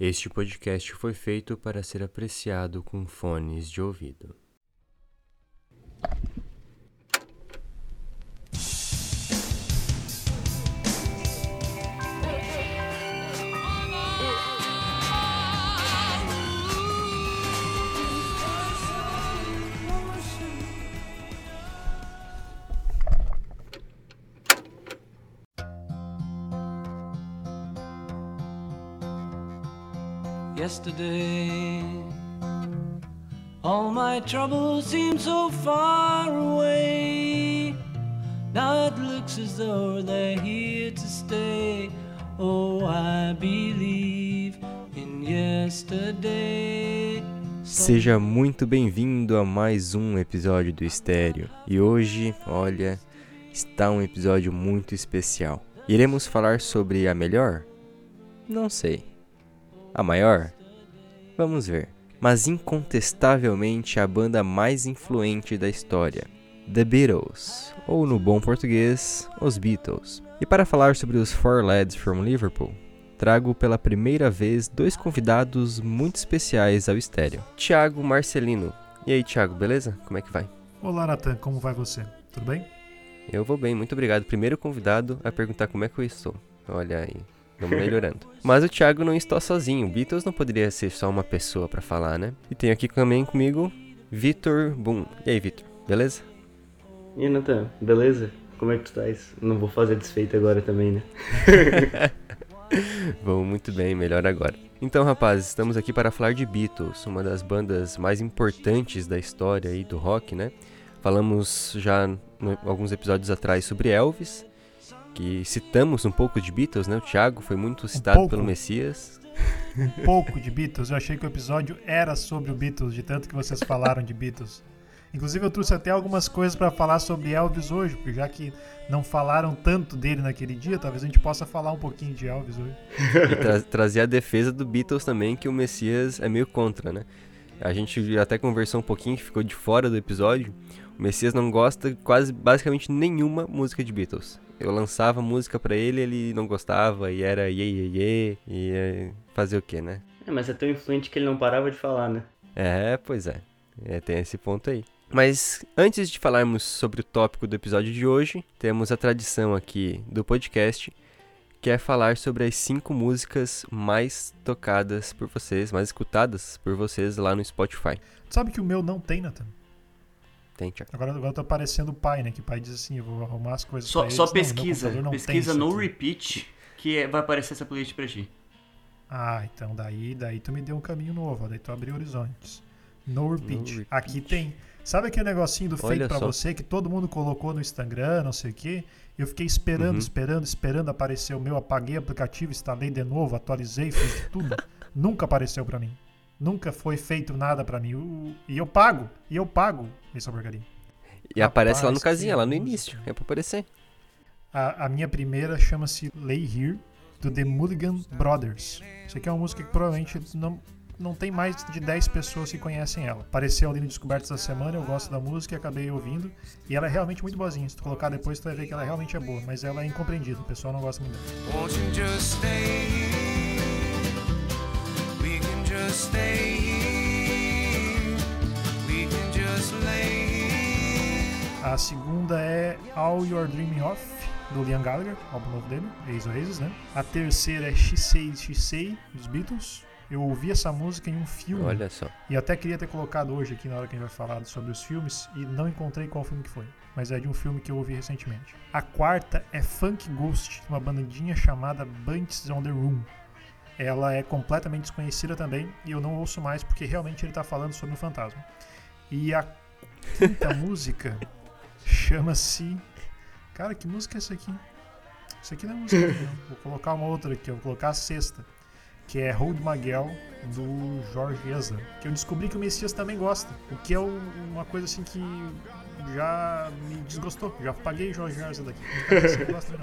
Este podcast foi feito para ser apreciado com fones de ouvido. All my troubles seem so far away. Now it looks as though they're here to stay. Oh, I believe in yesterday. Seja muito bem-vindo a mais um episódio do Estéreo. E hoje, olha, está um episódio muito especial. Iremos falar sobre a melhor? Não sei. A maior? Vamos ver. Mas incontestavelmente a banda mais influente da história, The Beatles, ou no bom português, os Beatles. E para falar sobre os Four Lads from Liverpool, trago pela primeira vez dois convidados muito especiais ao estéreo. Tiago Marcelino. E aí, Tiago, beleza? Como é que vai? Olá, Natan, como vai você? Tudo bem? Eu vou bem, muito obrigado. Primeiro convidado a perguntar como é que eu estou. Olha aí, Vamos melhorando. Mas o Thiago não está sozinho. Beatles não poderia ser só uma pessoa para falar, né? E tenho aqui também comigo Vitor Boom. E aí, Vitor? Beleza? E aí, Nathan? Beleza? Como é que tu estás? Não vou fazer desfeito agora também, né? Vamos muito bem, melhor agora. Então, rapazes, estamos aqui para falar de Beatles, uma das bandas mais importantes da história aí do rock, né? Falamos já no, alguns episódios atrás sobre Elvis, que citamos um pouco de Beatles, né? O Thiago foi muito citado um pelo Messias. Um pouco de Beatles. Eu achei que o episódio era sobre o Beatles, de tanto que vocês falaram de Beatles. Inclusive eu trouxe até algumas coisas para falar sobre Elvis hoje, porque já que não falaram tanto dele naquele dia, talvez a gente possa falar um pouquinho de Elvis hoje. E tra trazer a defesa do Beatles também, que o Messias é meio contra, né? A gente até conversou um pouquinho, que ficou de fora do episódio. O Messias não gosta quase basicamente nenhuma música de Beatles. Eu lançava música para ele, ele não gostava e era ye ye ye e é, fazer o que, né? É, mas é tão influente que ele não parava de falar, né? É, pois é. é. Tem esse ponto aí. Mas antes de falarmos sobre o tópico do episódio de hoje, temos a tradição aqui do podcast, que é falar sobre as cinco músicas mais tocadas por vocês, mais escutadas por vocês lá no Spotify. Sabe que o meu não tem, Nathan? Tem. Agora, agora tá parecendo o pai, né? Que o pai diz assim, eu vou arrumar as coisas Só, pra só eles. pesquisa, não, pesquisa no repeat que é, vai aparecer essa playlist pra ti. Ah, então daí, daí tu me deu um caminho novo, ó, daí tu abriu horizontes. No repeat. No repeat. Aqui tem. Sabe aquele negocinho do pra só. você que todo mundo colocou no Instagram, não sei o quê? Eu fiquei esperando, Uhum. esperando, esperando aparecer o meu, apaguei o aplicativo, instalei de novo, atualizei, fiz tudo. Nunca apareceu pra mim. Nunca foi feito nada pra mim. O- E eu pago, e eu pago essa porcaria. E aparece lá no casinha, lá no início. É pra aparecer. A, a minha primeira chama-se Lay Here, do The Mulligan Brothers. Isso aqui é uma música que provavelmente não, não tem mais de 10 pessoas que conhecem ela. Apareceu ali no Descobertas da Semana, eu gosto da música e acabei ouvindo. E ela é realmente muito boazinha. Se tu colocar depois, tu vai ver que ela realmente é boa. Mas ela é incompreendida, o pessoal não gosta muito dela. A segunda é All You're Dreaming Of, do Liam Gallagher, álbum novo dele, Ace Oasis, né? A terceira é She Say, She Say, dos Beatles. Eu ouvi essa música em um filme. Olha só. E até queria ter colocado hoje aqui na hora que a gente vai falar sobre os filmes e não encontrei qual filme que foi. Mas é de um filme que eu ouvi recentemente. A quarta é Funk Ghost, uma bandinha chamada Bunches on the Room. Ela é completamente desconhecida também e eu não ouço mais porque realmente ele tá falando sobre o fantasma. E a quinta música chama-se. Cara, que música é essa aqui? Isso aqui não é música, não. Vou colocar uma outra aqui, vou colocar a sexta que é Hold My Girl, do Jorge Ezra, que eu descobri que o Messias também gosta, o que é um- uma coisa assim que já me desgostou, já paguei Jorge Ezra daqui. Então, Você gosta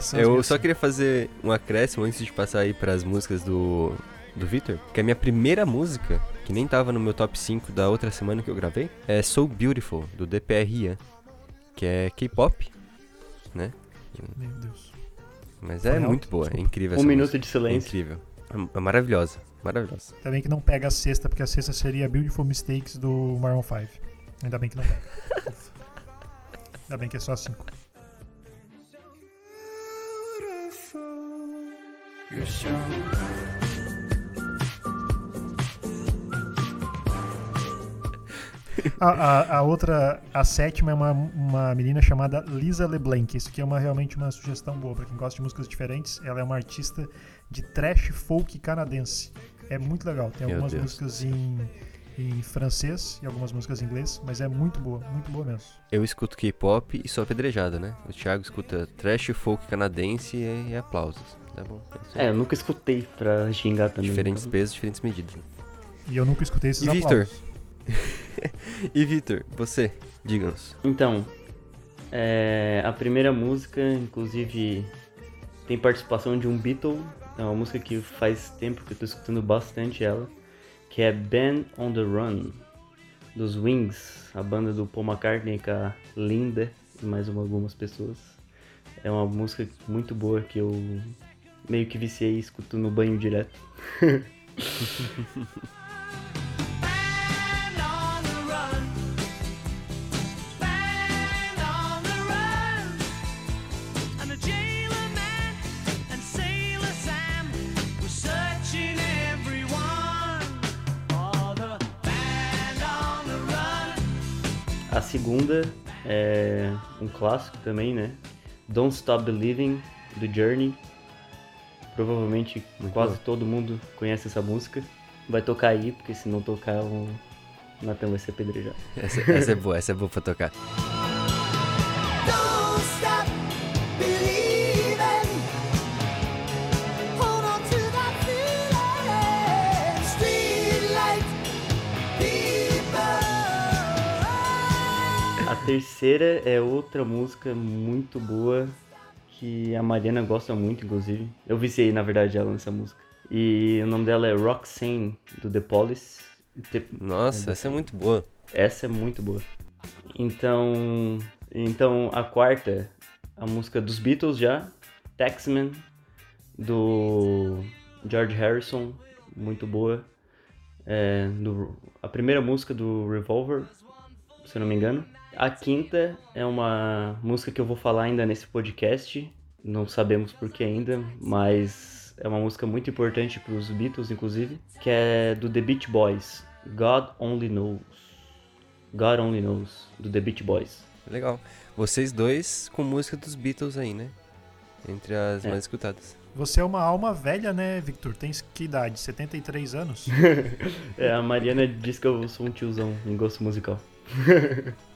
são as Eu só queria fazer um acréscimo antes de passar aí pras músicas do, do Victor, que a minha primeira música, que nem tava no meu top 5 da outra semana que eu gravei, é So Beautiful, do DPR Ian, que é K-pop, né? Meu Deus. Mas Foi é alto, muito boa, é incrível Um essa minuto música. de É silêncio. incrível. É maravilhosa, maravilhosa. Ainda bem que não pega a sexta, porque a sexta seria Beautiful Mistakes do Maroon 5. Ainda bem que não pega. Ainda bem que é só cinco. A, a- a outra, a sétima, é uma, uma menina chamada Lisa LeBlanc. Isso aqui é uma, realmente uma sugestão boa para quem gosta de músicas diferentes. Ela é uma artista de trash folk canadense. É muito legal. Tem algumas músicas em, em francês e algumas músicas em inglês, mas é muito boa, muito boa mesmo. Eu escuto K-pop e sou apedrejado, né? O Thiago escuta trash folk canadense e, e aplausos. Tá bom? É. É, eu nunca escutei pra xingar também. diferentes então. pesos, diferentes medidas. né? E eu nunca escutei esses E Victor? aplausos. E Vitor, você, diga-nos. Então, é, a primeira música, inclusive, tem participação de um Beatle. É uma música que faz tempo que eu tô escutando bastante ela, que é Band on the Run, dos Wings, a banda do Paul McCartney com a Linda e mais uma- algumas pessoas. É uma música muito boa que eu meio que viciei e escuto no banho direto. segunda é um clássico também, né? Don't Stop Believing, do Journey. Provavelmente Muito quase boa. todo mundo conhece essa música. Vai tocar aí, porque se não tocar, o Nathan vai ser apedrejado. Essa, essa é boa, essa é boa pra tocar. Terceira é outra música muito boa que a Mariana gosta muito, inclusive. Eu viciei, na verdade, ela nessa música. E o nome dela é Roxanne, do The Police. Nossa, essa é muito boa. Essa é muito boa. Então, então a quarta, a música dos Beatles já, Taxman, do George Harrison, muito boa. É, do- a primeira música do Revolver, se eu não me engano. A quinta é uma música que eu vou falar ainda nesse podcast, não sabemos por que ainda, mas é uma música muito importante para os Beatles, inclusive, que é do The Beach Boys, God Only Knows. God Only Knows, do The Beach Boys. Legal. Vocês dois com música dos Beatles aí, né? Entre as É. mais escutadas. Você é uma alma velha, né, Victor? Tem que idade? 73 anos? É, a Mariana diz que eu sou um tiozão em gosto musical.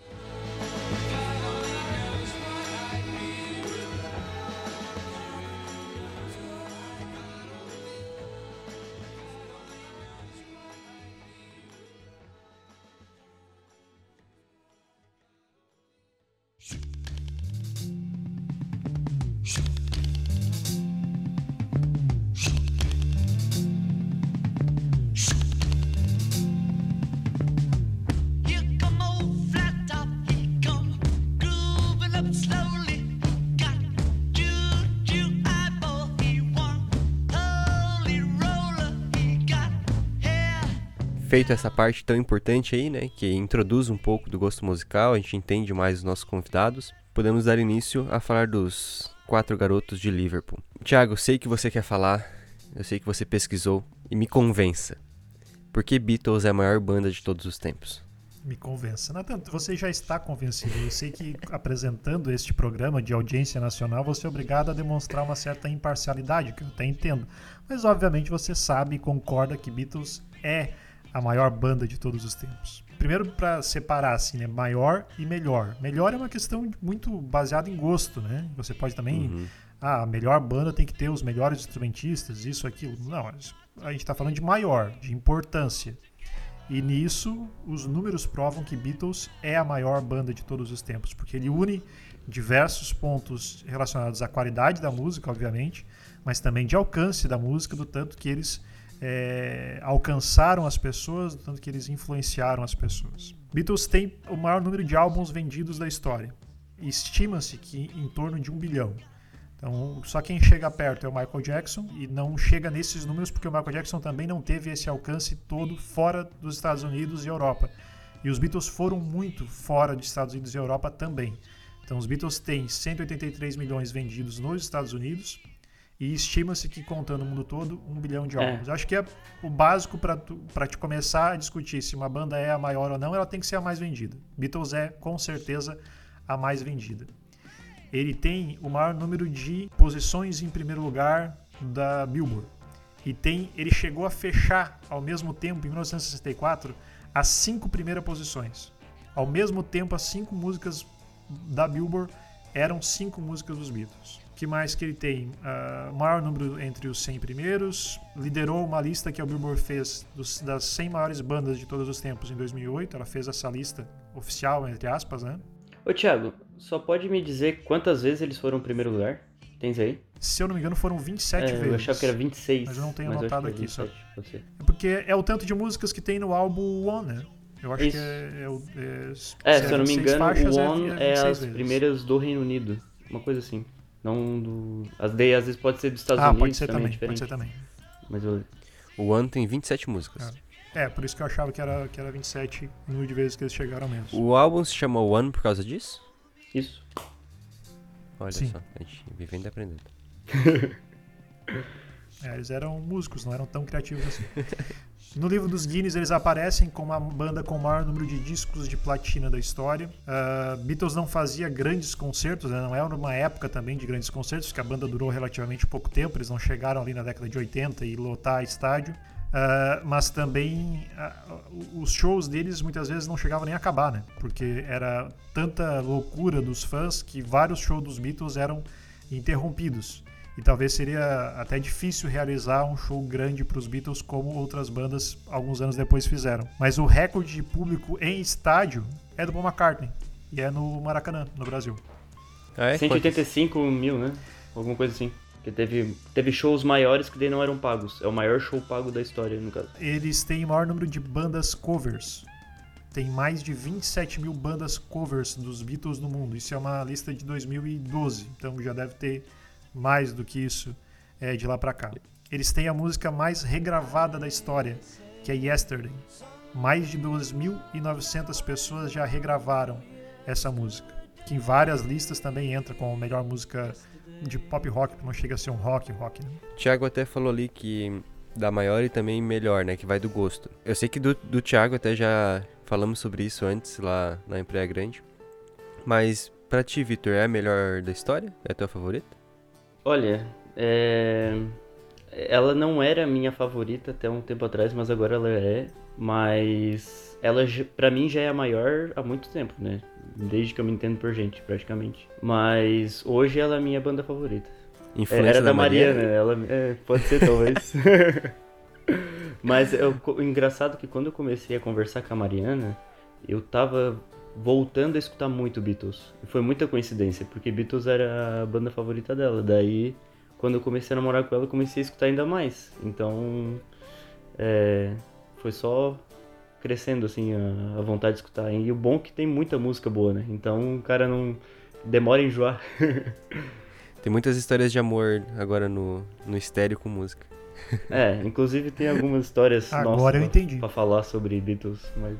Feito essa parte tão importante aí, né? Que introduz um pouco do gosto musical, a gente entende mais os nossos convidados. Podemos dar início a falar dos quatro garotos de Liverpool. Thiago, eu sei que você quer falar, eu sei que você pesquisou e me convença. Por que Beatles é a maior banda de todos os tempos? Me convença. Nathan, você já está convencido. Eu sei que apresentando este programa de audiência nacional, você é obrigado a demonstrar uma certa imparcialidade, que eu até entendo. Mas obviamente você sabe e concorda que Beatles é a maior banda de todos os tempos. Primeiro para separar assim, né, maior e melhor. Melhor é uma questão muito baseada em gosto, né? Você pode também ah, a melhor banda tem que ter os melhores instrumentistas, isso, aquilo. Não, a gente está falando de maior, de importância. E nisso, os números provam que Beatles é a maior banda de todos os tempos, porque ele une diversos pontos relacionados à qualidade da música, obviamente, mas também de alcance da música, do tanto que eles é, alcançaram as pessoas, tanto que eles influenciaram as pessoas. Beatles tem o maior número de álbuns vendidos da história. Estima-se que em torno de um bilhão. Então, só quem chega perto é o Michael Jackson e não chega nesses números porque o Michael Jackson também não teve esse alcance todo fora dos Estados Unidos e Europa. E os Beatles foram muito fora dos Estados Unidos e Europa também. Então, os Beatles têm 183 milhões vendidos nos Estados Unidos e estima-se que, contando o mundo todo, um bilhão de É. álbuns. Acho que é o básico para te começar a discutir se uma banda é a maior ou não, ela tem que ser a mais vendida. Beatles é, com certeza, a mais vendida. Ele tem o maior número de posições em primeiro lugar da Billboard. E tem, ele chegou a fechar ao mesmo tempo, em 1964, as cinco primeiras posições. Ao mesmo tempo, as cinco músicas da Billboard eram cinco músicas dos Beatles. Que mais que ele tem? O maior número entre os 100 primeiros. Liderou uma lista que a Billboard fez dos- das 100 maiores bandas de todos os tempos em 2008. Ela fez essa lista oficial, entre aspas, né? Ô, Thiago, só pode me dizer quantas vezes eles foram em primeiro lugar? Tens aí? Se eu não me engano, foram 27 É, vezes. eu achava que era 26. Mas eu não tenho anotado aqui, só. 27, pode ser. É porque é o tanto de músicas que tem no álbum One, né? Eu acho Isso. que é. É, o- é, É, se eu não me 26 engano, o é- One é 26 as vezes. primeiras do Reino Unido. Uma coisa assim. Não do. As daí às vezes pode ser dos Estados Ah, Unidos pode ser também, é também, pode diferente. ser também. Mas eu. O One tem 27 músicas. É, por isso que eu achava que era, que era 27 o número de vezes que eles chegaram mesmo. O álbum se chama One por causa disso? Isso. Olha Sim. só, a gente vivendo e aprendendo. É, eles eram músicos, não eram tão criativos assim. No livro dos Guinness, eles aparecem como a banda com o maior número de discos de platina da história. Ah, Beatles não fazia grandes concertos, né? não era uma época também de grandes concertos, porque a banda durou relativamente pouco tempo, eles não chegaram ali na década de 80 e lotar estádio. Ah, mas também ah, os shows deles muitas vezes não chegavam nem a acabar, né? Porque era tanta loucura dos fãs que vários shows dos Beatles eram interrompidos. E talvez seria até difícil realizar um show grande para os Beatles como outras bandas alguns anos depois fizeram. Mas o recorde de público em estádio é do Paul McCartney. E é no Maracanã, no Brasil. É? 185 mil, né? Alguma coisa assim. Porque teve, teve shows maiores que daí não eram pagos. É o maior show pago da história, no caso. Eles têm o maior número de bandas covers. Tem mais de 27 mil bandas covers dos Beatles no mundo. Isso é uma lista de 2012. Então já deve ter mais do que isso é, de lá pra cá. Eles têm a música mais regravada da história, que é Yesterday. Mais de 2.900 pessoas já regravaram essa música. Que em várias listas também entra como a melhor música de pop rock, não chega a ser um rock rock. Né? O Thiago até falou ali que da maior e também melhor, né? Que vai do gosto. Eu sei que do, do Thiago até já falamos sobre isso antes lá na Empraia Grande. Mas pra ti, Vitor, é a melhor da história? É a tua favorita? Olha, é... ela não era a minha favorita até um tempo atrás, mas agora ela é. Mas ela, pra mim, já é a maior há muito tempo, né? Desde que eu me entendo por gente, praticamente. Mas hoje ela é a minha banda favorita. É, Influência Era da, da Mariana, ela é, pode ser talvez. Mas eu- o engraçado é que quando eu comecei a conversar com a Mariana, eu tava voltando a escutar muito Beatles. E foi muita coincidência, porque Beatles era a banda favorita dela. Daí, quando eu comecei a namorar com ela, eu comecei a escutar ainda mais. Então, é, foi só crescendo assim a, a vontade de escutar. E o bom é que tem muita música boa, né? Então, o cara não demora a enjoar. Tem muitas histórias de amor agora no, no estéreo com música. É, inclusive tem algumas histórias Agora nossas pra- entendi. pra falar sobre Beatles, mas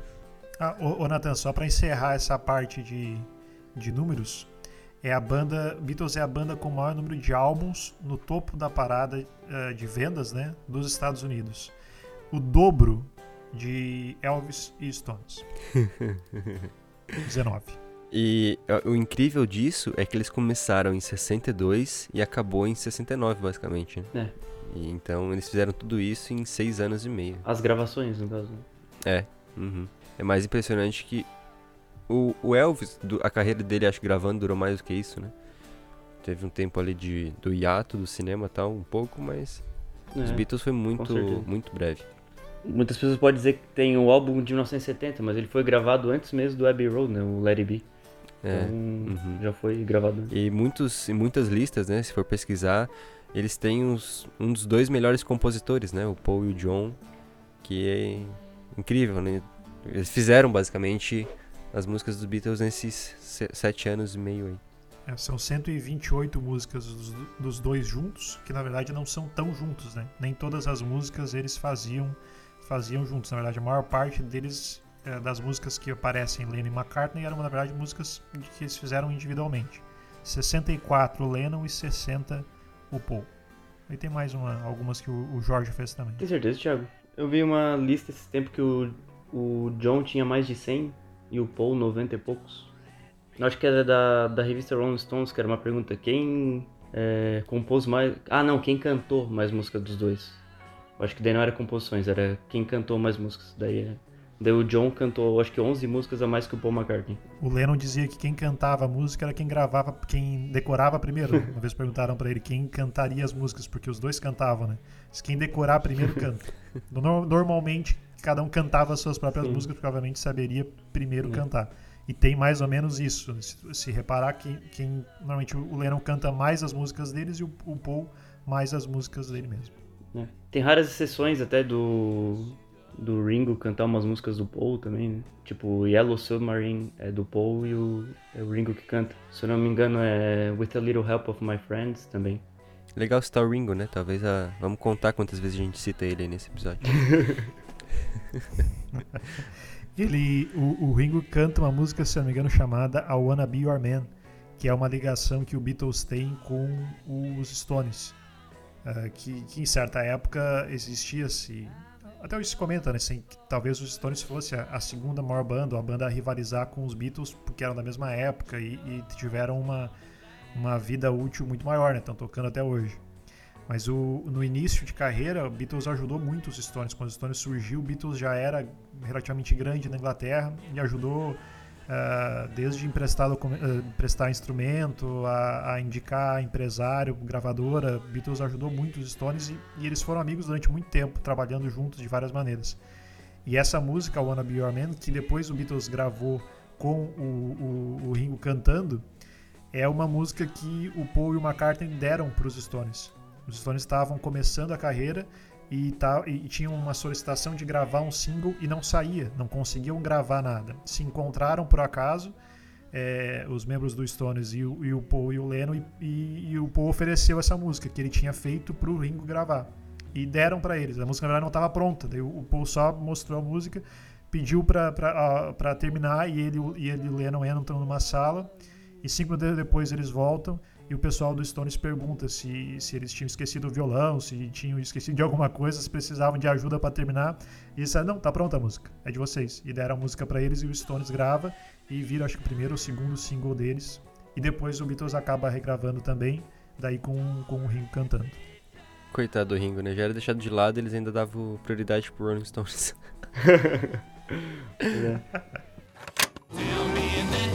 Ah, ô, ô Nathan, só pra encerrar essa parte de, de números, é a banda Beatles é a banda com o maior número de álbuns no topo da parada eh, de vendas, né, dos Estados Unidos. O dobro de Elvis e Stones. 19. E o incrível disso é que eles começaram em 62 e acabou em 69, basicamente. né? É. E então eles fizeram tudo isso em seis anos e meio. as gravações, no caso. É. uhum. É mais impressionante que o, o Elvis, do- a carreira dele, acho que gravando, durou mais do que isso, né? Teve um tempo ali de, do hiato do cinema e tal, um pouco, mas os É. Beatles foi muito, muito breve. Muitas pessoas podem dizer que tem o álbum de 1970, mas ele foi gravado antes mesmo do Abbey Road, né? O Let It Be. É. Então, uhum. já foi gravado. E muitos, em muitas listas, né, se for pesquisar, eles têm os, um dos dois melhores compositores, né, o Paul e o John, que é incrível, né? Eles fizeram basicamente as músicas dos Beatles nesses se- sete anos e meio aí. É, são 128 músicas dos, dos dois juntos, que na verdade não são tão juntos, né? Nem todas as músicas eles faziam faziam juntos. Na verdade, a maior parte deles é, das músicas que aparecem Lennon e McCartney eram na verdade músicas que eles fizeram individualmente. 64 o Lennon e 60 o Paul. E tem mais uma, algumas que o, o Jorge fez também. Tem certeza, Thiago? Eu vi uma lista esse tempo que o, o John tinha mais de 100 e o Paul 90 e poucos. Eu acho que era da, da revista Rolling Stones, que era uma pergunta. Quem é, compôs mais... Ah, não, quem cantou mais música dos dois? Eu acho que daí não era composições, era quem cantou mais músicas. Daí, é- daí o John cantou, acho que 11 músicas a mais que o Paul McCartney. O Lennon dizia que quem cantava a música era quem gravava, quem decorava primeiro. Uma vez perguntaram pra ele quem cantaria as músicas, porque os dois cantavam, né? Diz quem decorar primeiro canta. No- Normalmente, cada um cantava as suas próprias Sim. músicas, porque obviamente saberia primeiro Hum. cantar. E tem mais ou menos isso. Se, se reparar que quem normalmente o Lennon canta mais as músicas deles e o, o Paul mais as músicas dele mesmo. né? Tem raras exceções até do do Ringo cantar umas músicas do Paul também, né? Tipo, Yellow Submarine é do Paul e o, é o Ringo que canta. Se eu não me engano é With a Little Help of My Friends também. Legal citar o Ringo, né? Talvez a... Vamos contar quantas vezes a gente cita ele aí nesse episódio. Ele, o, o Ringo canta uma música, se não me engano, chamada I Wanna Be Your Man, que é uma ligação que o Beatles tem com os Stones. Ah, que, que em certa época existia-se. Até hoje se comenta, né? Assim, que talvez os Stones fosse a, a segunda maior banda, ou a banda a rivalizar com os Beatles, porque eram da mesma época e, e tiveram uma, uma vida útil muito maior, né? Estão tocando até hoje. Mas o, no início de carreira, Beatles ajudou muito os Stones. Quando os Stones surgiu, Beatles já era relativamente grande na Inglaterra e ajudou ah, desde emprestar, docu- ah, emprestar instrumento, a, a indicar empresário, gravadora. Beatles ajudou muito os Stones e, e eles foram amigos durante muito tempo, trabalhando juntos de várias maneiras. E essa música, Wanna Be Your Man, que depois o Beatles gravou com o, o, o Ringo cantando, é uma música que o Paul e o McCartney deram para os Stones. Os Stones estavam começando a carreira e, tá, e tinham uma solicitação de gravar um single e não saía, não conseguiam gravar nada. Se encontraram por acaso é, os membros do Stones e o, e o Paul e o Lennon e, e- e o Paul ofereceu essa música que ele tinha feito para o Ringo gravar e deram para eles. A música na verdade não estava pronta, daí o, Paul só mostrou a música, pediu para terminar e ele, e ele o Lennon entram numa sala e cinco minutos depois eles voltam e o pessoal do Stones pergunta se, se eles tinham esquecido o violão, se tinham esquecido de alguma coisa, se precisavam de ajuda para terminar. E eles disseram, não, tá pronta a música, é de vocês. E deram a música para eles e o Stones grava e vira, acho que o primeiro ou segundo single deles. E depois o Beatles acaba regravando também, daí com, com o Ringo cantando. Coitado do Ringo, né? Já era deixado de lado, eles ainda davam prioridade pro Rolling Stones. I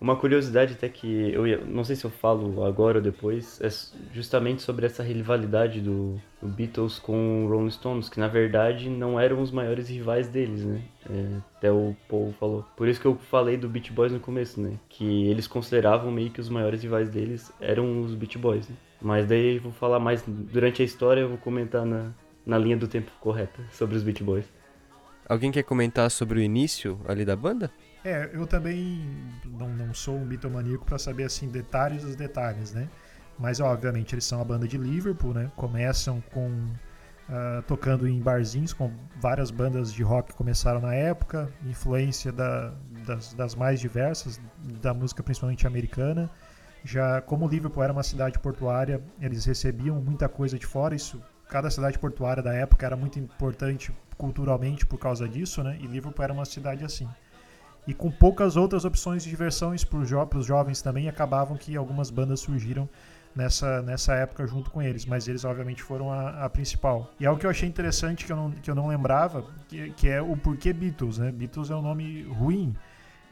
Uma curiosidade até que eu não sei se eu falo agora ou depois, é justamente sobre essa rivalidade do, do Beatles com o Rolling Stones, que na verdade não eram os maiores rivais deles, né? É, até o Paul falou. Por isso que eu falei do Beach Boys no começo, né? Que eles consideravam meio que os maiores rivais deles eram os Beach Boys, né? Mas daí eu vou falar mais durante a história, eu vou comentar na, na linha do tempo correta sobre os Beach Boys. Alguém quer comentar sobre o início ali da banda? É, eu também não, não sou um bitomaníaco para saber assim detalhes dos detalhes, né? Mas obviamente eles são a banda de Liverpool, né? Começam com ah, tocando em barzinhos, com várias bandas de rock que começaram na época, influência da- das, das mais diversas, da música principalmente americana. Já como Liverpool era uma cidade portuária, eles recebiam muita coisa de fora. Isso, cada cidade portuária da época era muito importante culturalmente por causa disso, né? E Liverpool era uma cidade assim e com poucas outras opções de diversões para os jo jovens também, acabavam que algumas bandas surgiram nessa, nessa época junto com eles, mas eles obviamente foram a, a principal. E algo que eu achei interessante que eu não, que eu não lembrava, que, que é o porquê Beatles, né? Beatles é um nome ruim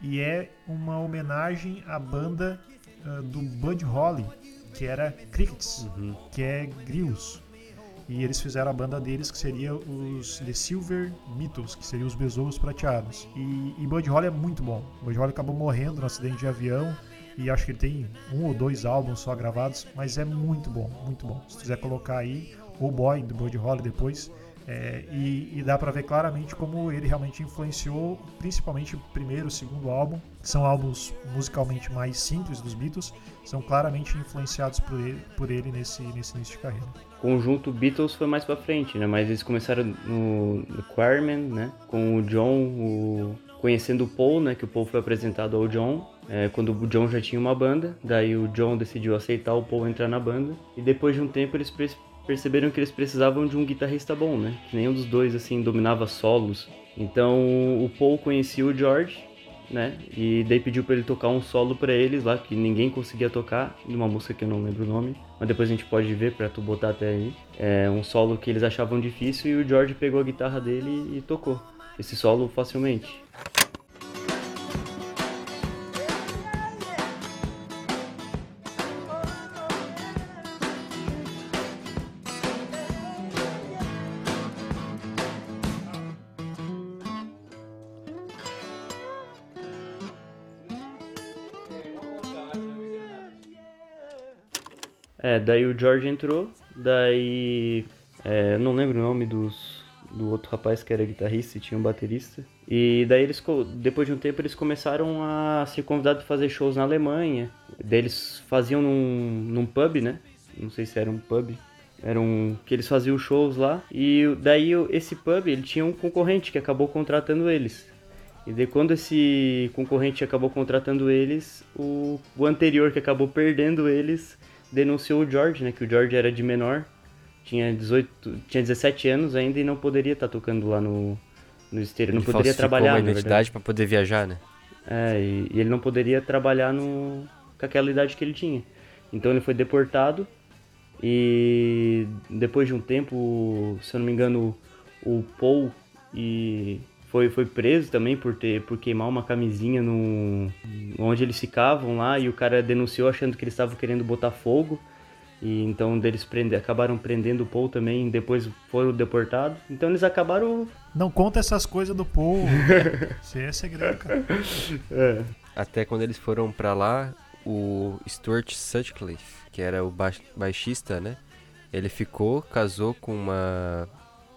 e é uma homenagem à banda ah, do Bud Holly, que era Crickets, que é grilos. E eles fizeram a banda deles, que seria os The Silver Beatles, que seriam os besouros prateados. E, e Buddy Holly é muito bom. Buddy Holly acabou morrendo no acidente de avião. E acho que ele tem um ou dois álbuns só gravados, mas é muito bom, muito bom. Se quiser colocar aí, o Boy do Buddy Holly depois, é, e, e dá pra ver claramente como ele realmente influenciou, principalmente o primeiro o segundo álbum, são álbuns musicalmente mais simples dos Beatles, são claramente influenciados por ele, por ele nesse, nesse início de carreira. conjunto Beatles foi mais pra frente, né? Mas eles começaram no, Quarryman, né? Com o John, o... conhecendo o Paul, né? Que o Paul foi apresentado ao John. é, quando o John já tinha uma banda, daí o John decidiu aceitar o Paul entrar na banda. E depois de um tempo eles perceberam que eles precisavam de um guitarrista bom, né? Que nenhum dos dois, assim, dominava solos. Então o Paul conhecia o George, né? E daí pediu pra ele tocar um solo pra eles lá, que ninguém conseguia tocar, de uma música que eu não lembro o nome, mas depois a gente pode ver pra tu botar até aí. É um solo que eles achavam difícil e o George pegou a guitarra dele e tocou esse solo facilmente. É, daí o George entrou, daí. É, não lembro o nome dos, do outro rapaz que era guitarrista e tinha um baterista. E daí eles, depois de um tempo, eles começaram a ser convidados a fazer shows na Alemanha. Daí eles faziam num, num pub, né? Não sei se era um pub. Era um. que eles faziam shows lá. E daí esse pub, ele tinha um concorrente que acabou contratando eles. E daí quando esse concorrente acabou contratando eles, o, o anterior que acabou perdendo eles denunciou o George, né? Que o George era de menor, tinha 18, tinha 17 anos ainda e não poderia estar tocando lá no, no esteiro, não Ele poderia falsificou trabalhar, uma identidade pra poder viajar, né? É, e, e ele não poderia trabalhar no, com aquela idade que ele tinha. Então ele foi deportado e depois de um tempo, se eu não me engano, o Paul e foi, foi preso também por ter por queimar uma camisinha no onde eles ficavam lá e o cara denunciou achando que eles estavam querendo botar fogo. E então eles prende, acabaram prendendo o Paul também, depois foram deportados. Então eles acabaram Não conta essas coisas do Paul. Isso é segredo, cara. é, Até quando eles foram pra lá, o Stuart Sutcliffe, que era o ba- baixista, né? Ele ficou, casou com uma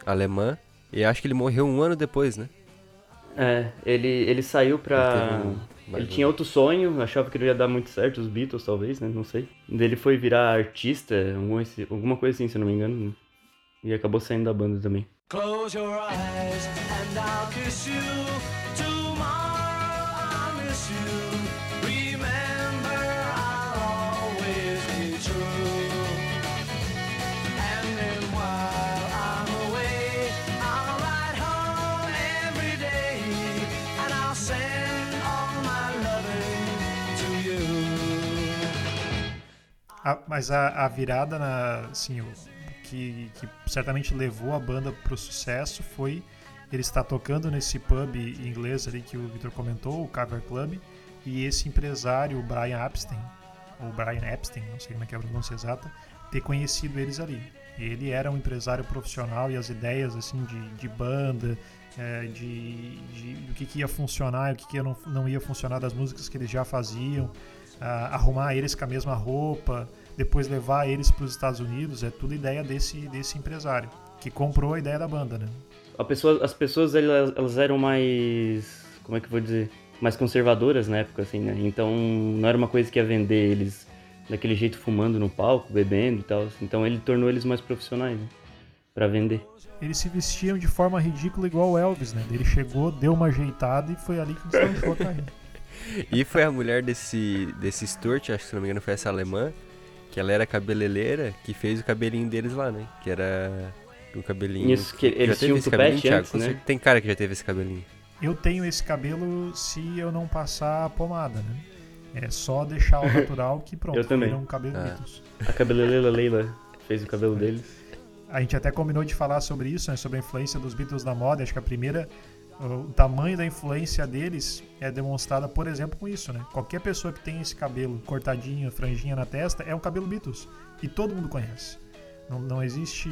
alemã e acho que ele morreu um ano depois, né? É, ele, ele saiu pra. Ele um- Ele tinha outro sonho, achava que não ia dar muito certo, os Beatles talvez, né? Não sei. Ele foi virar artista, alguma, coisa assim, se eu não me engano. E acabou saindo da banda também. Close your eyes and I'll kiss you. A- mas a, a virada na. Assim, o que, que certamente levou a banda pro sucesso foi ele estar tocando nesse pub inglês ali que o Victor comentou, o Cover Club, e esse empresário, o Brian Epstein, ou Brian Epstein, não sei como é que é a pronúncia exata, ter conhecido eles ali. Ele era um empresário profissional e as ideias assim de, de banda, é, de, de que, que ia funcionar o que, que não, não ia funcionar das músicas que eles já faziam, ah, arrumar eles com a mesma roupa, depois levar eles para os Estados Unidos, é tudo ideia desse, desse empresário, que comprou a ideia da banda, né? Pessoa, as pessoas elas, elas eram mais. Como é que eu vou dizer? Mais conservadoras na época, assim, né? Então não era uma coisa que ia vender eles daquele jeito fumando no palco, bebendo e tal. Então ele tornou eles mais profissionais, né? Pra vender. Eles se vestiam de forma ridícula igual o Elvis, né? Ele chegou, deu uma ajeitada e foi ali que deslanchou a carreira. E foi a mulher desse, desse Stuart, acho que se não me engano foi essa alemã, que ela era cabeleireira, que fez o cabelinho deles lá, né? Que era o cabelinho. Isso, que eles já tinham esse cabelinho, Thiago? antes, né? Tem cara que já teve esse cabelinho. Eu tenho esse cabelo se eu não passar a pomada, né? É só deixar ao natural que pronto, Eu também. um cabelo Ah. Beatles. A cabeleireira Leila fez o cabelo deles. A gente até combinou de falar sobre isso, né? Sobre a influência dos Beatles na moda. Acho que a primeira, o tamanho da influência deles é demonstrada, por exemplo, com isso, né? Qualquer pessoa que tem esse cabelo cortadinho, franjinha na testa, é um cabelo Beatles. E todo mundo conhece. Não, não existe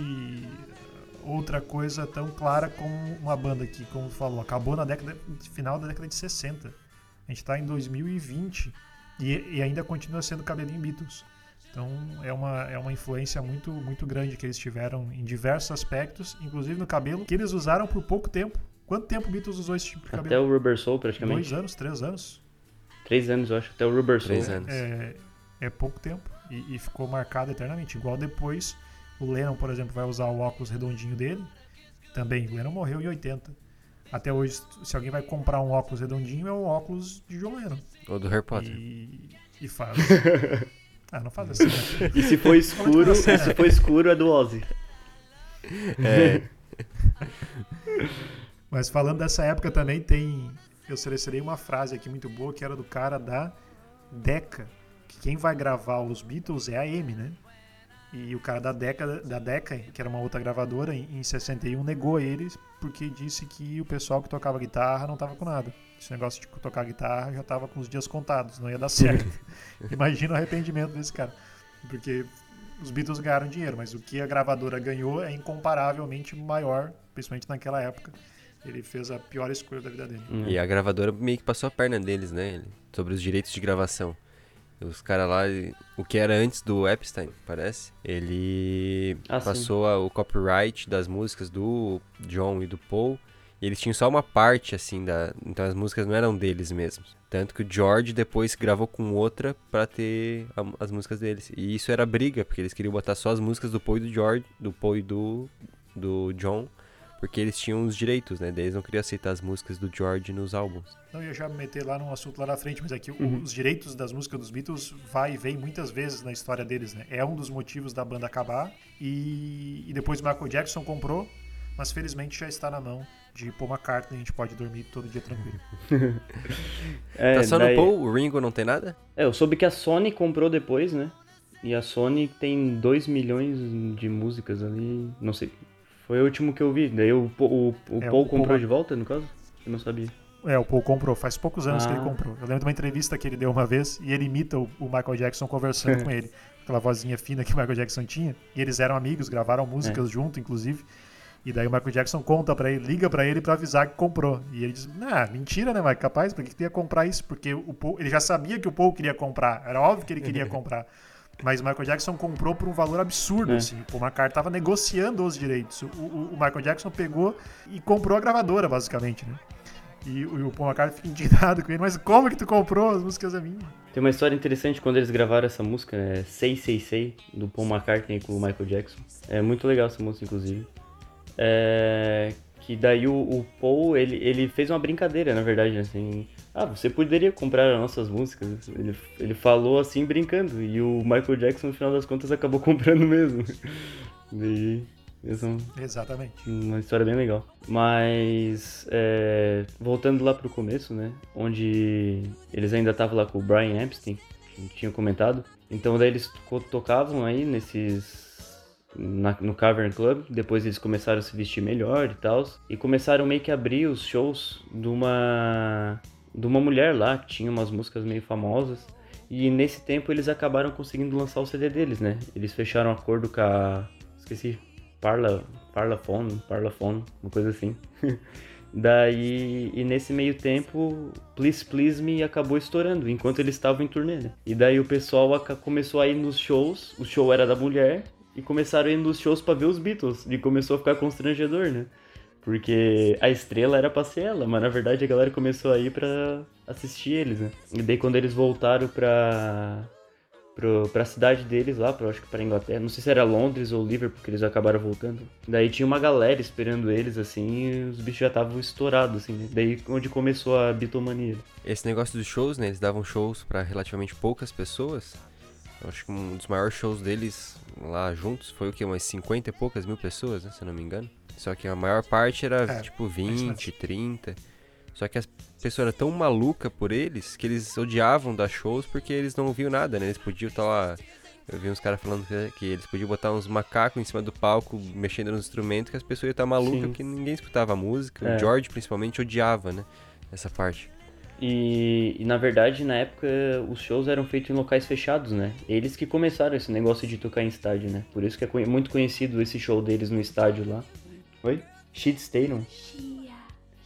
outra coisa tão clara como uma banda que, como falou, acabou na década final da década de 60. A gente está em 2020 e, e ainda continua sendo cabelinho Beatles. Então é uma, é uma influência muito, muito grande que eles tiveram em diversos aspectos, inclusive no cabelo, que eles usaram por pouco tempo. Quanto tempo o Beatles usou esse tipo de cabelo? Até o Rubber Soul, Dois praticamente. anos, três anos? Três anos, eu acho. Até o Rubber Soul. Três anos. É, é pouco tempo e, e ficou marcado eternamente. Igual depois o Lennon, por exemplo, vai usar o óculos redondinho dele. Também, o Lennon morreu em 80. Até hoje, se alguém vai comprar um óculos redondinho, é o óculos de John Lennon. Ou do Harry Potter. E, e faz. ah, não faz assim. Né? E se for escuro, e se for escuro é do Ozzy. É, Mas falando dessa época também tem. Eu selecionei uma frase aqui muito boa que era do cara da Decca. Que quem vai gravar os Beatles é a Amy, né? E o cara da Decca, da Decca que era uma outra gravadora, em, em 61 negou eles porque disse que o pessoal que tocava guitarra não tava com nada. Esse negócio de tocar guitarra já tava com os dias contados, não ia dar certo. Imagina o arrependimento desse cara. Porque os Beatles ganharam dinheiro, mas o que a gravadora ganhou é incomparavelmente maior, principalmente naquela época. Ele fez a pior escolha da vida dele. E a gravadora meio que passou a perna deles, né? Sobre os direitos de gravação. Os caras lá, o que era antes do Epstein, parece, ele Ah, passou a- o copyright das músicas do John e do Paul. E eles tinham só uma parte, assim, da. Então as músicas não eram deles mesmos. Tanto que o George depois gravou com outra pra ter a- as músicas deles. E isso era briga, porque eles queriam botar só as músicas do Paul e do George, do Paul e do, do John, porque eles tinham os direitos, né? Daí eles não queriam aceitar as músicas do George nos álbuns. Não ia já me meter lá num assunto lá na frente, mas é que o- Uhum. os direitos das músicas dos Beatles vai e vem muitas vezes na história deles, né? É um dos motivos da banda acabar. E, e depois o Michael Jackson comprou, mas felizmente já está na mão de Paul McCartney, a gente pode dormir todo dia tranquilo. É, tá só daí- no Paul, o Ringo não tem nada? É, eu soube que a Sony comprou depois, né? E a Sony tem 2 milhões de músicas ali. Não sei. Foi o último que eu vi. Daí o, o, o É, Paul o comprou Paul- de volta, no caso? Eu não sabia. É, o Paul comprou, faz poucos anos que ele Ah. comprou. Eu lembro de uma entrevista que ele deu uma vez e ele imita o, o Michael Jackson conversando com ele. Aquela vozinha fina que o Michael Jackson tinha. E eles eram amigos, gravaram músicas junto, inclusive. E daí o Michael Jackson conta pra ele, liga pra ele pra avisar que comprou. E ele diz: Ah, mentira, né, Mike? Capaz, por que que tu ia comprar isso? Porque o Paul, ele já sabia que o Paul queria comprar. Era óbvio que ele queria comprar. Mas o Michael Jackson comprou por um valor absurdo, É. assim. O Paul McCartney tava negociando os direitos. O, o- o Michael Jackson pegou e comprou a gravadora, basicamente, né? E o, o Paul McCartney fica indignado com ele. Mas como que tu comprou? As músicas é minha. Tem uma história interessante quando eles gravaram essa música, é Say Say Say, do Paul McCartney com o Michael Jackson. É muito legal essa música, inclusive. É, que daí o, o Paul, ele, ele fez uma brincadeira, na verdade, assim. Ah, você poderia comprar as nossas músicas. Ele, ele falou assim, brincando. E o Michael Jackson, no final das contas, acabou comprando mesmo. São Exatamente. uma história bem legal. Mas, é, voltando lá pro começo, né? Onde eles ainda estavam lá com o Brian Epstein, que tinha comentado. Então, daí eles tocavam aí nesses. na- no Cavern Club. Depois eles começaram a se vestir melhor e tal. E começaram meio que a abrir os shows de uma. De uma mulher lá que tinha umas músicas meio famosas. E nesse tempo eles acabaram conseguindo lançar o CD deles, né? Eles fecharam um acordo com a. esqueci. Parla, Parlaphone, Parlaphone, uma coisa assim. daí, e nesse meio tempo, Please Please Me acabou estourando, enquanto eles estavam em turnê, né? E daí o pessoal começou a ir nos shows, o show era da mulher, e começaram a ir nos shows pra ver os Beatles, e começou a ficar constrangedor, né? Porque a estrela era pra ser ela, mas na verdade a galera começou a ir pra assistir eles, né? E daí quando eles voltaram pra, pro, pra cidade deles lá, pra, acho que pra Inglaterra, não sei se era Londres ou Liverpool, que eles acabaram voltando. Daí tinha uma galera esperando eles, assim, e os bichos já estavam estourados, assim, né? Daí onde começou a bitomania. Esse negócio dos shows, né? Eles davam shows pra relativamente poucas pessoas. Eu acho que um dos maiores shows deles lá juntos foi o que? Umas 50 e poucas mil pessoas, né? Se eu não me engano. Só que a maior parte era É, tipo isso 20, mesmo. 30. Só que as pessoas eram tão malucas por eles que eles odiavam dar shows porque eles não ouviam nada, né? Eles podiam estar lá. Eu vi uns caras falando que, eles podiam botar uns macacos em cima do palco mexendo nos instrumentos que as pessoas iam estar malucas Sim. porque ninguém escutava a música. É. O George principalmente odiava, né? Essa parte. E, e, na verdade, na época, os shows eram feitos em locais fechados, né? Eles que começaram esse negócio de tocar em estádio, né? Por isso que é muito conhecido esse show deles no estádio lá. Oi? Shit Stadium?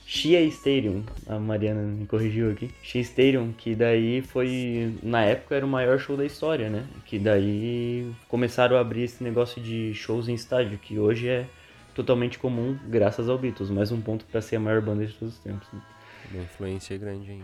Shea Stadium, a Mariana me corrigiu aqui. Shea Stadium, que daí foi, na época, era o maior show da história, né? Que daí começaram a abrir esse negócio de shows em estádio, que hoje é totalmente comum, graças ao Beatles. Mais um ponto pra ser a maior banda de todos os tempos. Né? Uma influência grande, hein?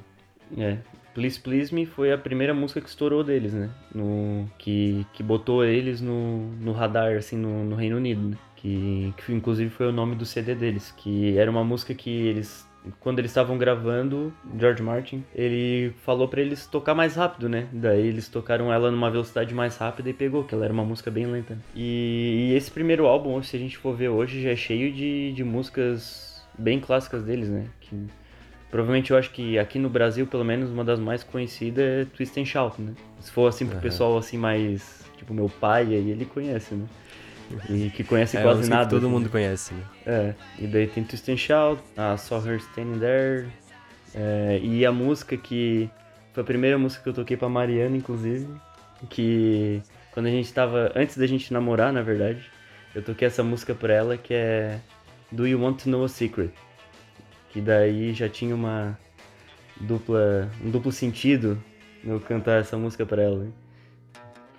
É. Please Please Me foi a primeira música que estourou deles, né? No, que, que botou eles no, no radar, assim, no, no Reino Unido, né? Que, que inclusive foi o nome do CD deles. Que era uma música que eles... Quando eles estavam gravando, George Martin, ele falou pra eles tocar mais rápido, né? Daí eles tocaram ela numa velocidade mais rápida e pegou, que ela era uma música bem lenta. E, e esse primeiro álbum, se a gente for ver hoje, já é cheio de, de músicas bem clássicas deles, né? Que, Provavelmente eu acho que aqui no Brasil, pelo menos, uma das mais conhecidas é Twist and Shout, né? Se for assim pro Aham. pessoal assim mais. Tipo, meu pai aí, ele conhece, né? E que conhece É, quase música que nada. todo assim, mundo conhece, né? É, e daí tem Twist and Shout, a Saw Her Standing There. é, e a música que. Foi a primeira música que eu toquei pra Mariana, inclusive. Que quando a gente tava. Antes da gente namorar, na verdade, eu toquei essa música pra ela que é Do You Want to Know a Secret? Que daí já tinha uma dupla. um duplo sentido eu cantar essa música pra ela. né?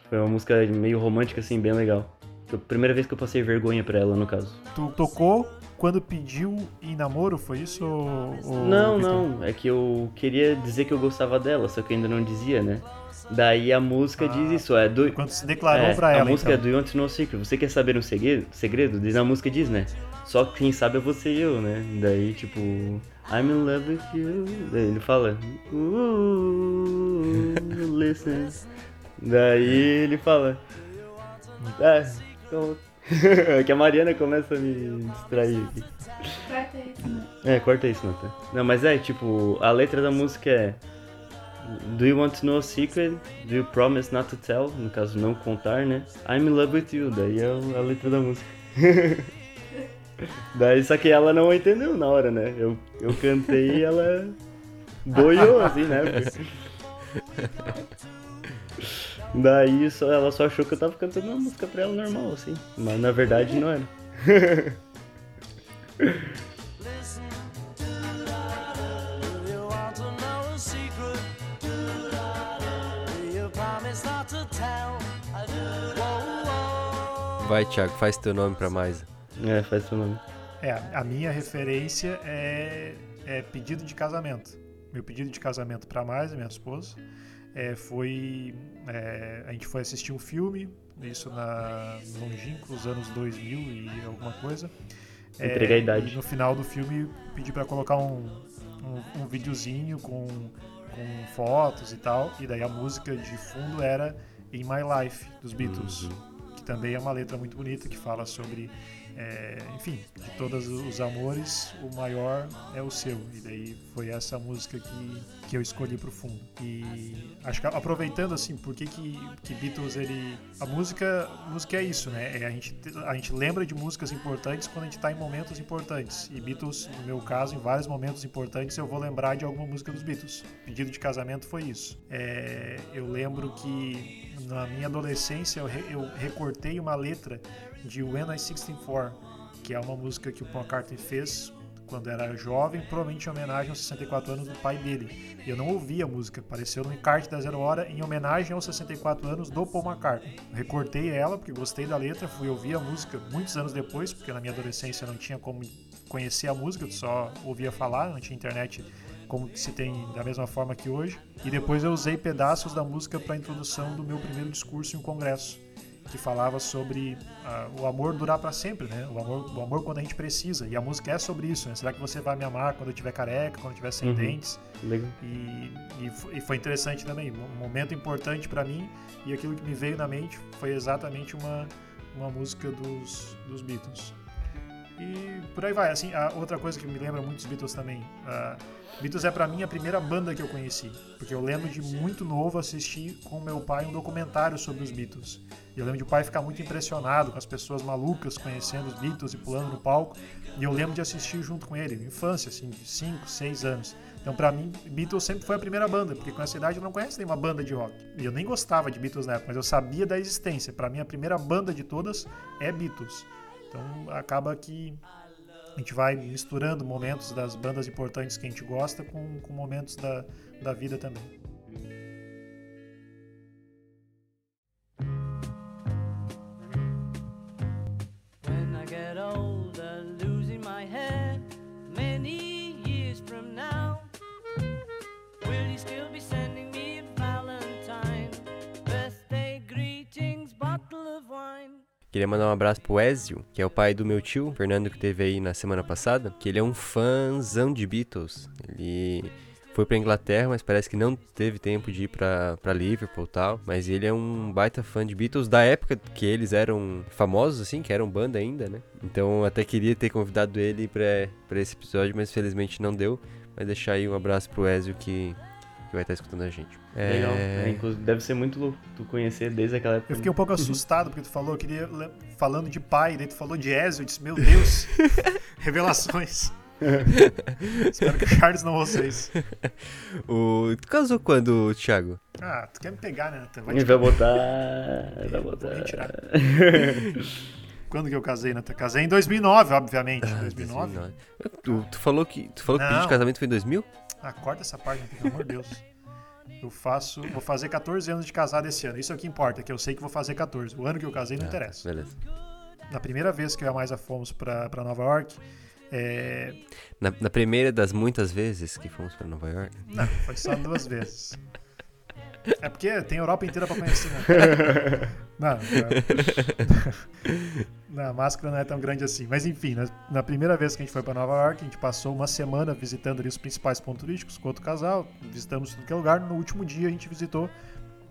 Foi uma música meio romântica, assim, bem legal. A primeira vez que eu passei vergonha pra ela, no caso. Tu tocou quando pediu em namoro, foi isso? Ou, Não, não, é que eu queria dizer que eu gostava dela, só que eu ainda não dizia, né? Daí a música Ah, diz isso, é do. Quando se declarou é, pra a ela, música então. é do You Want to Know a Secret. Você quer saber um segredo? segredo? Diz a música diz, né? Só quem sabe é você e eu, né? Daí, tipo, I'm in love with you. Daí ele fala, Ooh, listen. Daí ele fala, ah, então... É que a Mariana começa a me distrair aqui. É, corta isso, Nata. Não, mas é, tipo, a letra da música é Do you want to know a secret? Do you promise not to tell? No caso, não contar, né? I'm in love with you, daí é a letra da música. daí, só que ela não entendeu na hora, né? Eu, eu cantei e ela boiou, assim, né? Daí só, ela só achou que eu tava cantando uma música pra ela normal, assim. Mas na verdade não era. Vai, Thiago, faz teu nome pra mais. É, faz seu nome. É, a minha referência é, é pedido de casamento. Meu pedido de casamento pra mais, minha esposa, é, foi. é, a gente foi assistir um filme, isso na longínquos anos 2000 e alguma coisa. É, Entregar a idade. E no final do filme pedi pra colocar um, um, um videozinho com, com fotos e tal. E daí a música de fundo era In My Life, dos Beatles. Que também é uma letra muito bonita que fala sobre é, enfim, de todos os amores, o maior é o seu. E daí foi essa música que, que eu escolhi pro fundo. E acho que aproveitando assim, por que, que, Beatles ele. A música, música é isso, né? É a, gente, a gente lembra de músicas importantes quando a gente tá em momentos importantes. E Beatles, no meu caso, em vários momentos importantes, eu vou lembrar de alguma música dos Beatles. Pedido de casamento foi isso. É, eu lembro que na minha adolescência eu, re- eu recortei uma letra de When I 64, que é uma música que o Paul McCartney fez quando era jovem, provavelmente em homenagem aos 64 anos do pai dele. E eu não ouvi a música, apareceu no encarte da Zero Hora em homenagem aos 64 anos do Paul McCartney. Recortei ela porque gostei da letra, fui ouvir a música muitos anos depois, porque na minha adolescência não tinha como conhecer a música, só ouvia falar, não tinha internet como se tem da mesma forma que hoje. E depois eu usei pedaços da música para a introdução do meu primeiro discurso em um congresso que falava sobre ah, o amor durar para sempre, né? O amor, o amor quando a gente precisa. E a música é sobre isso, né? Será que você vai me amar quando eu tiver careca, quando eu tiver sem Uhum. dentes? Legal. E, e e foi interessante também, um momento importante para mim. E aquilo que me veio na mente foi exatamente uma, uma música dos, dos Beatles. E por aí vai. Assim, outra coisa que me lembra muito dos Beatles também. a Beatles é pra mim a primeira banda que eu conheci. Porque eu lembro de muito novo assistir com meu pai um documentário sobre os Beatles. E eu lembro de o pai ficar muito impressionado com as pessoas malucas conhecendo os Beatles e pulando no palco. E eu lembro de assistir junto com ele, infância, assim, de 5, 6 anos. Então, pra mim, Beatles sempre foi a primeira banda, porque com essa idade eu não conheço nenhuma banda de rock. E eu nem gostava de Beatles na época, mas eu sabia da existência. Pra mim, a primeira banda de todas é Beatles. Então, acaba que a gente vai misturando momentos das bandas importantes que a gente gosta com, com momentos da, da vida também. Queria mandar um abraço pro Ezio, que é o pai do meu tio, Fernando, que teve aí na semana passada, que ele é um fãzão de Beatles. Ele foi pra Inglaterra, mas parece que não teve tempo de ir pra, pra Liverpool e tal. Mas ele é um baita fã de Beatles da época que eles eram famosos, assim, que eram banda ainda, né? Então até queria ter convidado ele pra, pra esse episódio, mas felizmente não deu. Mas deixar aí um abraço pro Ezio que, que vai estar escutando a gente. Legal. É, É, inclusive, deve ser muito louco tu conhecer desde aquela época. Eu fiquei um pouco assustado porque tu falou, eu queria. Falando de pai, daí tu falou de Ezio, eu disse, meu Deus, revelações. Espero que o Charles não isso. o... Tu casou quando, Thiago? Ah, tu quer me pegar, né, Nathan? Vai Ele te... vai botar. Vai botar. Vou retirar. Quando que eu casei, Nathan? Casei em 2009, obviamente. Ah, 2009? 2009. Tu, tu falou que, tu falou que o pedido de casamento foi em 2000? Ah, corta essa página, pelo amor de Deus. Eu faço. Vou fazer 14 anos de casado esse ano. Isso é o que importa, que eu sei que vou fazer 14. O ano que eu casei não Ah, interessa. Beleza. Na primeira vez que eu e a Maisa fomos pra, pra Nova York, é... Na, na primeira das muitas vezes que fomos pra Nova York. Não, foi só duas vezes. É porque tem Europa inteira pra conhecer, né? Não, não, a máscara não é tão grande assim. Mas enfim, na, na primeira vez que a gente foi pra Nova York, a gente passou uma semana visitando ali os principais pontos turísticos com outro casal. Visitamos tudo que é lugar. No último dia a gente visitou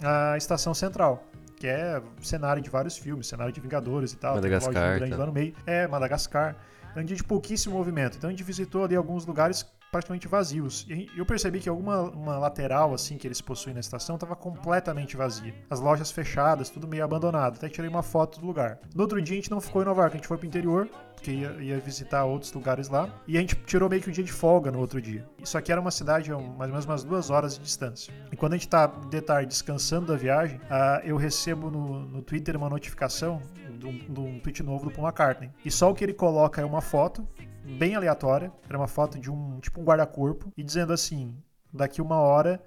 a Estação Central. Que é cenário de vários filmes, cenário de Vingadores e tal. tem Madagascar, lojinha grande tá. lá no meio. É, Madagascar. É um dia de pouquíssimo movimento. Então a gente visitou ali alguns lugares praticamente vazios. E eu percebi que alguma uma lateral assim que eles possuem na estação estava completamente vazia. As lojas fechadas, tudo meio abandonado. Até tirei uma foto do lugar. No outro dia a gente não ficou em Nova York, a gente foi pro interior, porque ia, ia visitar outros lugares lá. E a gente tirou meio que um dia de folga no outro dia. Isso aqui era uma cidade mais ou menos umas duas horas de distância. E quando a gente tá de tarde descansando da viagem, ah, eu recebo no, no Twitter uma notificação de um, de um tweet novo do Paul McCartney. E só o que ele coloca é uma foto bem aleatória. Era uma foto de um tipo um guarda-corpo e dizendo assim: daqui uma hora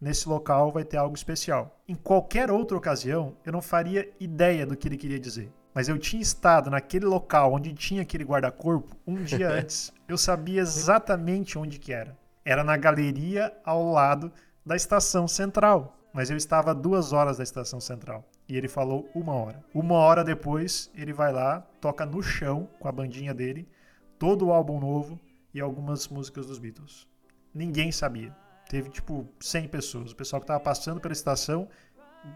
nesse local vai ter algo especial. Em qualquer outra ocasião, eu não faria ideia do que ele queria dizer. Mas eu tinha estado naquele local onde tinha aquele guarda-corpo um dia antes. Eu sabia exatamente onde que era. Era na galeria ao lado da estação central. Mas eu estava a duas horas da estação central. E ele falou uma hora. Uma hora depois, ele vai lá, toca no chão com a bandinha dele, todo o álbum novo e algumas músicas dos Beatles. Ninguém sabia. Teve tipo 100 pessoas. O pessoal que estava passando pela estação,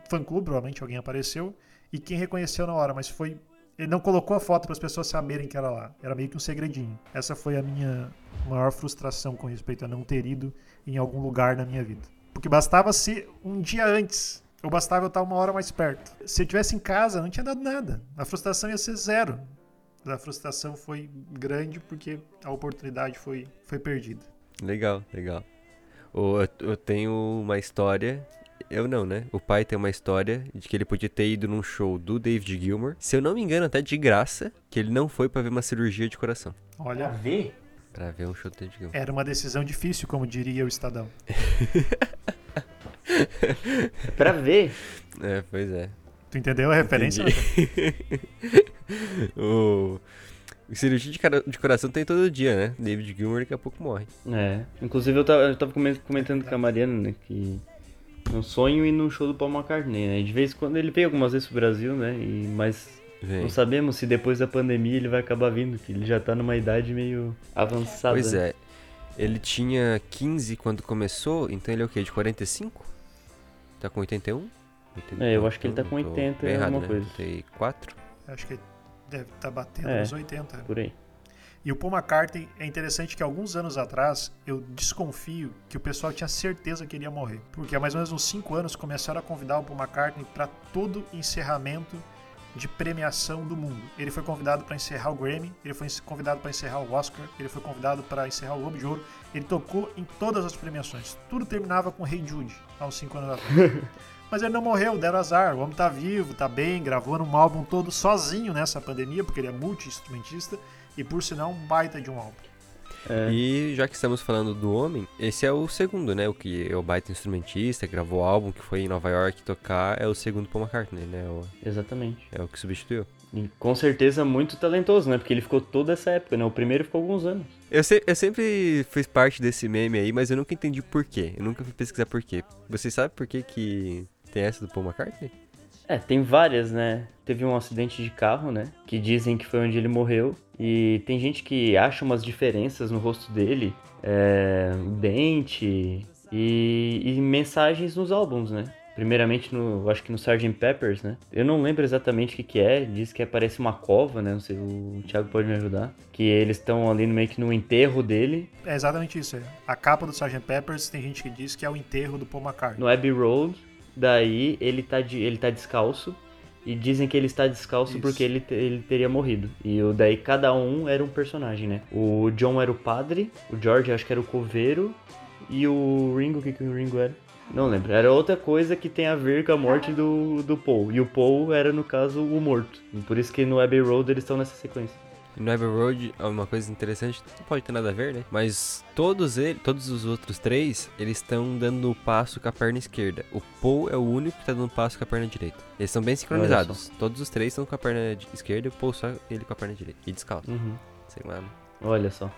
fã-clube, provavelmente alguém apareceu, e quem reconheceu na hora, mas foi. Ele não colocou a foto para as pessoas saberem que era lá. Era meio que um segredinho. Essa foi a minha maior frustração com respeito a não ter ido em algum lugar na minha vida. Porque bastava ser um dia antes. Ou bastava eu estar uma hora mais perto. Se eu tivesse em casa, não tinha dado nada. A frustração ia ser zero. A frustração foi grande porque a oportunidade foi, foi perdida. Legal, legal. Eu, eu tenho uma história. Eu não, né? O pai tem uma história de que ele podia ter ido num show do David Gilmour. Se eu não me engano, até de graça, que ele não foi pra ver uma cirurgia de coração. Olha, ver? Pra ver um show do David Gilmour. era uma decisão difícil, como diria o Estadão. Pra ver. É, pois é. Tu entendeu a referência? Entendi. o... Cirurgia de, cara- de coração tem todo dia, né? David Gilmour daqui a pouco morre. É. Inclusive eu tava, eu tava comen- comentando com a Mariana, né, que um sonho ir no show do Paul McCartney, né? De vez em quando ele veio algumas vezes pro Brasil, né? E, mas Vem. não sabemos se depois da pandemia ele vai acabar vindo, que ele já tá numa idade meio avançada. Pois é. Ele tinha 15 quando começou, então ele é o quê? De 45? Tá com 81? É, eu acho que ele tá com Não tô 80 bem errado, alguma né? coisa. 84? Acho que deve estar batendo É. nos 80. Por aí. E o Paul McCartney é interessante que alguns anos atrás eu desconfio que o pessoal tinha certeza que ele ia morrer. Porque há mais ou menos uns 5 anos começaram a convidar o Paul McCartney para todo encerramento de premiação do mundo. Ele foi convidado para encerrar o Grammy, ele foi convidado para encerrar o Oscar, ele foi convidado para encerrar o Globo de Ouro. Ele tocou em todas as premiações. Tudo terminava com Hey Jude, há uns 5 anos atrás. Mas ele não morreu, deram azar. O homem tá vivo, tá bem, gravou um álbum todo sozinho nessa pandemia, porque ele é multi-instrumentista e por sinal um baita de um álbum. É. E já que estamos falando do homem, esse é o segundo, né? O que é o baita instrumentista, gravou o álbum que foi em Nova York tocar, é o segundo Paul McCartney, né? O- Exatamente. é o que substituiu. E com certeza muito talentoso, né? Porque ele ficou toda essa época, né? O primeiro ficou alguns anos. Eu, se- eu sempre fiz parte desse meme aí, mas eu nunca entendi por quê. Eu nunca fui pesquisar por quê. Você sabe por que que tem essa do Paul McCartney? É, tem várias, né? Teve um acidente de carro, né? Que dizem que foi onde ele morreu. E tem gente que acha umas diferenças no rosto dele. É, dente e, e mensagens nos álbuns, né? Primeiramente no, acho que no Sgt. Peppers, né? Eu não lembro exatamente o que, que é. Diz que parece uma cova, né? Não sei, o Thiago pode me ajudar. Que eles estão ali meio que no enterro dele. É exatamente isso. é. A capa do Sgt. Peppers tem gente que diz que é o enterro do Paul McCartney. no Abbey Road. Daí ele tá, de, ele tá descalço. E dizem que ele está descalço Isso. porque ele, ele teria morrido. E o, daí cada um era um personagem, né? O John era o padre, o George acho que era o coveiro. E o Ringo, o que, que o Ringo era? Não lembro. Era outra coisa que tem a ver com a morte do, do Paul. E o Paul era, no caso, o morto. Por isso que no Abbey Road eles estão nessa sequência. No Abbey Road, é uma coisa interessante, não pode ter nada a ver, né? Mas todos ele, todos os outros três, eles estão dando o passo com a perna esquerda. O Paul é o único que tá dando passo com a perna direita. Eles estão bem sincronizados. Todos os três estão com a perna esquerda e o Paul só ele com a perna direita. E descalço. Uhum. Sei lá. Olha só.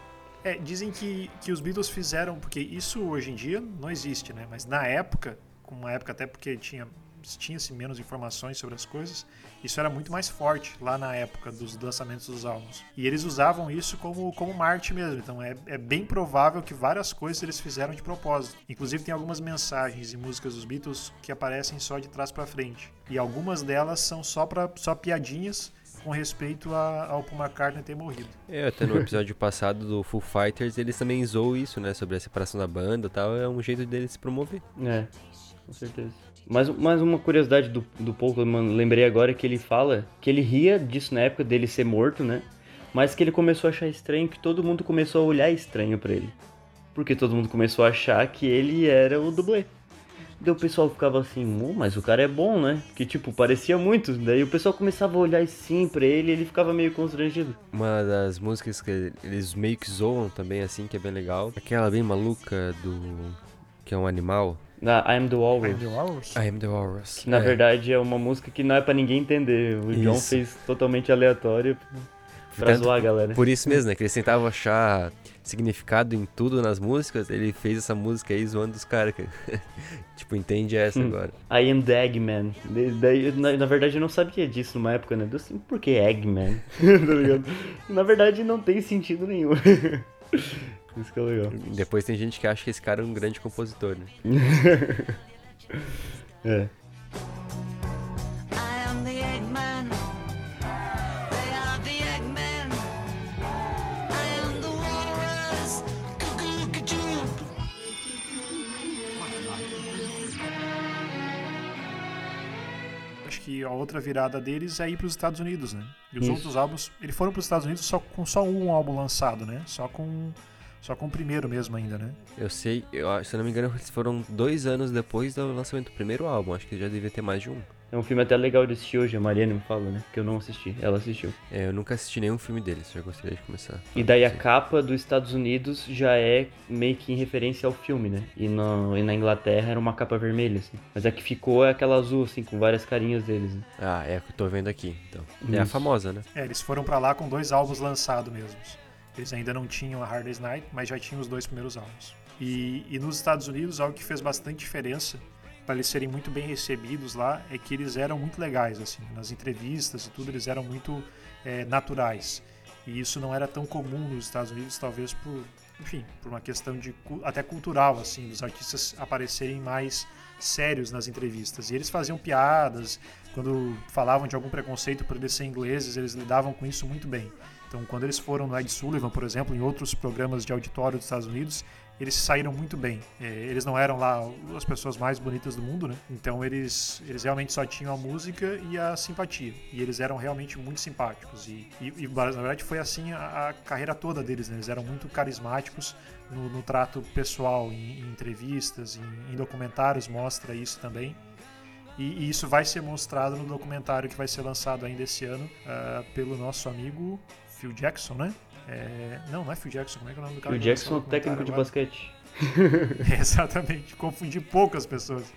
É, dizem que, que os Beatles fizeram, porque isso hoje em dia não existe, né? Mas na época, com uma época até porque tinha tinha-se menos informações sobre as coisas, isso era muito mais forte lá na época dos lançamentos dos álbuns. E eles usavam isso como, como marketing mesmo, então é, é bem provável que várias coisas eles fizeram de propósito. Inclusive tem algumas mensagens e músicas dos Beatles que aparecem só de trás pra frente. E algumas delas são só, pra, só piadinhas com respeito a, ao Paul McCartney ter morrido. É, até no episódio passado do Full Fighters, eles também zoam isso, né? Sobre a separação da banda e tal. É um jeito deles se promover. É, com certeza. Mas, mas uma curiosidade do, do man- lembrei agora que ele fala que ele ria disso na época dele ser morto, né? Mas que ele começou a achar estranho, que todo mundo começou a olhar estranho pra ele. Porque todo mundo começou a achar que ele era o dublê. Daí o pessoal ficava assim, "Ô, mas o cara é bom, né? Que tipo, parecia muito. Daí o pessoal começava a olhar assim pra ele e ele ficava meio constrangido. Uma das músicas que eles meio que zoam também, assim, que é bem legal. Aquela bem maluca do. que é um animal. Na I Am The Walrus. The Walrus? I am the Walrus. Que na É. verdade é uma música que não é pra ninguém entender. O John Isso. fez totalmente aleatório pra Tanto zoar a galera. Por isso mesmo, né? Que eles tentavam achar significado em tudo nas músicas. Ele fez essa música aí zoando os caras. cara. tipo, entende essa Hum. agora. I am the Eggman. Daí, na, na verdade, eu não sabia disso numa época, né? Eu assim, por que Eggman? tá ligado? Na verdade, não tem sentido nenhum. Isso que é legal. Depois tem gente que acha que esse cara é um grande compositor, né? É. Que a outra virada deles é ir para os Estados Unidos, né? E os Isso. outros álbuns, eles foram para os Estados Unidos só com só um álbum lançado, né? Só com só com o primeiro mesmo ainda, né? Eu sei, eu, acho- se eu não me engano, eles foram dois anos depois do lançamento do primeiro álbum. Acho que já devia ter mais de um. É um filme até legal de assistir hoje, a Mariana me fala, né? Que eu não assisti, ela assistiu. É, eu nunca assisti nenhum filme deles, já gostaria de começar. E daí a Sim. capa dos Estados Unidos já é meio que em referência ao filme, né? E, no, e na Inglaterra era uma capa vermelha, assim. Mas a que ficou é aquela azul, assim, com várias carinhas deles. Né? Ah, é a que eu tô vendo aqui, então. É a Isso. famosa, né? É, eles foram para lá com dois álbuns lançados mesmos. Eles ainda não tinham a Hard Day's Night, mas já tinham os dois primeiros álbuns. E, e nos Estados Unidos, algo que fez bastante diferença para eles serem muito bem recebidos lá é que eles eram muito legais, assim, nas entrevistas e tudo, eles eram muito é, naturais. E isso não era tão comum nos Estados Unidos, talvez por, enfim, por uma questão de até cultural, assim, dos artistas aparecerem mais sérios nas entrevistas. E eles faziam piadas, quando falavam de algum preconceito por eles ser ingleses, eles lidavam com isso muito bem. Então, quando eles foram no Ed Sullivan, por exemplo, em outros programas de auditório dos Estados Unidos, eles saíram muito bem. É, eles não eram lá as pessoas mais bonitas do mundo, né? Então eles, eles realmente só tinham a música e a simpatia. E eles eram realmente muito simpáticos. E, e, e na verdade foi assim a, a carreira toda deles, né? Eles eram muito carismáticos no, no trato pessoal, em, em entrevistas, em, em documentários, mostra isso também. E, e isso vai ser mostrado no documentário que vai ser lançado ainda esse ano uh, pelo nosso amigo Phil Jackson, né? É, não, não é Phil Jackson, como é que é o nome do cara? Que Jackson, técnico de basquete. Exatamente, confundi poucas pessoas.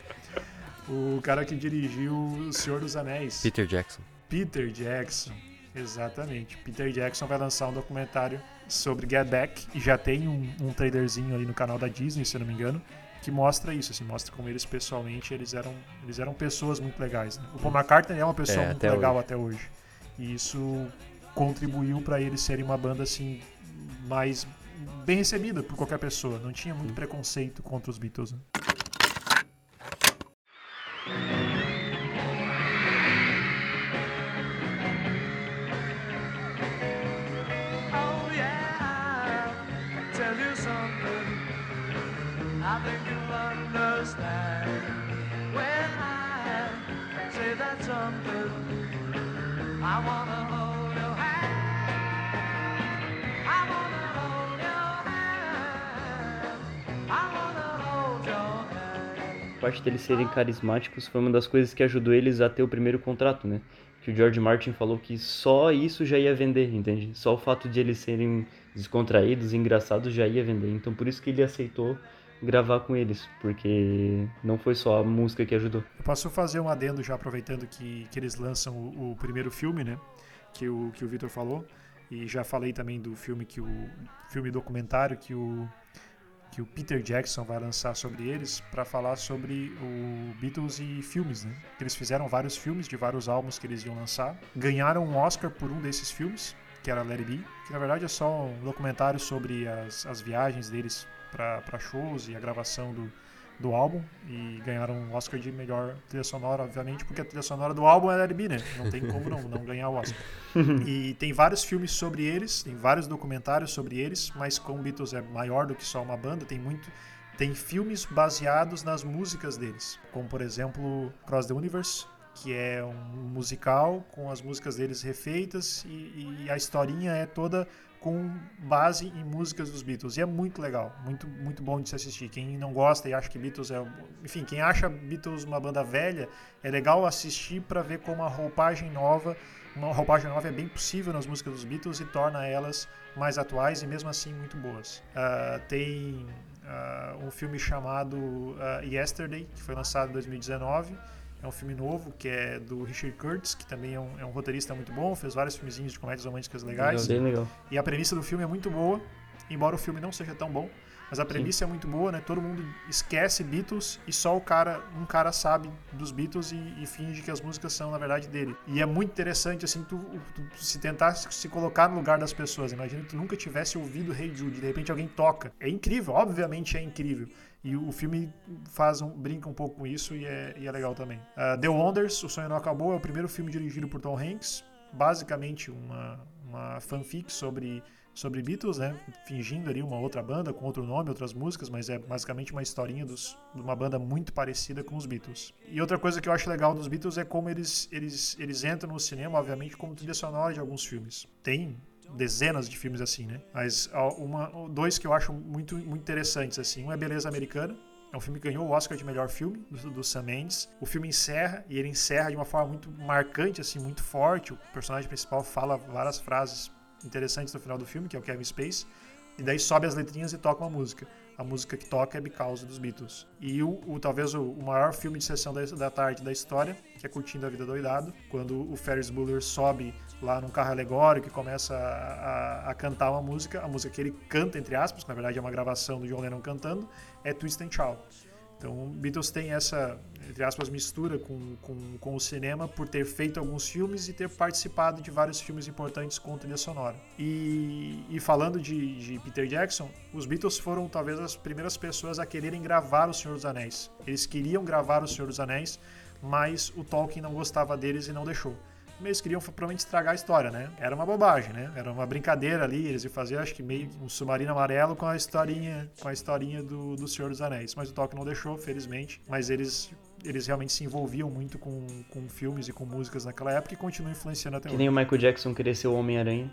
O cara que dirigiu O Senhor dos Anéis. Peter Jackson. Peter Jackson. Exatamente. Peter Jackson vai lançar um documentário sobre Get Back e já tem um, um trailerzinho ali no canal da Disney, se eu não me engano, que mostra isso, assim, mostra como eles pessoalmente eles eram, eles eram pessoas muito legais. Né? O Paul McCartney é uma pessoa É, muito até legal hoje. até hoje. E isso contribuiu para eles serem uma banda assim mais bem recebida por qualquer pessoa. Não tinha muito preconceito contra os Beatles. Né? Parte deles serem carismáticos foi uma das coisas que ajudou eles a ter o primeiro contrato, né? Que o George Martin falou que só isso já ia vender, entende? Só o fato de eles serem descontraídos, engraçados já ia vender. Então por isso que ele aceitou gravar com eles, porque não foi só a música que ajudou. Eu posso fazer um adendo já aproveitando que, que eles lançam o, o primeiro filme, né? Que o, que o Victor falou. E já falei também do filme que o filme documentário que o que o Peter Jackson vai lançar sobre eles para falar sobre o Beatles e filmes, né? Eles fizeram vários filmes de vários álbuns que eles iam lançar, ganharam um Oscar por um desses filmes, que era Let It Be, que na verdade é só um documentário sobre as, as viagens deles para shows e a gravação do, do álbum e ganharam um Oscar de melhor trilha sonora, obviamente, porque a trilha sonora do álbum é Be, né? Não tem como não, não ganhar o Oscar. e tem vários filmes sobre eles, tem vários documentários sobre eles, mas como Beatles é maior do que só uma banda, tem muito tem filmes baseados nas músicas deles, como por exemplo Cross the Universe, que é um musical com as músicas deles refeitas e, e a historinha é toda com base em músicas dos Beatles. E é muito legal, muito, muito bom de se assistir. Quem não gosta e acha que Beatles é. Enfim, quem acha Beatles uma banda velha, é legal assistir para ver como a roupagem nova, uma roupagem nova é bem possível nas músicas dos Beatles e torna elas mais atuais e mesmo assim muito boas. Ah, tem ah, um filme chamado ah, Yesterday, que foi lançado em 2019. É um filme novo que é do Richard Curtis, que também é um, é um roteirista muito bom, fez vários filmezinhos de comédias românticas legais. Bem legal. E a premissa do filme é muito boa, embora o filme não seja tão bom. Mas a premissa é muito boa, né? Todo mundo esquece Beatles e só o cara, um cara sabe dos Beatles e, e finge que as músicas são na verdade dele. E é muito interessante assim tu, tu se tentar se colocar no lugar das pessoas. Imagina que tu nunca tivesse ouvido Hey Jude, de repente alguém toca. É incrível, obviamente é incrível. E o filme faz um, brinca um pouco com isso e é, e é legal também. Uh, The Wonders, O Sonho Não Acabou, é o primeiro filme dirigido por Tom Hanks. Basicamente uma, uma fanfic sobre sobre Beatles, né? Fingindo ali uma outra banda com outro nome, outras músicas, mas é basicamente uma historinha dos, de uma banda muito parecida com os Beatles. E outra coisa que eu acho legal dos Beatles é como eles, eles, eles entram no cinema, obviamente, como trilha sonora de alguns filmes. Tem dezenas de filmes assim, né? Mas uma, dois que eu acho muito, muito interessantes, assim. Um é Beleza Americana, é um filme que ganhou o Oscar de melhor filme do, do Sam Mendes. O filme encerra e ele encerra de uma forma muito marcante, assim, muito forte. O personagem principal fala várias frases interessantes no final do filme, que é o Kevin Space. E daí sobe as letrinhas e toca uma música. A música que toca é Because dos Beatles. E o, o talvez o, o, maior filme de sessão da, da tarde da história, que é Curtindo a Vida Doidado, quando o Ferris Bueller sobe lá num carro alegórico e começa a, a, a, cantar uma música, a música que ele canta, entre aspas, que na verdade é uma gravação do John Lennon cantando, é Twist and Shout. Então, Beatles tem essa, entre aspas, mistura com, com, com o cinema por ter feito alguns filmes e ter participado de vários filmes importantes com trilha sonora. E, e falando de, de, Peter Jackson, os Beatles foram talvez as primeiras pessoas a quererem gravar O Senhor dos Anéis. Eles queriam gravar O Senhor dos Anéis, mas o Tolkien não gostava deles e não deixou. Eles queriam provavelmente estragar a história, né? Era uma bobagem, né? Era uma brincadeira ali, eles iam fazer, acho que meio um submarino amarelo com a historinha, com a historinha do, do Senhor dos Anéis. Mas o Tolkien não deixou, felizmente. Mas eles eles realmente se envolviam muito com, com filmes e com músicas naquela época e continuam influenciando até Que hoje. nem o Michael Jackson querer ser o Homem-Aranha.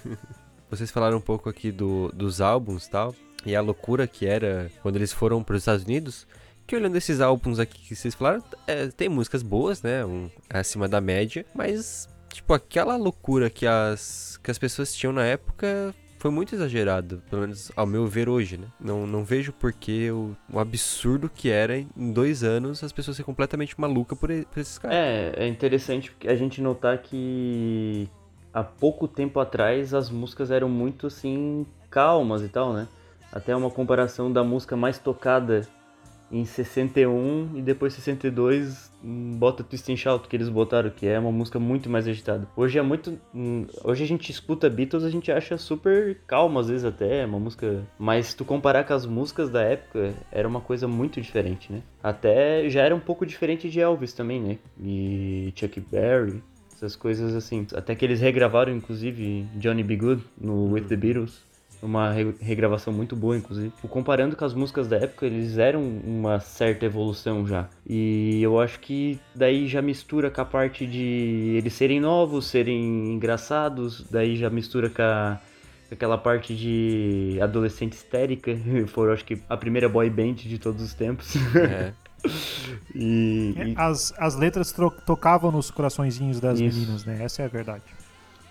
Vocês falaram um pouco aqui do, dos álbuns e tal, e a loucura que era quando eles foram para os Estados Unidos. Que olhando esses álbuns aqui que vocês falaram, é, tem músicas boas, né? Um, acima da média, mas, tipo, aquela loucura que as, que as pessoas tinham na época foi muito exagerado, pelo menos ao meu ver hoje, né? Não, não vejo porque o, o absurdo que era em dois anos as pessoas serem completamente malucas por, por esses caras. É, é interessante a gente notar que há pouco tempo atrás as músicas eram muito assim calmas e tal, né? Até uma comparação da música mais tocada em 61 e depois 62 hum, bota Twist and Shout que eles botaram, que é uma música muito mais agitada. Hoje é muito, hum, hoje a gente escuta Beatles, a gente acha super calma às vezes até, é uma música, mas se tu comparar com as músicas da época, era uma coisa muito diferente, né? Até já era um pouco diferente de Elvis também, né? E Chuck Berry, essas coisas assim. Até que eles regravaram, inclusive, Johnny B. Good no With the Beatles. Uma re- regravação muito boa, inclusive. Comparando com as músicas da época, eles eram uma certa evolução já. E eu acho que daí já mistura com a parte de eles serem novos, serem engraçados, daí já mistura com a aquela parte de adolescente histérica. Foram, acho que, a primeira boy band de todos os tempos. É. e, É, e- As, as letras tocavam nos coraçõezinhos das Isso. meninas, né? Essa é a verdade.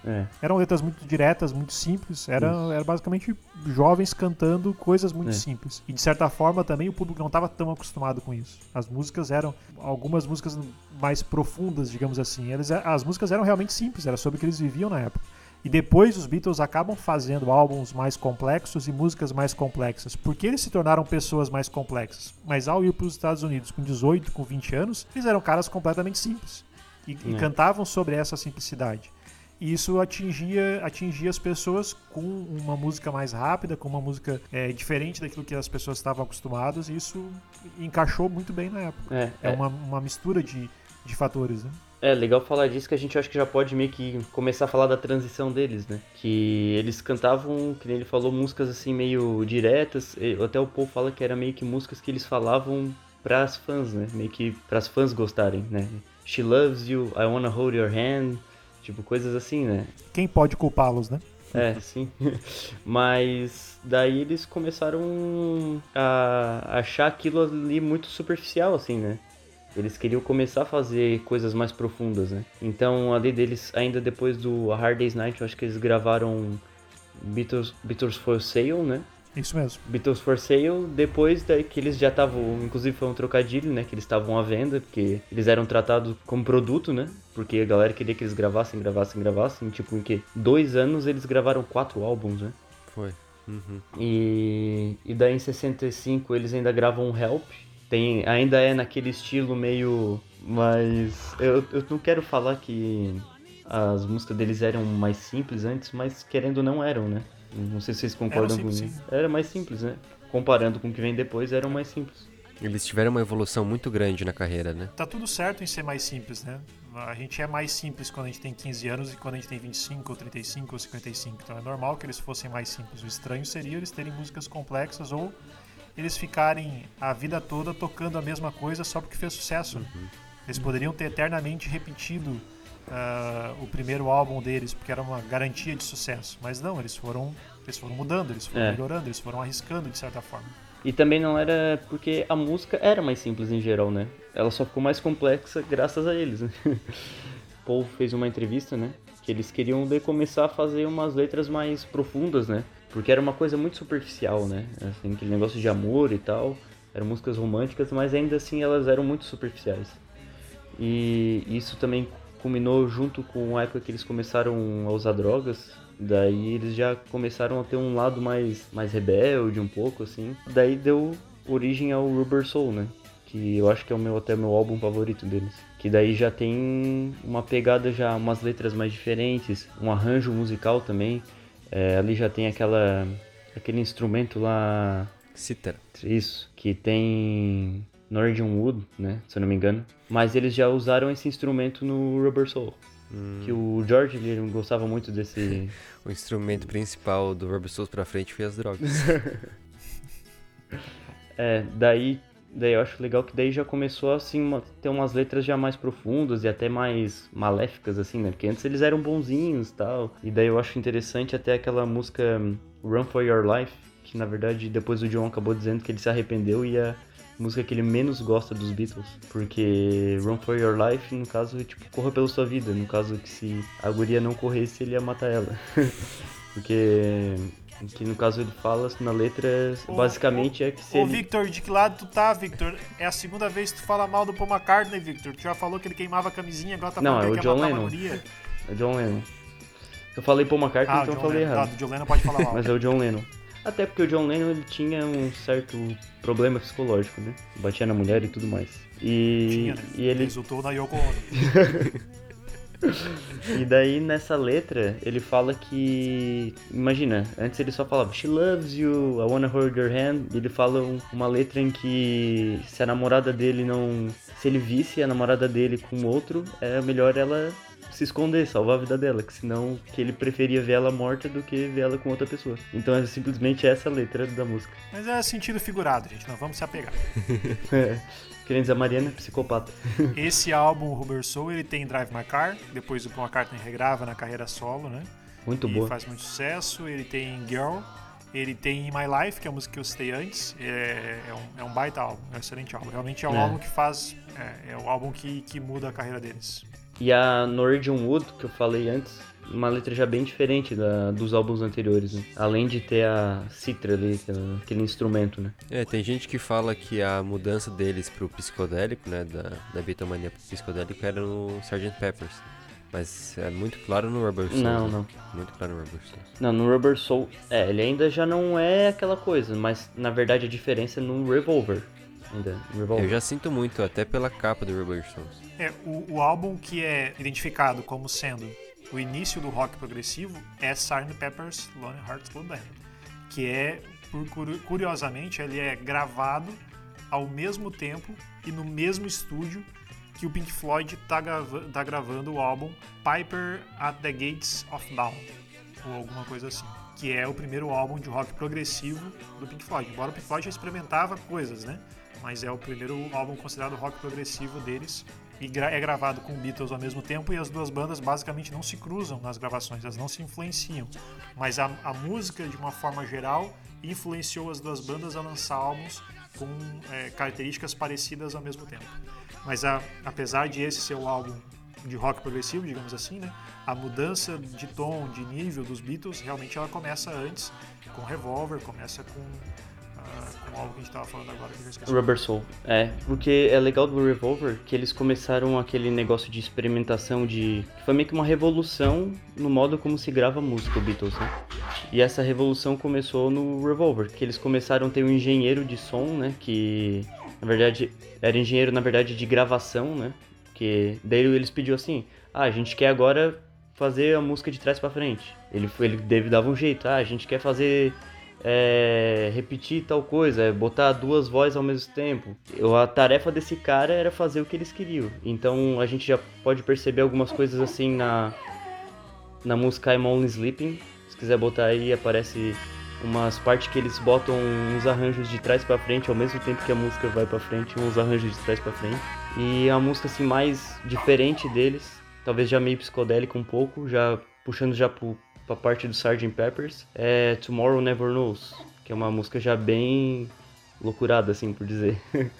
É. Eram letras muito diretas, muito simples. Era, era basicamente jovens cantando coisas muito É. simples. E de certa forma também o público não estava tão acostumado com isso. As músicas eram algumas músicas mais profundas, digamos assim. Eles, as músicas eram realmente simples, era sobre o que eles viviam na época. E depois os Beatles acabam fazendo álbuns mais complexos e músicas mais complexas, porque eles se tornaram pessoas mais complexas. Mas ao ir para os Estados Unidos com 18, com 20 anos, eles eram caras completamente simples. E, e É. cantavam sobre essa simplicidade. E isso atingia, atingia as pessoas com uma música mais rápida, com uma música é, diferente daquilo que as pessoas estavam acostumadas, e isso encaixou muito bem na época. É, É, é, uma, uma mistura de, de fatores, né? é legal falar disso que a gente acha que já pode meio que começar a falar da transição deles, né? Que eles cantavam, que nem ele falou, músicas assim meio diretas. Até o Paul fala que era meio que músicas que eles falavam pras fãs, né? Meio que pras fãs gostarem, né? She loves you, I wanna hold your hand. Tipo, coisas assim, né? Quem pode culpá-los, né? É, sim. Mas daí eles começaram a achar aquilo ali muito superficial, assim, né? Eles queriam começar a fazer coisas mais profundas, né? Então, ali deles, ainda depois do A Hard Day's Night, eu acho que eles gravaram Beatles, Beatles for Sale, né? Isso mesmo. Beatles for Sale, depois daí que eles já estavam, inclusive foi um trocadilho, né, que eles estavam à venda, porque eles eram tratados como produto, né, porque a galera queria que eles gravassem, gravassem, gravassem, tipo, em que dois anos eles gravaram quatro álbuns, né, Foi. Uhum. e, e daí em 65 eles ainda gravam um Help, tem, ainda é naquele estilo meio, mas eu, eu não quero falar que as músicas deles eram mais simples antes, mas querendo ou não eram, né, não sei se vocês concordam simples, com sim. Era mais simples, né? Comparando com o que vem depois, eram mais simples. Eles tiveram uma evolução muito grande na carreira, né? Tá tudo certo em ser mais simples, né? A gente é mais simples quando a gente tem 15 anos e quando a gente tem 25, ou 35, ou 55. Então é normal que eles fossem mais simples. O estranho seria eles terem músicas complexas ou eles ficarem a vida toda tocando a mesma coisa só porque fez sucesso. Eles poderiam ter eternamente repetido ah, o primeiro álbum deles, porque era uma garantia de sucesso. Mas não, eles foram, eles foram mudando, eles foram É. melhorando, eles foram arriscando de certa forma. E também não era porque a música era mais simples em geral, né? Ela só ficou mais complexa graças a eles, né? Paul fez uma entrevista, né? Que eles queriam daí começar a fazer umas letras mais profundas, né? Porque era uma coisa muito superficial, né? Assim, aquele negócio de amor e tal. Eram músicas românticas, mas ainda assim elas eram muito superficiais. E isso também culminou junto com a época que eles começaram a usar drogas. Daí eles já começaram a ter um lado mais, mais rebelde um pouco, assim. Daí deu origem ao Rubber Soul, né? Que eu acho que é o meu, até o meu álbum favorito deles. Que daí já tem uma pegada já, umas letras mais diferentes, um arranjo musical também. É, ali já tem aquela aquele instrumento lá Cítara. isso, que tem Norwegian Wood, né? Se eu não me engano. Mas eles já usaram esse instrumento no Rubber Soul. Que o George ele gostava muito desse. O instrumento principal do Rubber Souls pra frente foi as drogas. É, daí, daí eu acho legal que daí já começou assim uma, ter umas letras já mais profundas e até mais maléficas assim, né? Porque antes eles eram bonzinhos e tal. E daí eu acho interessante até aquela música hum, Run for Your Life, que na verdade depois o John acabou dizendo que ele se arrependeu e a música que ele menos gosta dos Beatles, porque Run for Your Life, no caso, é tipo, corra pela sua vida, no caso que se a guria não corresse, ele ia matar ela. porque que no caso ele fala na letra, Ô, basicamente é que se Ô, ele Victor, de que lado tu tá, Victor? É a segunda vez que tu fala mal do Paul McCartney, Victor. Tu já falou que ele queimava a camisinha, agora tá Não, falando é que o John Lennon. É John Lennon. Eu falei Paul McCartney, Ah, o então eu falei Lennon. Ah, errado. do John Lennon pode falar mal. Mas é o John Lennon. Até porque o John Lennon ele tinha um certo problema psicológico, né? Batia na mulher e tudo mais. E, Tinha, né? e ele Resultou na Yoko Ono. e daí nessa letra ele fala que imagina, antes ele só falava She loves you, I wanna hold your hand. E ele fala um- uma letra em que se a namorada dele não, se ele visse a namorada dele com outro, era melhor ela se esconder, salvar a vida dela, que senão que ele preferia ver ela morta do que ver ela com outra pessoa. Então é simplesmente essa a letra da música. Mas é sentido figurado, gente. Não vamos se apegar. É. Querendo dizer, a Mariana é psicopata. Esse álbum, o Rubber Soul, ele tem Drive My Car. Depois o Paul McCartney regrava na carreira solo, né? Muito e boa. faz muito sucesso. Ele tem Girl. Ele tem In My Life, que é a música que eu citei antes. É, é um, é um baita álbum, é um excelente álbum. Realmente é um É. álbum que faz. É, é o álbum que, que muda a carreira deles. E a Norwegian Wood, que eu falei antes, uma letra já bem diferente da, dos álbuns anteriores, né? Além de ter a citra ali, aquela- aquele instrumento, né? É, tem gente que fala que a mudança deles pro psicodélico, né, da, da Beatlemania pro psicodélico era no Sgt. Peppers. Mas é muito claro no Rubber Souls. Não, né? não. Muito claro no Rubber Souls. Não, no Rubber Soul, é, ele ainda já não é aquela coisa, mas na verdade a diferença é no Revolver. Ainda. Eu já sinto muito, até pela capa do Rubber Souls. É, o, o álbum que é identificado como sendo o início do rock progressivo é Sgt. Pepper's Lonely Hearts Club Band, que é, curiosamente, ele é gravado ao mesmo tempo e no mesmo estúdio que o Pink Floyd tá, grava- tá gravando o álbum Piper at the Gates of Dawn, ou alguma coisa assim, que é o primeiro álbum de rock progressivo do Pink Floyd. Embora o Pink Floyd já experimentava coisas, né? Mas é o primeiro álbum considerado rock progressivo deles e gra- é gravado com Beatles ao mesmo tempo e as duas bandas basicamente não se cruzam nas gravações, elas não se influenciam. Mas a, a música, de uma forma geral, influenciou as duas bandas a lançar álbuns com é, características parecidas ao mesmo tempo. Mas a- apesar de esse ser o álbum de rock progressivo, digamos assim, né? A mudança de tom, de nível dos Beatles, realmente ela começa antes com Revolver, começa com, algo que a gente estava falando agora que eu. Rubber Soul. É, porque é legal do Revolver que eles começaram aquele negócio de experimentação de. foi meio que uma revolução no modo como se grava música, o Beatles, né? E essa revolução começou no Revolver, que eles começaram a ter um engenheiro de som, né? Que na verdade era engenheiro, na verdade, de gravação, né? Que daí eles pediu assim: ah, a gente quer agora fazer a música de trás pra frente. Ele, ele dava um jeito, ah, a gente quer fazer é, repetir tal coisa, é botar duas vozes ao mesmo tempo. Eu- A tarefa desse cara era fazer o que eles queriam. Então a gente já pode perceber algumas coisas assim na, na música I'm Only Sleeping. Se quiser botar aí, aparece umas partes que eles botam uns arranjos de trás pra frente ao mesmo tempo que a música vai pra frente, uns arranjos de trás pra frente. E a música assim mais diferente deles, talvez já meio psicodélica um pouco, já puxando já pro, pra parte do Sgt. Peppers, é Tomorrow Never Knows, que é uma música já bem loucurada assim por dizer.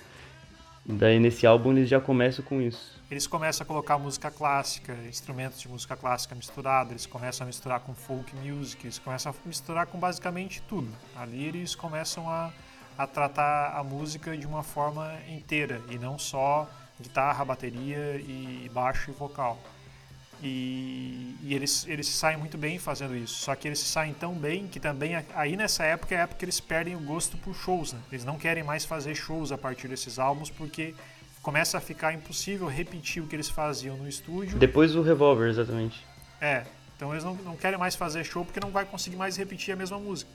Daí nesse álbum eles já começam com isso. Eles começam a colocar música clássica, instrumentos de música clássica misturados, eles começam a misturar com folk music, eles começam a misturar com basicamente tudo. Ali eles começam a, a tratar a música de uma forma inteira e não só guitarra, bateria e baixo e vocal. E, e eles, eles se saem muito bem fazendo isso. Só que eles se saem tão bem que também aí nessa época é a época que eles perdem o gosto por shows. Né? Eles não querem mais fazer shows a partir desses álbuns porque começa a ficar impossível repetir o que eles faziam no estúdio. Depois do Revolver, exatamente. É, então eles não, não querem mais fazer show porque não vai conseguir mais repetir a mesma música.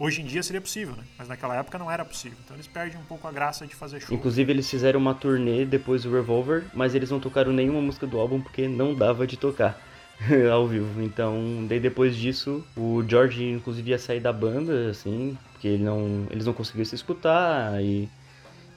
Hoje em dia seria possível, né? Mas naquela época não era possível. Então eles perdem um pouco a graça de fazer show. Inclusive eles fizeram uma turnê depois do Revolver, mas eles não tocaram nenhuma música do álbum porque não dava de tocar ao vivo. Então, daí depois disso, o George inclusive ia sair da banda, assim, porque ele não, eles não conseguiam se escutar e,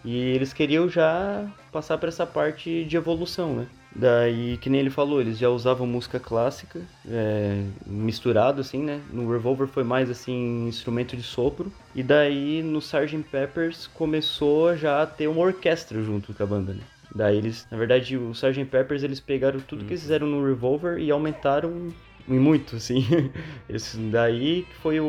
e eles queriam já passar para essa parte de evolução, né? Daí, que nem ele falou, eles já usavam música clássica, é, misturado assim, né? No Revolver foi mais assim, instrumento de sopro. E daí no Sgt. Peppers começou já a ter uma orquestra junto com a banda, né? Daí eles, na verdade, o Sgt. Peppers eles pegaram tudo que eles fizeram no Revolver e aumentaram em muito, assim. Daí que foi o,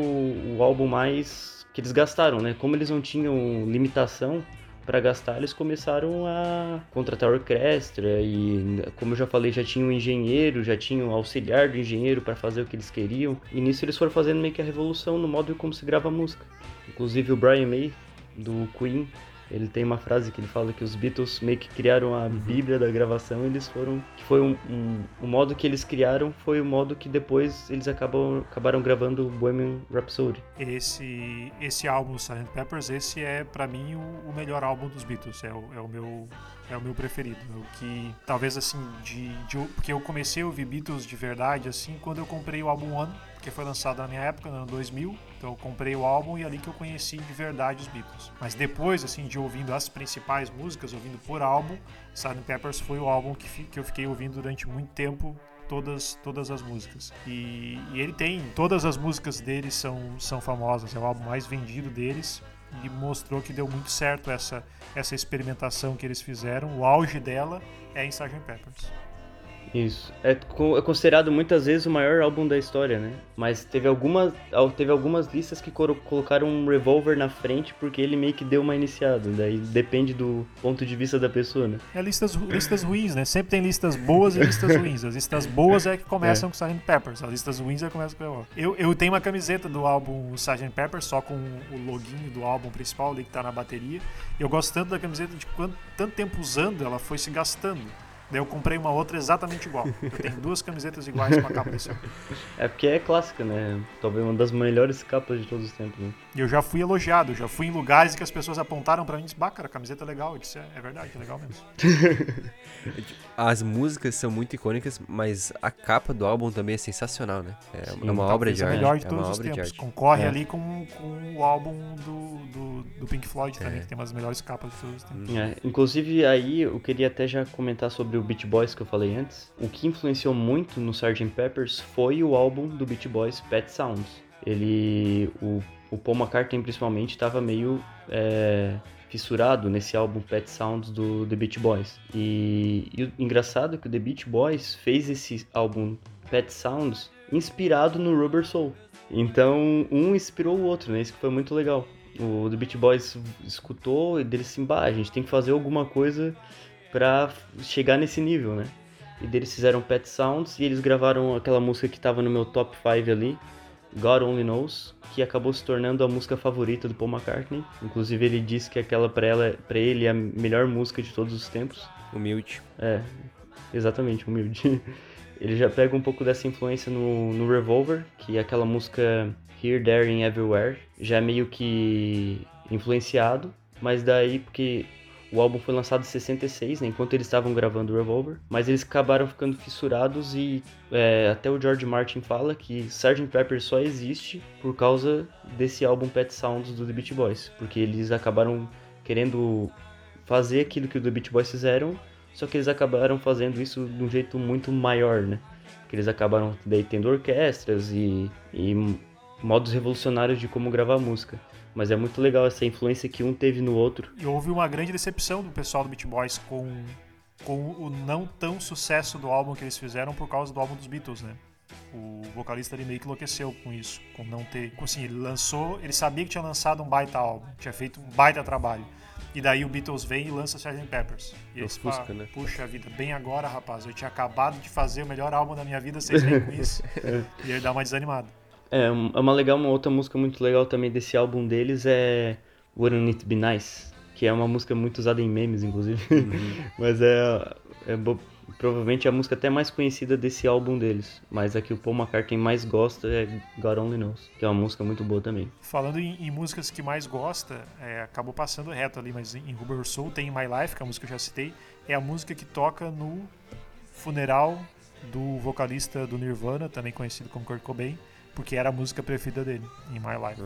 o álbum mais que eles gastaram, né? Como eles não tinham limitação para gastar, eles começaram a contratar orquestra e, como eu já falei, já tinha um engenheiro, já tinha um auxiliar do engenheiro para fazer o que eles queriam. E nisso eles foram fazendo meio que a revolução no modo como se grava música. Inclusive o Brian May do Queen, ele tem uma frase que ele fala que os Beatles meio que criaram a bíblia da gravação, eles foram que foi um, um o modo que eles criaram foi o modo que depois eles acabam acabaram gravando Bohemian Rhapsody. Esse, esse álbum, Sgt. Peppers, esse é pra mim o, o melhor álbum dos Beatles. É o, é o meu é o meu preferido. O que talvez assim de, de porque eu comecei a ouvir Beatles de verdade assim quando eu comprei o álbum One, que foi lançado na minha época, no ano 2000. Então eu comprei o álbum e ali que eu conheci de verdade os Beatles. Mas depois assim de ouvindo as principais músicas, ouvindo por álbum, Sgt. Peppers foi o álbum que, que eu fiquei ouvindo durante muito tempo todas, todas as músicas. E, e ele tem, todas as músicas dele são, são famosas, é o álbum mais vendido deles e mostrou que deu muito certo essa, essa experimentação que eles fizeram. O auge dela é em Sgt. Peppers. Isso. É, é considerado muitas vezes o maior álbum da história, né? Mas teve algumas, al- teve algumas listas que colocaram um Revolver na frente porque ele meio que deu uma iniciada. Daí depende do ponto de vista da pessoa, né? É listas, listas ruins, né? Sempre tem listas boas e listas ruins. As listas boas é que começam com Sgt. Peppers, as listas ruins é que começam com o eu, eu tenho uma camiseta do álbum Sgt. Peppers, só com o loginho do álbum principal ali que tá na bateria. E eu gosto tanto da camiseta de quanto tanto tempo usando, ela foi se gastando. Daí eu comprei uma outra exatamente igual. Eu tenho duas camisetas iguais com a capa desse álbum. É porque é clássica, né? Talvez uma das melhores capas de todos os tempos, né? E eu já fui elogiado, já fui em lugares que as pessoas apontaram pra mim e disseram, cara, a camiseta é legal. Eu disse, é, é verdade, é legal mesmo. As músicas são muito icônicas, mas a capa do álbum também é sensacional, né? É Sim, uma obra Talvez de arte. melhor de é todos uma os obra de tempos. arte. Concorre É. ali com, com o álbum do, do, do Pink Floyd também, É. que tem umas melhores capas de todos os tempos. É, inclusive aí eu queria até já comentar sobre o Beach Boys que eu falei antes. O que influenciou muito no Sgt. Peppers foi o álbum do Beach Boys, Pet Sounds. Ele, o, o Paul McCartney principalmente estava meio é, fissurado nesse álbum Pet Sounds do The Beach Boys. E, e o engraçado é que o The Beach Boys fez esse álbum Pet Sounds inspirado no Rubber Soul. Então um inspirou o outro, né? Isso que foi muito legal. O The Beach Boys escutou e dele assim, bah, a gente tem que fazer alguma coisa pra chegar nesse nível, né? E deles fizeram Pet Sounds e eles gravaram aquela música que tava no meu top 5 ali, God Only Knows, que acabou se tornando a música favorita do Paul McCartney. Inclusive ele disse que aquela pra, ela, pra ele é a melhor música de todos os tempos. Humilde. É, exatamente, humilde. Ele já pega um pouco dessa influência no, no Revolver, que é aquela música Here, There and Everywhere, já é meio que influenciado, mas daí porque o álbum foi lançado em 66, né, enquanto eles estavam gravando o Revolver, mas eles acabaram ficando fissurados e é, até o George Martin fala que Sgt. Pepper só existe por causa desse álbum Pet Sounds do The Beach Boys, porque eles acabaram querendo fazer aquilo que o The Beach Boys fizeram, só que eles acabaram fazendo isso de um jeito muito maior, né? Que eles acabaram daí tendo orquestras e, e modos revolucionários de como gravar música. Mas é muito legal essa influência que um teve no outro. E houve uma grande decepção do pessoal do Beat Boys com, com o não tão sucesso do álbum que eles fizeram por causa do álbum dos Beatles, né? O vocalista ele meio que enlouqueceu com isso, com não ter. Assim, ele lançou, ele sabia que tinha lançado um baita álbum, tinha feito um baita trabalho. E daí o Beatles vem e lança Sgt. Peppers. E aí você fala, Ofusca, né? puxa vida, bem agora, rapaz. Eu tinha acabado de fazer o melhor álbum da minha vida, vocês vêm com isso. e aí dá uma desanimada. É, é uma legal, uma outra música muito legal também desse álbum deles é Wouldn't It Be Nice, que é uma música muito usada em memes, inclusive. Mas é, é bo- provavelmente a música até mais conhecida desse álbum deles. Mas a que o Paul McCartney mais gosta é God Only Knows, que é uma música muito boa também. Falando em, em músicas que mais gosta, é, acabou passando reto ali, mas em Rubber Soul tem My Life, que é a música que eu já citei, é a música que toca no funeral do vocalista do Nirvana, também conhecido como Kurt Cobain, porque era a música preferida dele, em My Life.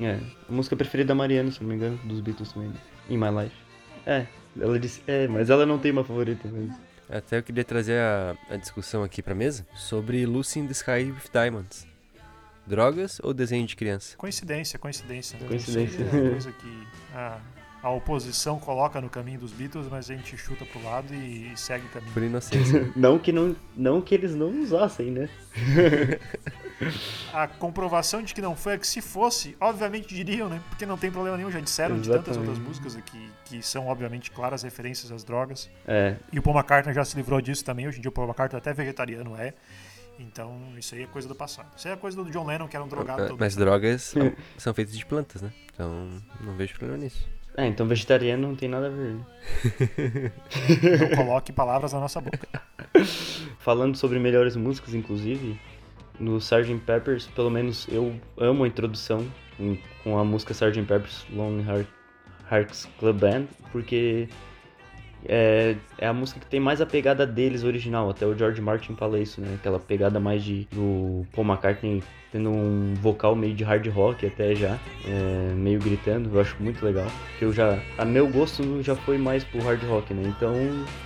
É, a música preferida da Mariana, se não me engano, dos Beatles também. In My Life. É, ela disse, é, mas ela não tem uma favorita, mas... Até eu queria trazer a, a discussão aqui pra mesa sobre Lucy in the Sky with Diamonds. Drogas ou desenho de criança? Coincidência, coincidência. Coincidência. É coisa que a, a oposição coloca no caminho dos Beatles, mas a gente chuta pro lado e, segue o caminho. Por inocência. Não que, não, não que eles não usassem, né? A comprovação de que não foi é que se fosse, obviamente diriam, né? Porque não tem problema nenhum, já disseram de tantas Exatamente. outras músicas aqui que são obviamente claras referências às drogas. É, E o Paul McCartney já se livrou disso também. Hoje em dia o Paul McCartney até vegetariano é. Então isso aí é coisa do passado. Isso aí é coisa do John Lennon, que era um drogado todo. Mas drogas são, são feitas de plantas, né? Então não vejo problema nisso. É, então vegetariano não tem nada a ver? Não coloque palavras na nossa boca. Falando sobre melhores músicas, inclusive, no Sgt. Peppers, pelo menos eu amo a introdução com a música Sgt. Pepper's Lonely Heart, Hearts Club Band, porque é, é a música que tem mais a pegada deles original. Até o George Martin fala isso, né? Aquela pegada mais de do Paul McCartney tendo um vocal meio de hard rock até já, é, meio gritando. Eu acho muito legal. Porque eu já, a meu gosto já foi mais pro hard rock, né? Então,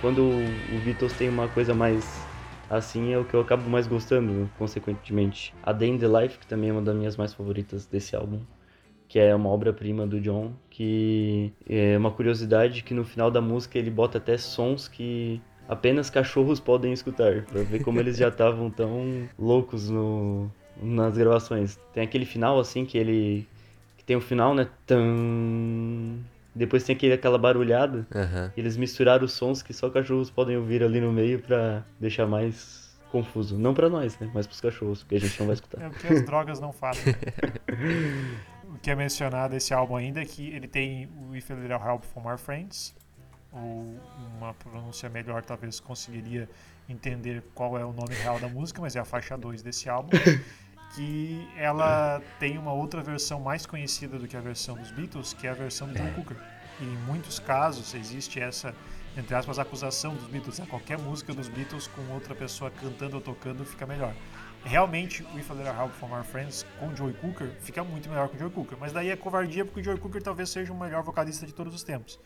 quando o Beatles tem uma coisa mais assim é o que eu acabo mais gostando, consequentemente. A Day in the Life, que também é uma das minhas mais favoritas desse álbum, que é uma obra-prima do John, que é uma curiosidade que no final da música ele bota até sons que apenas cachorros podem escutar, pra ver como eles já estavam tão loucos no, nas gravações. Tem aquele final assim que ele que tem o final, né? Tan... Depois tem aquele, aquela barulhada. E Eles misturaram os sons que só cachorros podem ouvir ali no meio pra deixar mais confuso. Não pra nós, né? Mas pros cachorros, porque a gente não vai escutar. É o que as drogas não fazem. o que é mencionado esse álbum ainda é que ele tem o If a Little Help from Our Friends, ou uma pronúncia melhor talvez conseguiria entender qual é o nome real da música, mas é a faixa 2 desse álbum. Que ela tem uma outra versão mais conhecida do que a versão dos Beatles, que é a versão do John Cooker. E em muitos casos existe essa, entre aspas, acusação dos Beatles. Né? Qualquer música dos Beatles com outra pessoa cantando ou tocando fica melhor. Realmente, o If a Little Help from Our Friends com o Joey Cooker fica muito melhor que o Joey Cooker. Mas daí é covardia porque o Joey Cooker talvez seja o melhor vocalista de todos os tempos.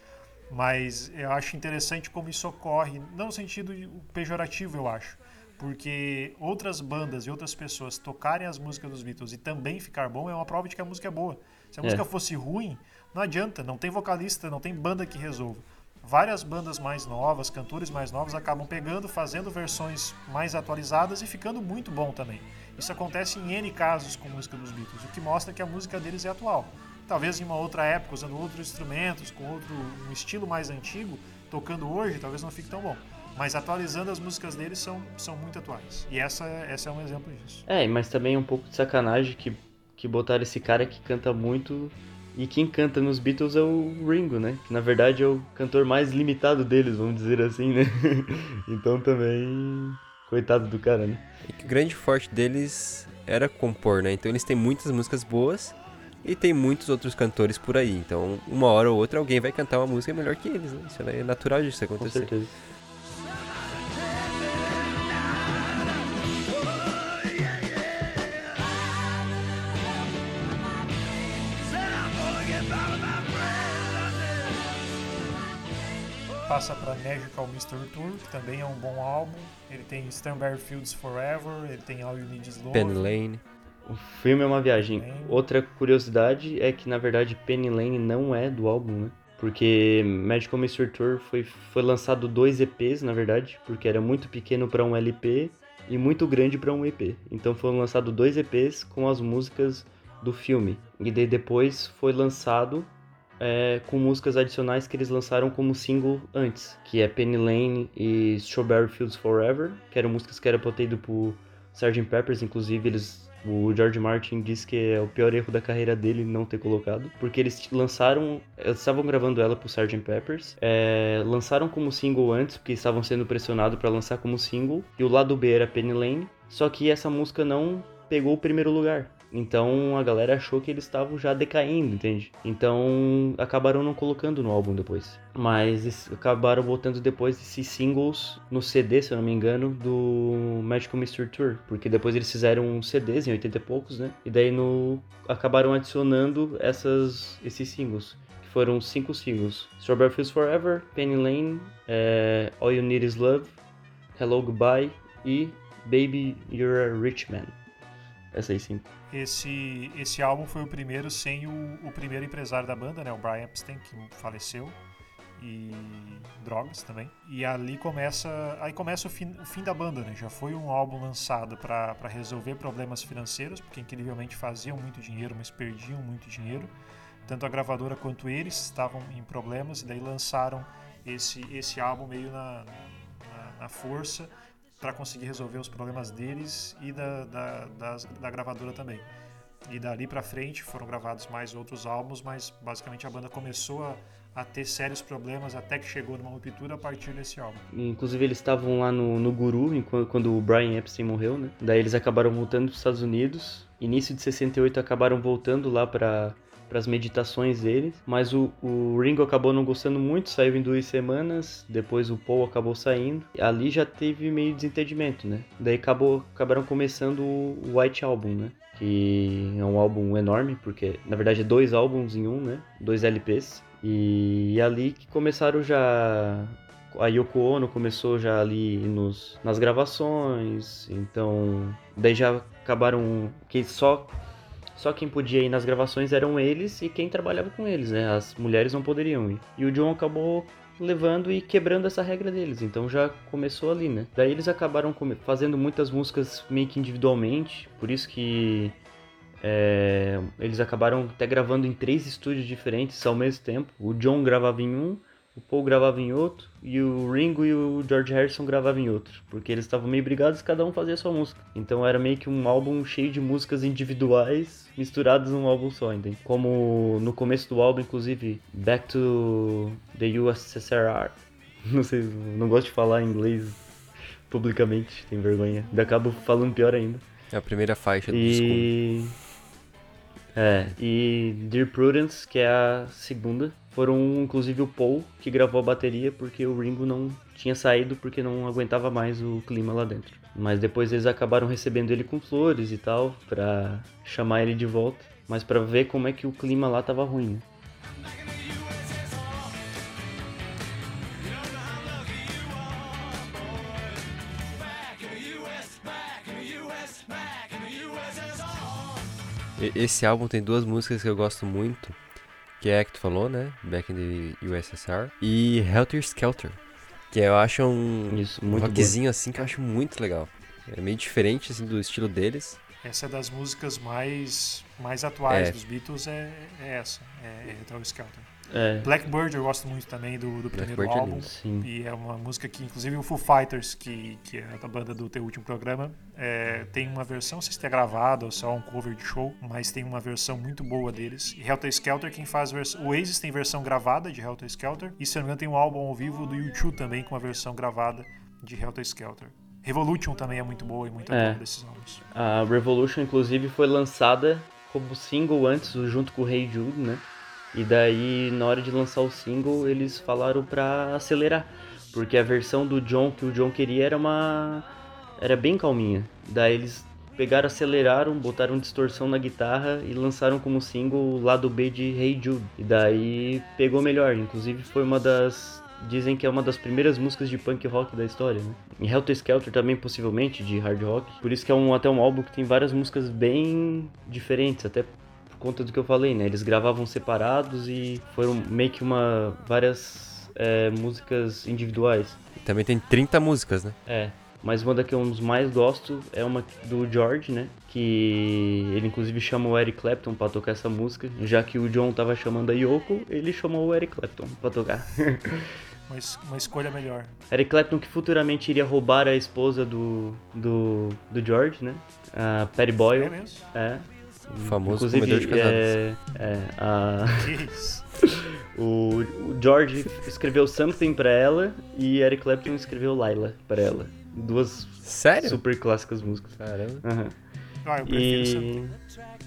Mas eu acho interessante como isso ocorre, não no sentido pejorativo, eu acho. Porque outras bandas e outras pessoas tocarem as músicas dos Beatles e também ficar bom é uma prova de que a música é boa. Se a É. música fosse ruim, não adianta, não tem vocalista, não tem banda que resolva. Várias bandas mais novas, cantores mais novos acabam pegando, fazendo versões mais atualizadas e ficando muito bom também. Isso acontece em N casos com música dos Beatles, o que mostra que a música deles é atual. Talvez em uma outra época, usando outros instrumentos, com outro um estilo mais antigo, tocando hoje, talvez não fique tão bom. Mas atualizando as músicas deles são, são muito atuais. E essa, essa é um exemplo disso. É, mas também é um pouco de sacanagem que, que botaram esse cara que canta muito. E quem canta nos Beatles é o Ringo, né? Que na verdade é o cantor mais limitado deles, vamos dizer assim, né? então também. Coitado do cara, né? E que o grande forte deles era compor, né? Então eles têm muitas músicas boas e tem muitos outros cantores por aí. Então, uma hora ou outra alguém vai cantar uma música melhor que eles, né? Isso é natural disso Com acontecer. certeza. Passa para Magical Mystery Tour, que também é um bom álbum. Ele tem Strawberry Fields Forever, ele tem All You Need Is Love. Penny Lane. O filme é uma viagem. Outra curiosidade é que, na verdade, Penny Lane não é do álbum, né? Porque Magical Mystery Tour foi, foi lançado dois EPs, na verdade, porque era muito pequeno para um LP e muito grande para um EP. Então foram lançados dois EPs com as músicas do filme. E daí depois foi lançado é, com músicas adicionais que eles lançaram como single antes, que é Penny Lane e Strawberry Fields Forever, que eram músicas que eram pra ter ido pro Sgt. Peppers, inclusive eles O George Martin diz que é o pior erro da carreira dele não ter colocado, porque eles lançaram, eles estavam gravando ela pro Sgt. Peppers, é, lançaram como single antes, porque estavam sendo pressionados para lançar como single, e o lado B era Penny Lane, só que essa música não pegou o primeiro lugar. Então a galera achou que eles estavam já decaindo, entende? Então acabaram não colocando no álbum depois. Mas acabaram botando depois esses singles no CD, se eu não me engano, do Magical Mystery Tour. Porque depois eles fizeram CDs em 80 e poucos, né? E daí no acabaram adicionando essas, esses singles. Que foram cinco singles. Strawberry Fields Forever, Penny Lane, é, All You Need Is Love, Hello Goodbye e Baby You're a Rich Man. Essas cinco. Esse, esse álbum foi o primeiro sem o, o primeiro empresário da banda, né? O Brian Epstein, que faleceu. E drogas também. E ali começa. Aí começa o fim, o fim da banda, né? Já foi um álbum lançado para resolver problemas financeiros, porque incrivelmente faziam muito dinheiro, mas perdiam muito dinheiro. Tanto a gravadora quanto eles estavam em problemas, e daí lançaram esse, esse álbum meio na, na, na força para conseguir resolver os problemas deles e da, da, das- da gravadora também. E dali pra frente foram gravados mais outros álbuns, mas basicamente a banda começou a, a ter sérios problemas até que chegou numa ruptura a partir desse álbum. Inclusive eles estavam lá no, no Guru quando o Brian Epstein morreu, né? Daí eles acabaram voltando para os Estados Unidos. Início de 68 acabaram voltando lá para as meditações deles, mas o, o Ringo acabou não gostando muito, saiu em duas semanas, depois o Paul acabou saindo. Ali já teve meio desentendimento, né? Daí acabou, acabaram começando o White Album, né? Que é um álbum enorme, porque na verdade é dois álbuns em um, né? Dois LPs. E ali que começaram já a Yoko Ono começou já ali nos, nas gravações, então daí já acabaram que só só quem podia ir nas gravações eram eles e quem trabalhava com eles, né? As mulheres não poderiam ir. E o John acabou levando e quebrando essa regra deles, então já começou ali, né? Daí eles acabaram fazendo muitas músicas meio que individualmente, por isso que é, eles acabaram até gravando em três estúdios diferentes ao mesmo tempo. O John gravava em um, o Paul gravava em outro e o Ringo e o George Harrison gravavam em outro, porque eles estavam meio brigados, cada um fazia sua música. Então era meio que um álbum cheio de músicas individuais misturadas num álbum só, entende? Como no começo do álbum, inclusive, Back to the USSR. Não sei, não gosto de falar inglês publicamente, tenho vergonha. Ainda acabo falando pior ainda. É a primeira faixa do disco. É, e Dear Prudence, que é a segunda, foram inclusive o Paul que gravou a bateria porque o Ringo não tinha saído porque não aguentava mais o clima lá dentro. Mas depois eles acabaram recebendo ele com flores e tal, pra chamar ele de volta, mas pra ver como é que o clima lá tava ruim. né? Esse álbum tem duas músicas que eu gosto muito, que é a que tu falou, né? Back in the USSR. E Helter Skelter, que eu acho um, Isso, um rockzinho assim que eu acho muito legal. É meio diferente assim do estilo deles. Essa é das músicas mais, mais atuais É. dos Beatles, é, é essa, é, é Helter Skelter. É, Blackbird eu gosto muito também do, do primeiro Blackbird é álbum. sim. E é uma música que, inclusive, o Foo Fighters, que, que é a banda do teu último programa, é, tem uma versão, não sei se é gravada ou só um cover de show, mas tem uma versão muito boa deles. E Helter Skelter, quem faz versão. O Oasis tem versão gravada de Helter Skelter, e se eu não me engano, tem um álbum ao vivo do YouTube também com uma versão gravada de Helter Skelter. Revolution também é muito boa e muito É. boa desses álbuns. A Revolution, inclusive, foi lançada como single antes, junto com o Hey Jude, né? E daí, na hora de lançar o single, eles falaram pra acelerar. Porque a versão do John que o John queria era uma. era bem calminha. Daí eles pegaram, aceleraram, botaram distorção na guitarra e lançaram como single o lado B de Hey Jude. E daí pegou melhor. Inclusive foi uma das. Dizem que é uma das primeiras músicas de punk rock da história, né? Em Helter Skelter também, possivelmente, de hard rock. Por isso que é um, até um álbum que tem várias músicas bem diferentes, até conta do que eu falei, né? Eles gravavam separados e foram meio que uma... várias é, músicas individuais. E também tem 30 músicas, né? É, mas uma da que eu mais gosto é uma do George, né? Que ele inclusive chamou o Eric Clapton pra tocar essa música. Já que o John tava chamando a Yoko, ele chamou o Eric Clapton pra tocar. uma, es- uma escolha melhor. Eric Clapton que futuramente iria roubar a esposa do, do, do George, né? A Patty É Boyle. mesmo? É. O famoso Inclusive, comedor de casados. é, é, a, o, o George escreveu Something pra ela e Eric Clapton escreveu Laila pra ela. Duas Sério? super clássicas músicas. Caramba. Aham. Ah, eu prefiro essa. E.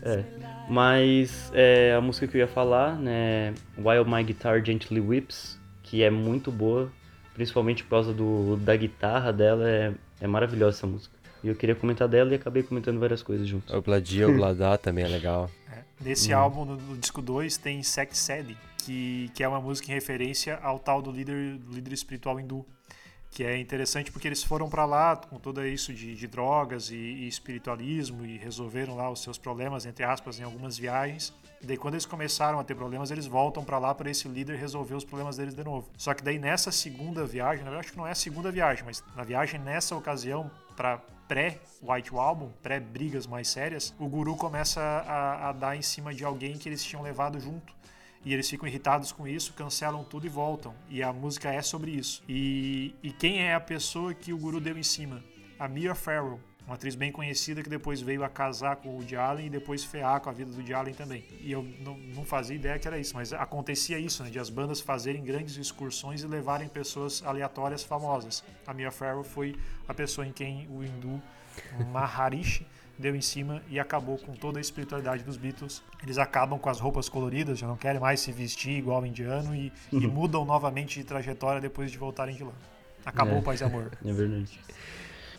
É. Mas é, a música que eu ia falar, né? While My Guitar Gently Whips, que é muito boa, principalmente por causa do, da guitarra dela, é, é maravilhosa essa música. E eu queria comentar dela e acabei comentando várias coisas juntos. O Bladia, o Bladá também é legal. É. Nesse álbum, no, no disco 2, tem Sex Sad, que, que é uma música em referência ao tal do líder, do líder espiritual hindu. Que é interessante porque eles foram pra lá com tudo isso de, de drogas e, e espiritualismo e resolveram lá os seus problemas, entre aspas, em algumas viagens. E daí, quando eles começaram a ter problemas, eles voltam pra lá para esse líder resolver os problemas deles de novo. Só que daí, nessa segunda viagem, na verdade, acho que não é a segunda viagem, mas na viagem nessa ocasião, para pré-White Album, pré-brigas mais sérias, o guru começa a, a dar em cima de alguém que eles tinham levado junto. E eles ficam irritados com isso, cancelam tudo e voltam. E a música é sobre isso. E, e quem é a pessoa que o guru deu em cima? A Mia Farrow, uma atriz bem conhecida que depois veio a casar com o Woody Allen e depois fear com a vida do Woody Allen também. E eu não, não fazia ideia que era isso, mas acontecia isso, né, de as bandas fazerem grandes excursões e levarem pessoas aleatórias famosas. A Mia Farrow foi a pessoa em quem o hindu Maharishi deu em cima e acabou com toda a espiritualidade dos Beatles. Eles acabam com as roupas coloridas, já não querem mais se vestir igual indiano e, e mudam novamente de trajetória depois de voltarem de lá. Acabou É. o Paz e Amor. É verdade.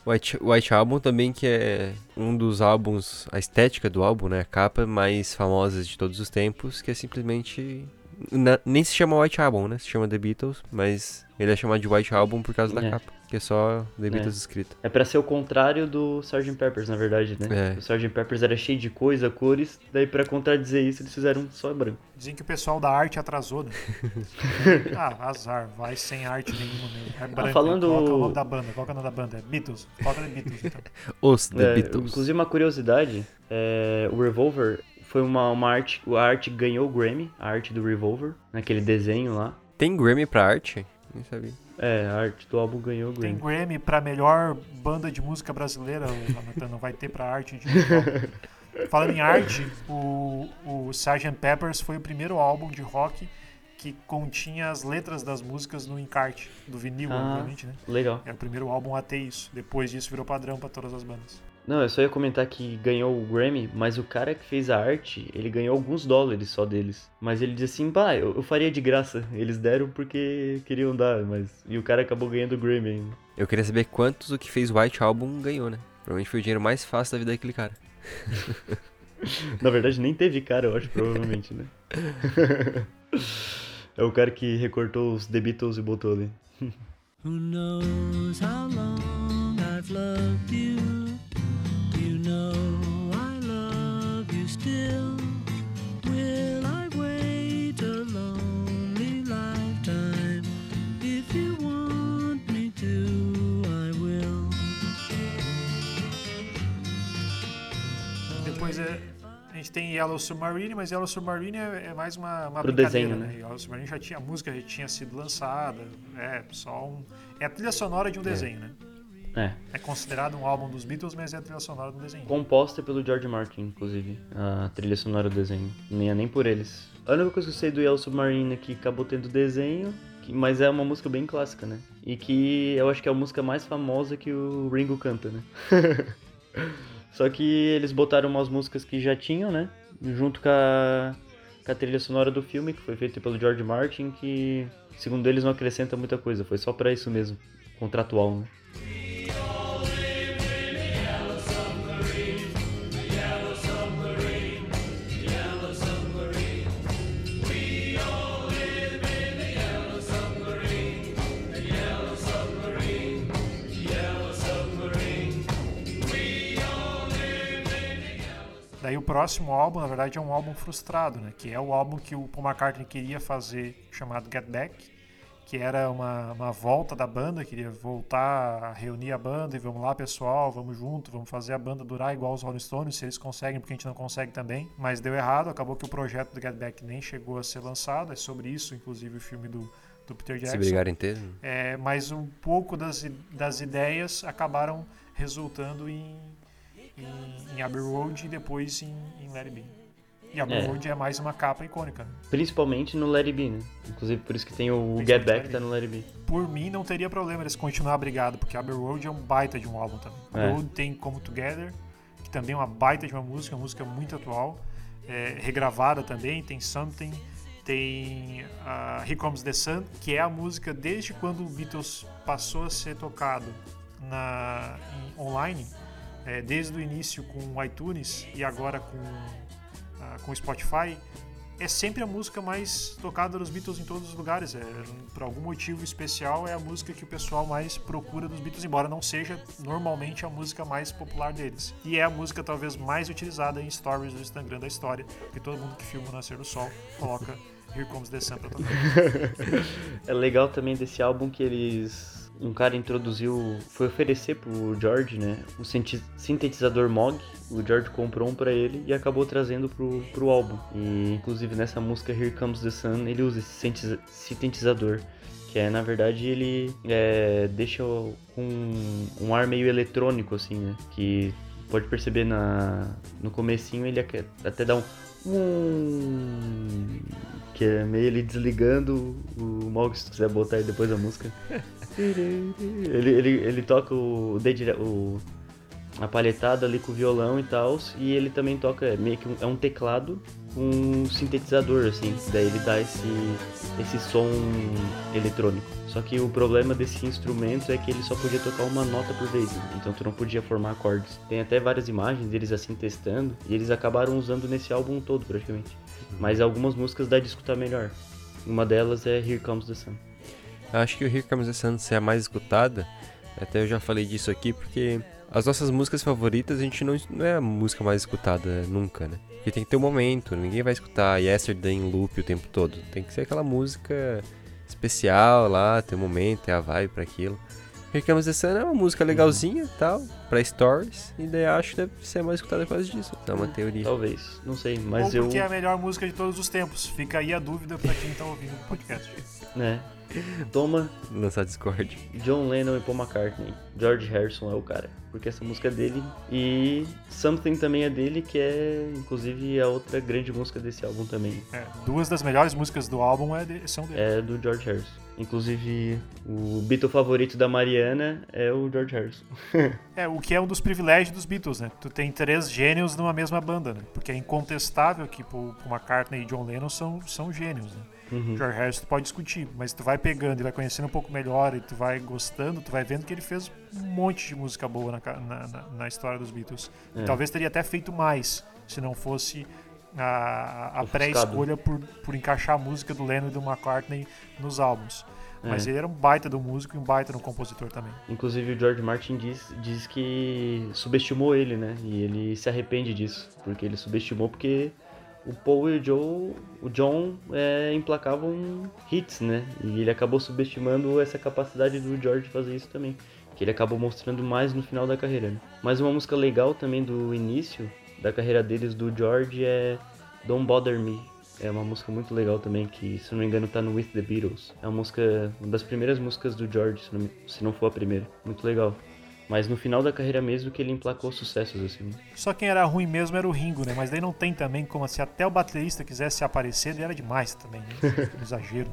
White, White Album também, que é um dos álbuns, a estética do álbum, né? A capa mais famosas de todos os tempos, que é simplesmente. na- nem se chama White Album, né? Se chama The Beatles, mas ele é chamado de White Album por causa da É. capa, que é só The Beatles escrito. É pra ser o contrário do Sgt. Peppers, na verdade, né? É. O Sgt. Peppers era cheio de coisa, cores, daí pra contradizer isso eles fizeram só branco. Dizem que o pessoal da arte atrasou, né? ah, azar, vai sem arte nenhuma mesmo. É branco, falando- Qual que é o nome da banda? É o nome da banda? É Beatles. Coloca The Beatles, então. Os The É, Beatles. Inclusive uma curiosidade, é, o Revolver foi uma, uma arte, a arte ganhou o Grammy, a arte do Revolver, naquele desenho lá. Tem Grammy pra arte? Nem sabia. É, a arte do álbum ganhou o Tem Grammy. Grammy pra melhor banda de música brasileira, não vai ter pra arte de Falando em arte, o, o Sgt. Peppers foi o primeiro álbum de rock que continha as letras das músicas no encarte do vinil, Ah. obviamente, né? Legal. É o primeiro álbum a ter isso. Depois disso virou padrão pra todas as bandas. Não, eu só ia comentar que ganhou o Grammy, mas o cara que fez a arte, ele ganhou alguns dólares só deles. Mas ele disse assim, pá, eu, eu faria de graça. Eles deram porque queriam dar, mas... E o cara acabou ganhando o Grammy ainda. Eu queria saber quantos o que fez White Album ganhou, né? Provavelmente foi o dinheiro mais fácil da vida daquele cara. Na verdade, nem teve cara, eu acho, provavelmente, né? é o cara que recortou os The Beatles e botou ali. Who knows how long I've loved you? You know I love you still. Will I wait a lonely lifetime? If you want me to, I will. Depois é, a gente tem Yellow Submarine, mas Yellow Submarine é, é mais uma, uma Pro brincadeira, desenho, né? né? Yellow Submarine já tinha, a música já tinha sido lançada, é só um... É a trilha sonora de um desenho, né? É, É considerado um álbum dos Beatles, mas é a trilha sonora do desenho. composta pelo George Martin, inclusive, a trilha sonora do desenho. Nem é nem por eles. A única coisa que eu sei do Yellow Submarine é que acabou tendo desenho, que- mas é uma música bem clássica, né? E que eu acho que é a música mais famosa que o Ringo canta, né? Só que eles botaram umas músicas que já tinham, né? Junto com a, com a trilha sonora do filme, que foi feita pelo George Martin, que, segundo eles, não acrescenta muita coisa. Foi só pra isso mesmo, contratual, né? Daí o próximo álbum, na verdade, é um álbum frustrado, né? Que é o álbum que o Paul McCartney queria fazer, chamado Get Back, que era uma, uma volta da banda, queria voltar a reunir a banda e vamos lá, pessoal, vamos junto, vamos fazer a banda durar igual os Rolling Stones, se eles conseguem, porque a gente não consegue também. Mas deu errado, acabou que o projeto do Get Back nem chegou a ser lançado, é sobre isso, inclusive, o filme do, do Peter Se Jackson. brigarem inteiro. É, mas um pouco das, das ideias acabaram resultando em, em, em Abbey Road e depois em, em Let It Be. E Abbey É. Road é mais uma capa icônica. né? Principalmente no Let It Be, né? Inclusive por isso que tem o Get Back tá no Let It Be. Por mim, não teria problema eles continuar brigado, porque Abbey Road é um baita de um álbum também. É. Abbey Road tem Come Together, que também é uma baita de uma música, uma música muito atual, é, regravada também, tem Something, tem ah, Here Comes the Sun, que é a música desde quando o Beatles passou a ser tocado na, em- online, é, desde o início com o iTunes e agora com ah, com o Spotify, é sempre a música mais tocada dos Beatles em todos os lugares. É, por algum motivo especial, é a música que o pessoal mais procura dos Beatles, embora não seja normalmente a música mais popular deles. E é a música talvez mais utilizada em stories do Instagram da história, porque todo mundo que filma o Nascer do Sol coloca Here Comes the Sun pra tocar. É legal também desse álbum que eles. Um cara introduziu. Foi oferecer pro George, né? O sintetizador Moog. O George comprou um pra ele e acabou trazendo pro, pro álbum. E inclusive nessa música Here Comes the Sun ele usa esse sintetiza- sintetizador. Que é, na verdade, ele é, deixa um, um ar meio eletrônico, assim, né? Que pode perceber na, no comecinho ele até dá um. um que é meio ele desligando o Mog, se quiser botar aí depois a música. ele, ele, ele toca o, dedilha- o a palhetada ali com o violão e tal, e ele também toca é, meio que um, é um teclado com um sintetizador assim, daí ele dá esse esse som eletrônico. Só que o problema desse instrumento é que ele só podia tocar uma nota por vez, né? então tu não podia formar acordes. Tem até várias imagens deles assim testando, e eles acabaram usando nesse álbum todo praticamente. Mas algumas músicas dá de escutar melhor. Uma delas é Here Comes the Sun. Eu acho que o Here Comes the Sun é a mais escutada. Até eu já falei disso aqui, porque as nossas músicas favoritas a gente não, não é a música mais escutada nunca, né? Porque tem que ter um momento, ninguém vai escutar Yesterday em loop o tempo todo. Tem que ser aquela música especial lá, tem um momento, tem a vibe pra aquilo. Here Comes the Sun é uma música legalzinha e tal, pra stories, e daí acho que deve ser mais escutada por causa disso. É uma teoria. Talvez, não sei, mas Ou eu. porque é a melhor música de todos os tempos. Fica aí a dúvida pra quem tá ouvindo o podcast. Né? Toma Lançar Discord. John Lennon e Paul McCartney. George Harrison é o cara. Porque essa música é dele. E Something também é dele, que é inclusive a outra grande música desse álbum também. É, duas das melhores músicas do álbum é de- são dele. É do George Harrison. Inclusive, o Beatle favorito da Mariana é o George Harrison. É, o que é um dos privilégios dos Beatles, né? Tu tem três gênios numa mesma banda, né? Porque é incontestável que Paul McCartney e John Lennon são, são gênios, né? Uhum. George Harrison tu pode discutir, mas tu vai pegando e vai conhecendo um pouco melhor e tu vai gostando, tu vai vendo que ele fez um monte de música boa na, na, na- na história dos Beatles. É. Talvez teria até feito mais se não fosse a, a pré-escolha por, por encaixar a música do Lennon e do McCartney nos álbuns. Mas É. ele era um baita do músico e um baita do compositor também. Inclusive o George Martin diz, diz que subestimou ele, né? E ele se arrepende disso. Porque ele subestimou porque o Paul e o Joe, o John é, emplacavam hits, né? E ele acabou subestimando essa capacidade do George fazer isso também. Que ele acabou mostrando mais no final da carreira. Né? Mas uma música legal também do início da carreira deles do George é Don't Bother Me. É uma música muito legal também, que se não me engano tá no With the Beatles. É uma música, uma das primeiras músicas do George, se não, se não for a primeira. Muito legal. Mas no final da carreira mesmo que ele emplacou sucessos, assim. Só quem era ruim mesmo era o Ringo, né? Mas daí não tem também como se até o baterista quisesse aparecer, ele era demais também, né? Um exagero.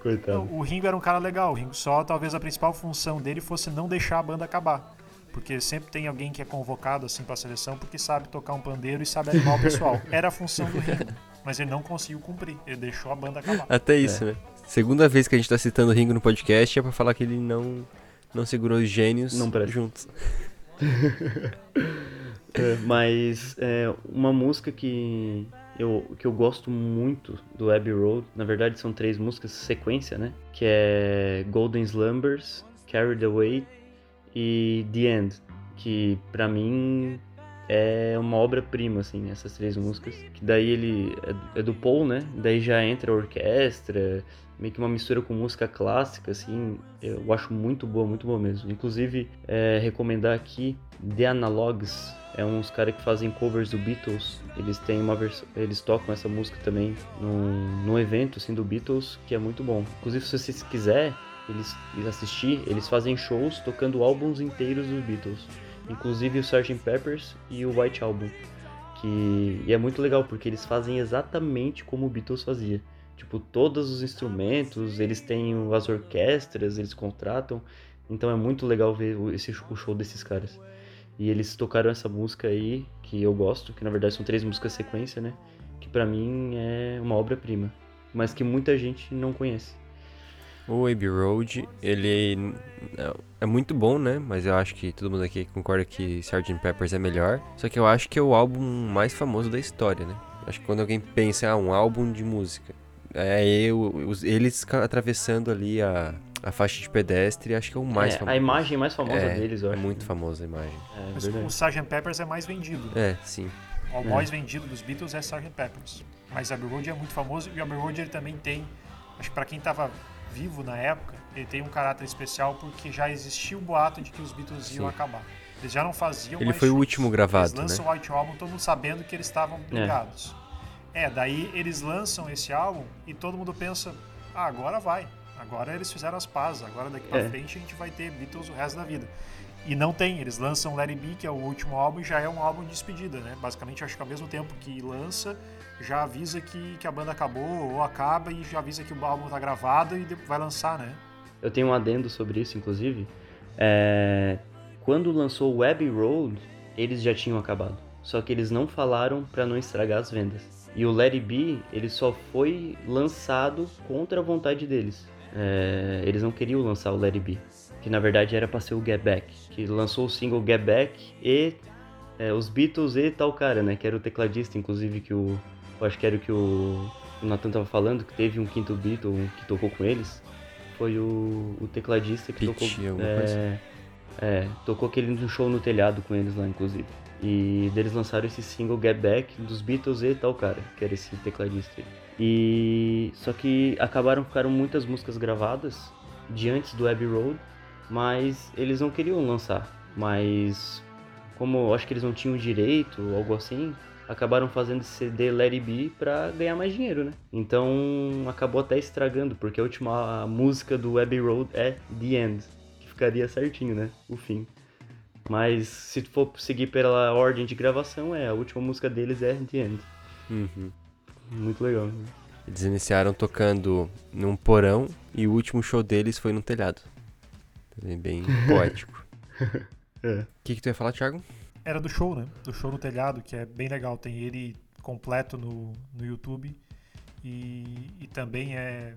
Coitado. Não, o Ringo era um cara legal. O Ringo só, talvez a principal função dele fosse não deixar a banda acabar. Porque sempre tem alguém que é convocado assim pra seleção porque sabe tocar um pandeiro e sabe animar o pessoal. Era a função do Ringo. Mas ele não conseguiu cumprir. Ele deixou a banda acabar. Até isso, né? Segunda vez que a gente tá citando o Ringo no podcast é pra falar que ele não, não segurou os gênios Não presta. juntos. É, mas é, uma música que eu, que eu gosto muito do Abbey Road, na verdade são três músicas, sequência, né? Que é Golden Slumbers, Carried Away e The End, que pra mim é uma obra-prima, assim, essas três músicas. Que daí ele é, é do Paul, né? Daí já entra a orquestra, meio que uma mistura com música clássica, assim, eu acho muito boa, muito boa mesmo. Inclusive, é, recomendar aqui The Analogs, é uns caras que fazem covers do Beatles. Eles têm uma eles tocam essa música também num, num evento assim do Beatles que é muito bom. Inclusive, se vocês quiser eles assistir, eles fazem shows tocando álbuns inteiros dos Beatles, inclusive o Sgt. Peppers e o White Album. Que e é muito legal porque eles fazem exatamente como o Beatles fazia. Tipo, todos os instrumentos, eles têm as orquestras, eles contratam. Então é muito legal ver esse, o show desses caras. E eles tocaram essa música aí, que eu gosto, que na verdade são três músicas sequência, né? Que pra mim é uma obra-prima. Mas que muita gente não conhece. O Abbey Road, ele é- é muito bom, né? Mas eu acho que todo mundo aqui concorda que Sgt. Peppers é melhor. Só que eu acho que é o álbum mais famoso da história, né? Acho que quando alguém pensa, ah, um álbum de música, é eu, os- eles atravessando ali a, a faixa de pedestre, acho que é o mais É, famoso. a imagem mais famosa é, deles, eu é acho. muito famosa a imagem. É, Mas verdade. o Sgt. Peppers é mais vendido. É, sim. O mais vendido dos Beatles é Sgt. Peppers. Mas Abbey Road é muito famoso e o Abbey Road ele também tem, acho que pra quem tava vivo na época, ele tem um caráter especial porque já existia o boato de que os Beatles iam Sim. acabar. Eles já não faziam Ele mais foi o último gravado, Eles lançam né? o White Album todo mundo sabendo que eles estavam brigados. É. daí eles lançam esse álbum e todo mundo pensa, ah, agora vai. Agora eles fizeram as pazes, agora daqui pra É. frente a gente vai ter Beatles o resto da vida. E não tem, eles lançam It Be, que é o último álbum, e já é um álbum de despedida, né? Basicamente, acho que ao mesmo tempo que lança, já avisa que, que a banda acabou ou acaba e já avisa que o álbum tá gravado e vai lançar, né? Eu tenho um adendo sobre isso, inclusive. É, Quando lançou o Abbey Road, eles já tinham acabado. Só que eles não falaram pra não estragar as vendas. E o It Be, ele só foi lançado contra a vontade deles. É, Eles não queriam lançar o It Be, que na verdade era pra ser o Get Back. Que lançou o single Get Back e é, os Beatles e tal cara, né? Que era o tecladista, inclusive, que o. Eu acho que era o que o, o Nathan tava falando, que teve um quinto Beatle que tocou com eles. Foi o, o tecladista que Pete, tocou. é, é, tocou aquele no show no telhado com eles lá, inclusive. E deles lançaram esse single Get Back dos Beatles e tal cara, que era esse tecladista aí. E só que acabaram ficaram muitas músicas gravadas de antes do Abbey Road, mas eles não queriam lançar. Mas como acho que eles não tinham direito, ou algo assim, acabaram fazendo esse CD It Be pra ganhar mais dinheiro, né? Então acabou até estragando, porque a última música do Abbey Road é The End, que ficaria certinho, né? O fim. Mas se tu for seguir pela ordem de gravação, é a última música deles é The End. Uhum. Muito legal. né? Eles iniciaram tocando num porão e o último show deles foi no telhado. Também bem poético. É. O que, que tu ia falar, Thiago? Era do show, né? Do show no telhado, que é bem legal. Tem ele completo no, no YouTube. E, e também é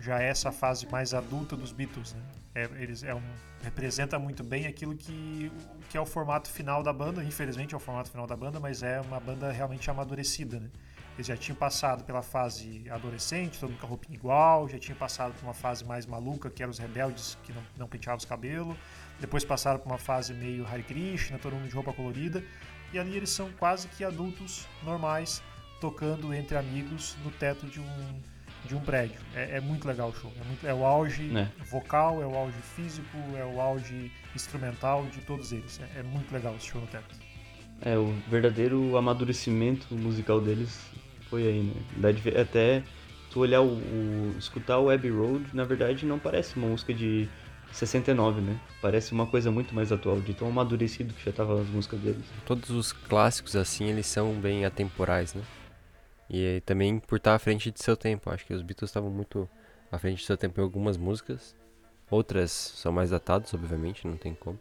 já é essa fase mais adulta dos Beatles, né? É, eles é um, representa muito bem aquilo que, que é o formato final da banda. Infelizmente é o formato final da banda, mas é uma banda realmente amadurecida, né? Eles já tinham passado pela fase adolescente, todo mundo com a roupinha igual, já tinham passado por uma fase mais maluca, que eram os rebeldes que não, não penteavam os cabelos. Depois passaram por uma fase meio Hare Krishna, todo mundo de roupa colorida. E ali eles são quase que adultos normais, tocando entre amigos no teto de um, de um prédio. É, é muito legal o show. É, muito- é o auge É. vocal, é o auge físico, é o auge instrumental de todos eles. É, é muito legal esse show no teto. É, o verdadeiro amadurecimento musical deles foi aí, né? Dá de ver- até tu olhar o, o- escutar o Abbey Road, na verdade não parece uma música de 69, né? Parece uma coisa muito mais atual, de tão amadurecido que já tava as músicas deles. Todos os clássicos, assim, eles são bem atemporais, né? E também por estar à frente de seu tempo. Acho que os Beatles estavam muito à frente de seu tempo em algumas músicas. Outras são mais datadas, obviamente, não tem como.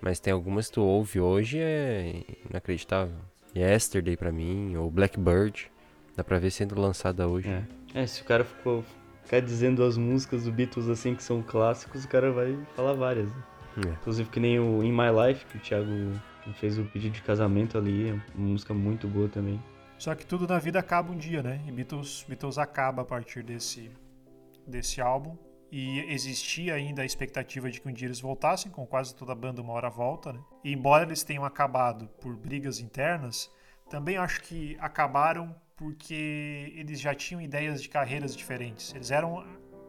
Mas tem algumas que tu ouve hoje é inacreditável. Yesterday pra mim, ou Blackbird. Dá pra ver sendo lançada hoje. É. é, se o cara ficou ficar dizendo as músicas do Beatles assim que são clássicos, o cara vai falar várias. né? É. Inclusive que nem o In My Life, que o Thiago fez o pedido de casamento ali, é uma música muito boa também. Só que tudo na vida acaba um dia, né? E Beatles, Beatles acaba a partir desse, desse álbum. E existia ainda a expectativa de que um dia eles voltassem, com quase toda a banda uma hora volta, né? E embora eles tenham acabado por brigas internas, também acho que acabaram porque eles já tinham ideias de carreiras diferentes. Eles eram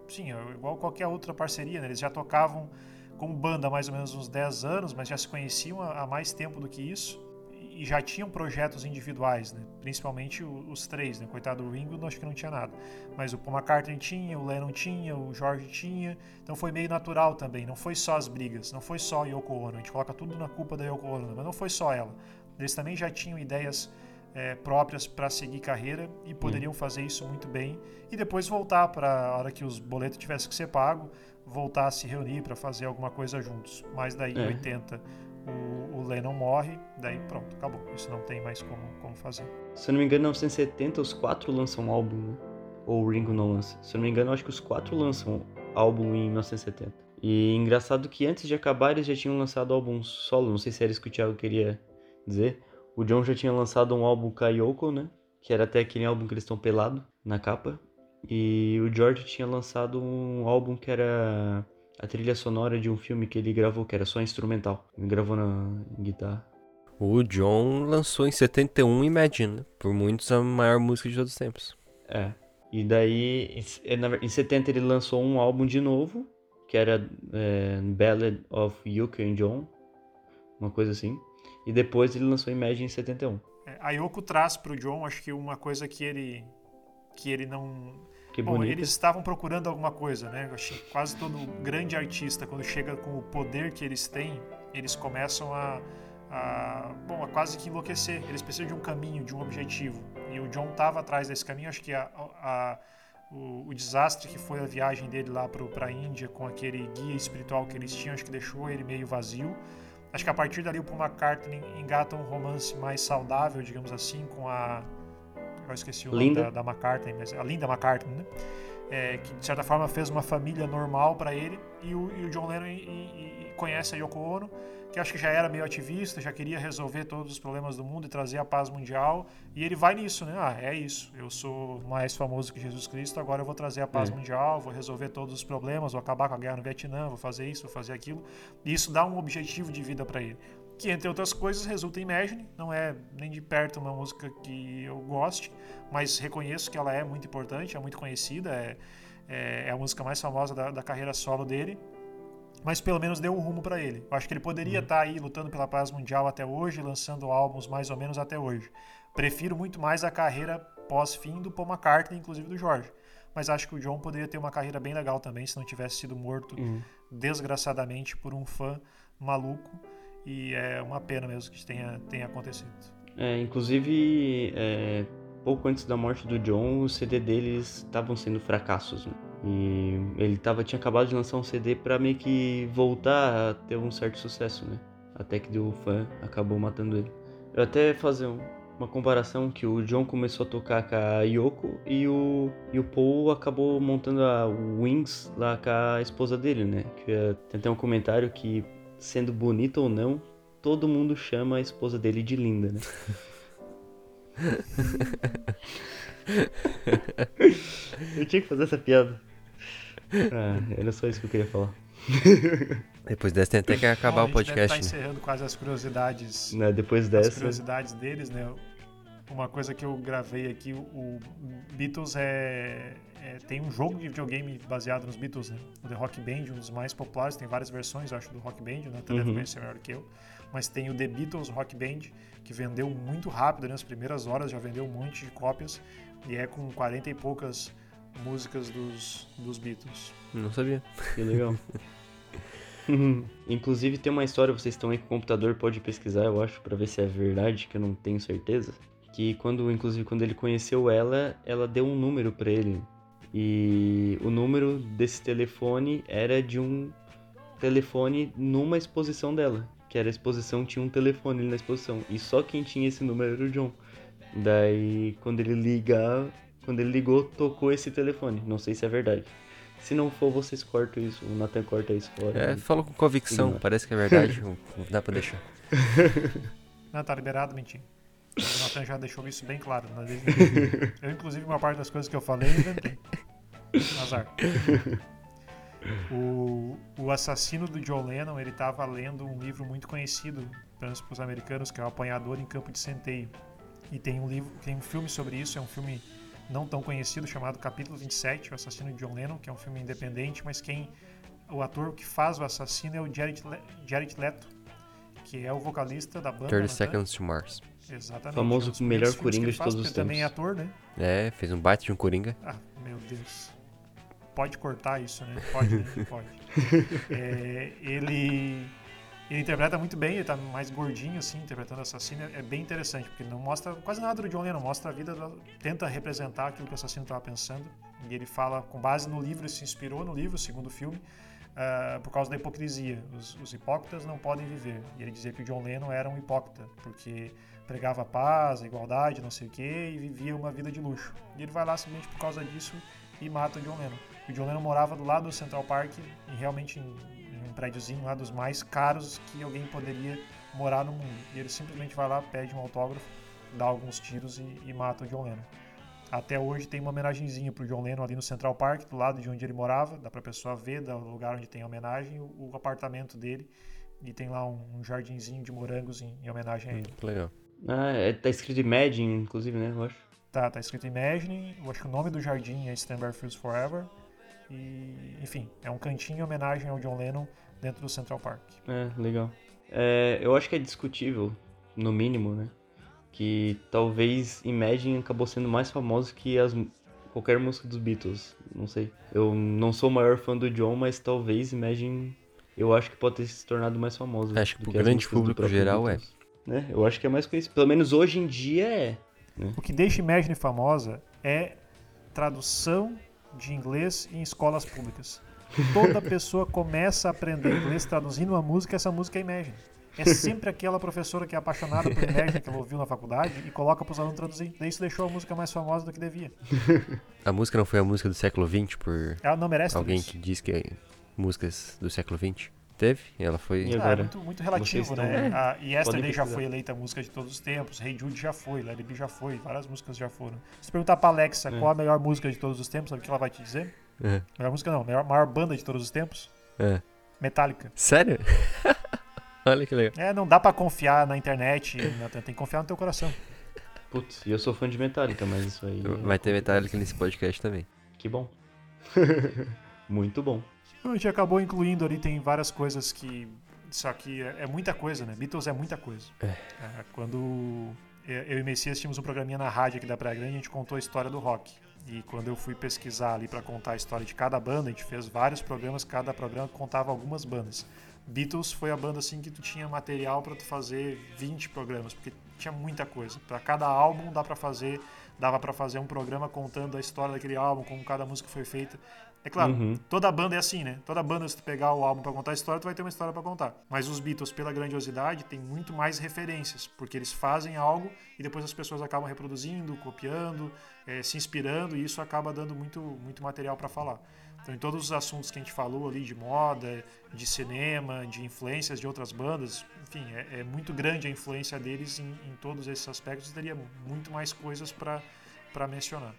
sim, igual qualquer outra parceria, né? Eles já tocavam como banda há mais ou menos uns 10 anos, mas já se conheciam há mais tempo do que isso e já tinham projetos individuais, né? Principalmente os três, né? Coitado do Ringo, acho que não tinha nada. Mas o Paul McCartney tinha, o Lennon tinha, o George tinha. Então foi meio natural também. Não foi só as brigas, não foi só a Yoko Ono. A gente coloca tudo na culpa da Yoko Ono, mas não foi só ela. Eles também já tinham ideias eh, próprias para seguir carreira e poderiam fazer isso muito bem. E depois voltar para a hora que os boletos tivessem que ser pago, voltar a se reunir para fazer alguma coisa juntos. Mas daí É. 80 o, o Lennon morre, daí pronto, acabou. Isso não tem mais como, como fazer. Se eu não me engano, em 1970 os quatro lançam um álbum, né? Ou o Ringo não lança. Se eu não me engano, acho que os quatro lançam álbum em 1970. E engraçado que antes de acabar eles já tinham lançado álbum solo. Não sei se era isso que o Thiago queria dizer. O John já tinha lançado um álbum com a Yoko, né? Que era até aquele álbum que eles estão pelado na capa. E o George tinha lançado um álbum que era a trilha sonora de um filme que ele gravou, que era só instrumental. Ele gravou na guitarra. O John lançou em 71 Imagine, né? por muitos a maior música de todos os tempos. É. E daí, em s- é, 70 ele lançou um álbum de novo, que era é, Ballad of Yoko and John, uma coisa assim. E depois ele lançou Imagine em 71. É, a Yoko traz pro John, acho que uma coisa que ele que ele não Que Bom, bonito. eles estavam procurando alguma coisa, né? Quase todo grande artista, quando chega com o poder que eles têm, eles começam a, a, bom, a quase que enlouquecer. Eles precisam de um caminho, de um objetivo. E o John estava atrás desse caminho. Acho que a, a- o, o desastre que foi a viagem dele lá para a Índia com aquele guia espiritual que eles tinham, acho que deixou ele meio vazio. Acho que a partir dali o Paul McCartney engata um romance mais saudável, digamos assim, com a. Eu esqueci o nome Linda. da, da McCartney, mas a Linda McCartney, né? É, que de certa forma fez uma família normal para ele e o, e o John Lennon e- e- e conhece a Yoko Ono que acho que já era meio ativista já queria resolver todos os problemas do mundo e trazer a paz mundial e ele vai nisso né ah é isso eu sou mais famoso que Jesus Cristo agora eu vou trazer a paz É. mundial vou resolver todos os problemas vou acabar com a guerra no Vietnã vou fazer isso vou fazer aquilo e isso dá um objetivo de vida para ele que entre outras coisas resulta em Imagine não é nem de perto uma música que eu goste mas reconheço que ela é muito importante é muito conhecida é é, é a música mais famosa da, da carreira solo dele, mas pelo menos deu um rumo para ele. Eu acho que ele poderia estar aí lutando pela paz mundial até hoje, lançando álbuns mais ou menos até hoje. Prefiro muito mais a carreira pós-fim do Paul McCartney, inclusive do George. Mas acho que o John poderia ter uma carreira bem legal também se não tivesse sido morto Uhum. desgraçadamente por um fã maluco. E é uma pena mesmo que isso tenha, tenha acontecido. É, inclusive, é, pouco antes da morte do John, os CD deles estavam sendo fracassos. Né? E ele tava, tinha acabado de lançar um CD pra meio que voltar a ter um certo sucesso, né? Até que o fã acabou matando ele. Eu até fazer um- uma comparação que o John começou a tocar com a Yoko e o, e o Paul acabou montando a Wings lá com a esposa dele, né? Que tem até um comentário que, sendo bonita ou não, todo mundo chama a esposa dele de linda, né? Eu tinha que fazer essa piada. Ah, era só isso que eu queria falar. Depois dessa tem até que acabar Bom, o a gente deve podcast. estar né? encerrando quase as curiosidades Né, Depois as dessa. curiosidades deles, né? Uma coisa que eu gravei aqui, o- o Beatles é, é- tem um jogo de videogame baseado nos Beatles, né? O The Rock Band, um dos mais populares, tem várias versões, eu acho, do Rock Band, né? Até deve Uhum. conhecer melhor que eu. Mas tem o The Beatles Rock Band, que vendeu muito rápido, né? Nas primeiras horas já vendeu um monte de cópias. E é com 40 e poucas músicas dos, dos Beatles. Não sabia. Que legal. Inclusive tem uma história, vocês estão aí com o computador, pode pesquisar, eu acho, pra ver se é verdade, que eu não tenho certeza. Que quando, inclusive, quando ele conheceu ela, ela deu um número pra ele. E o número desse telefone era de um telefone numa exposição dela. Que era a exposição, tinha um telefone ali na exposição. E só quem tinha esse número era o John. Daí, quando ele ligar, quando ele ligou, tocou esse telefone. Não sei se é verdade. Se não for, vocês cortam isso. O Nathan corta isso fora. É, falou com convicção, Ignora. parece que é verdade. Dá pra deixar. Não, tá liberado, mentira. O Nathan já deixou isso bem claro. né? Eu, inclusive, uma parte das coisas que eu falei, eu inventei. Azar. O, o assassino do John Lennon, ele tava lendo um livro muito conhecido, pelo menos para os americanos, que é o Apanhador em Campo de Centeio. E tem um livro, tem um filme sobre isso, é um filme não tão conhecido chamado Capítulo 27, o assassino de John Lennon, que é um filme independente, mas quem o ator que faz o assassino é o Jared, Le Jared Leto, que é o vocalista da banda. 30 né? Seconds to Mars. Exatamente. Famoso é um melhor coringa de faz, todos os ele também é tempos. ator, né? É, fez um baita de um Coringa. Ah, meu Deus. Pode cortar isso, né? Pode, né? Pode. É, ele, ele interpreta muito bem, ele tá mais gordinho, assim, interpretando o assassino. É bem interessante, porque ele não mostra quase nada do John Lennon, mostra a vida, da- tenta representar aquilo que o assassino estava pensando. E ele fala, com base no livro, ele se inspirou no livro, o segundo filme, ah, por causa da hipocrisia. Os, os hipócritas não podem viver. E ele dizia que o John Lennon era um hipócrita, porque pregava a paz, a igualdade, não sei o quê, e vivia uma vida de luxo. E ele vai lá simplesmente por causa disso e mata o John Lennon. O John Lennon morava do lado do Central Park e realmente em, em um prédiozinho lá dos mais caros que alguém poderia morar no mundo. E ele simplesmente vai lá, pede um autógrafo, dá alguns tiros e, e mata o John Lennon. Até hoje tem uma homenagenzinha pro John Lennon ali no Central Park, do lado de onde ele morava, dá pra pessoa ver, do lugar onde tem a homenagem, o, o apartamento dele. E tem lá um, um jardinzinho de morangos em, em homenagem a ele. Que legal. Ah, é, tá escrito Imagine, inclusive, né? Eu acho. Tá, tá escrito Imagine, eu acho que o nome do jardim é Stand By Fields Forever. E, enfim, é um cantinho em homenagem ao John Lennon dentro do Central Park. É, legal. É, eu acho que é discutível, no mínimo, né? Que talvez Imagine acabou sendo mais famoso que as, qualquer música dos Beatles. Não sei. Eu não sou o maior fã do John, mas talvez Imagine eu acho que pode ter se tornado mais famoso. Acho que pro as grande público geral é. Né? Eu acho que é mais conhecido. Pelo menos hoje em dia é. O que deixa Imagine famosa é tradução de inglês em escolas públicas. Toda pessoa começa a aprender inglês traduzindo uma música, essa música é Imagine. É sempre aquela professora que é apaixonada por Imagine que ela ouviu na faculdade e coloca para os alunos traduzir. Daí isso deixou a música mais famosa do que devia. A música não foi a música do século XX por Ela não merece alguém que diz que é músicas do século XX? Teve? E ela foi. E Ah, é agora? muito, muito relativo, né? estão- A Yesterday já foi eleita a música de todos os tempos, Hey Jude já foi, It Be já foi, várias músicas já foram. Se perguntar pra Alexa É. qual a melhor música de todos os tempos, sabe o que ela vai te dizer? É. Melhor música não, melhor, maior banda de todos os tempos? É. Metallica. Sério? Olha que legal. É, não dá pra confiar na internet, né? tem que confiar no teu coração. Putz, e eu sou fã de Metallica, mas isso aí. é Vai ter complicado. Metallica nesse podcast também. Que bom. Muito bom. A gente acabou incluindo ali, tem várias coisas que. Isso aqui é, é muita coisa, né? Beatles é muita coisa. É, quando eu e Messias tínhamos um programinha na rádio aqui da Praia Grande, a gente contou a história do rock. E quando eu fui pesquisar ali pra contar a história de cada banda, a gente fez vários programas, cada programa contava algumas bandas. Beatles foi a banda assim que tu tinha material pra tu fazer 20 programas, porque tinha muita coisa. Pra cada álbum dá para fazer, dava pra fazer um programa contando a história daquele álbum, como cada música foi feita. É claro, Uhum. toda banda é assim, né? Toda banda, se tu pegar o álbum pra contar a história, tu vai ter uma história pra contar. Mas os Beatles, pela grandiosidade, tem muito mais referências, porque eles fazem algo e depois as pessoas acabam reproduzindo, copiando, eh, se inspirando, e isso acaba dando muito, muito material pra falar. Então, em todos os assuntos que a gente falou ali, de moda, de cinema, de influências de outras bandas, enfim, é, é muito grande a influência deles em, em todos esses aspectos e teria muito mais coisas para mencionar.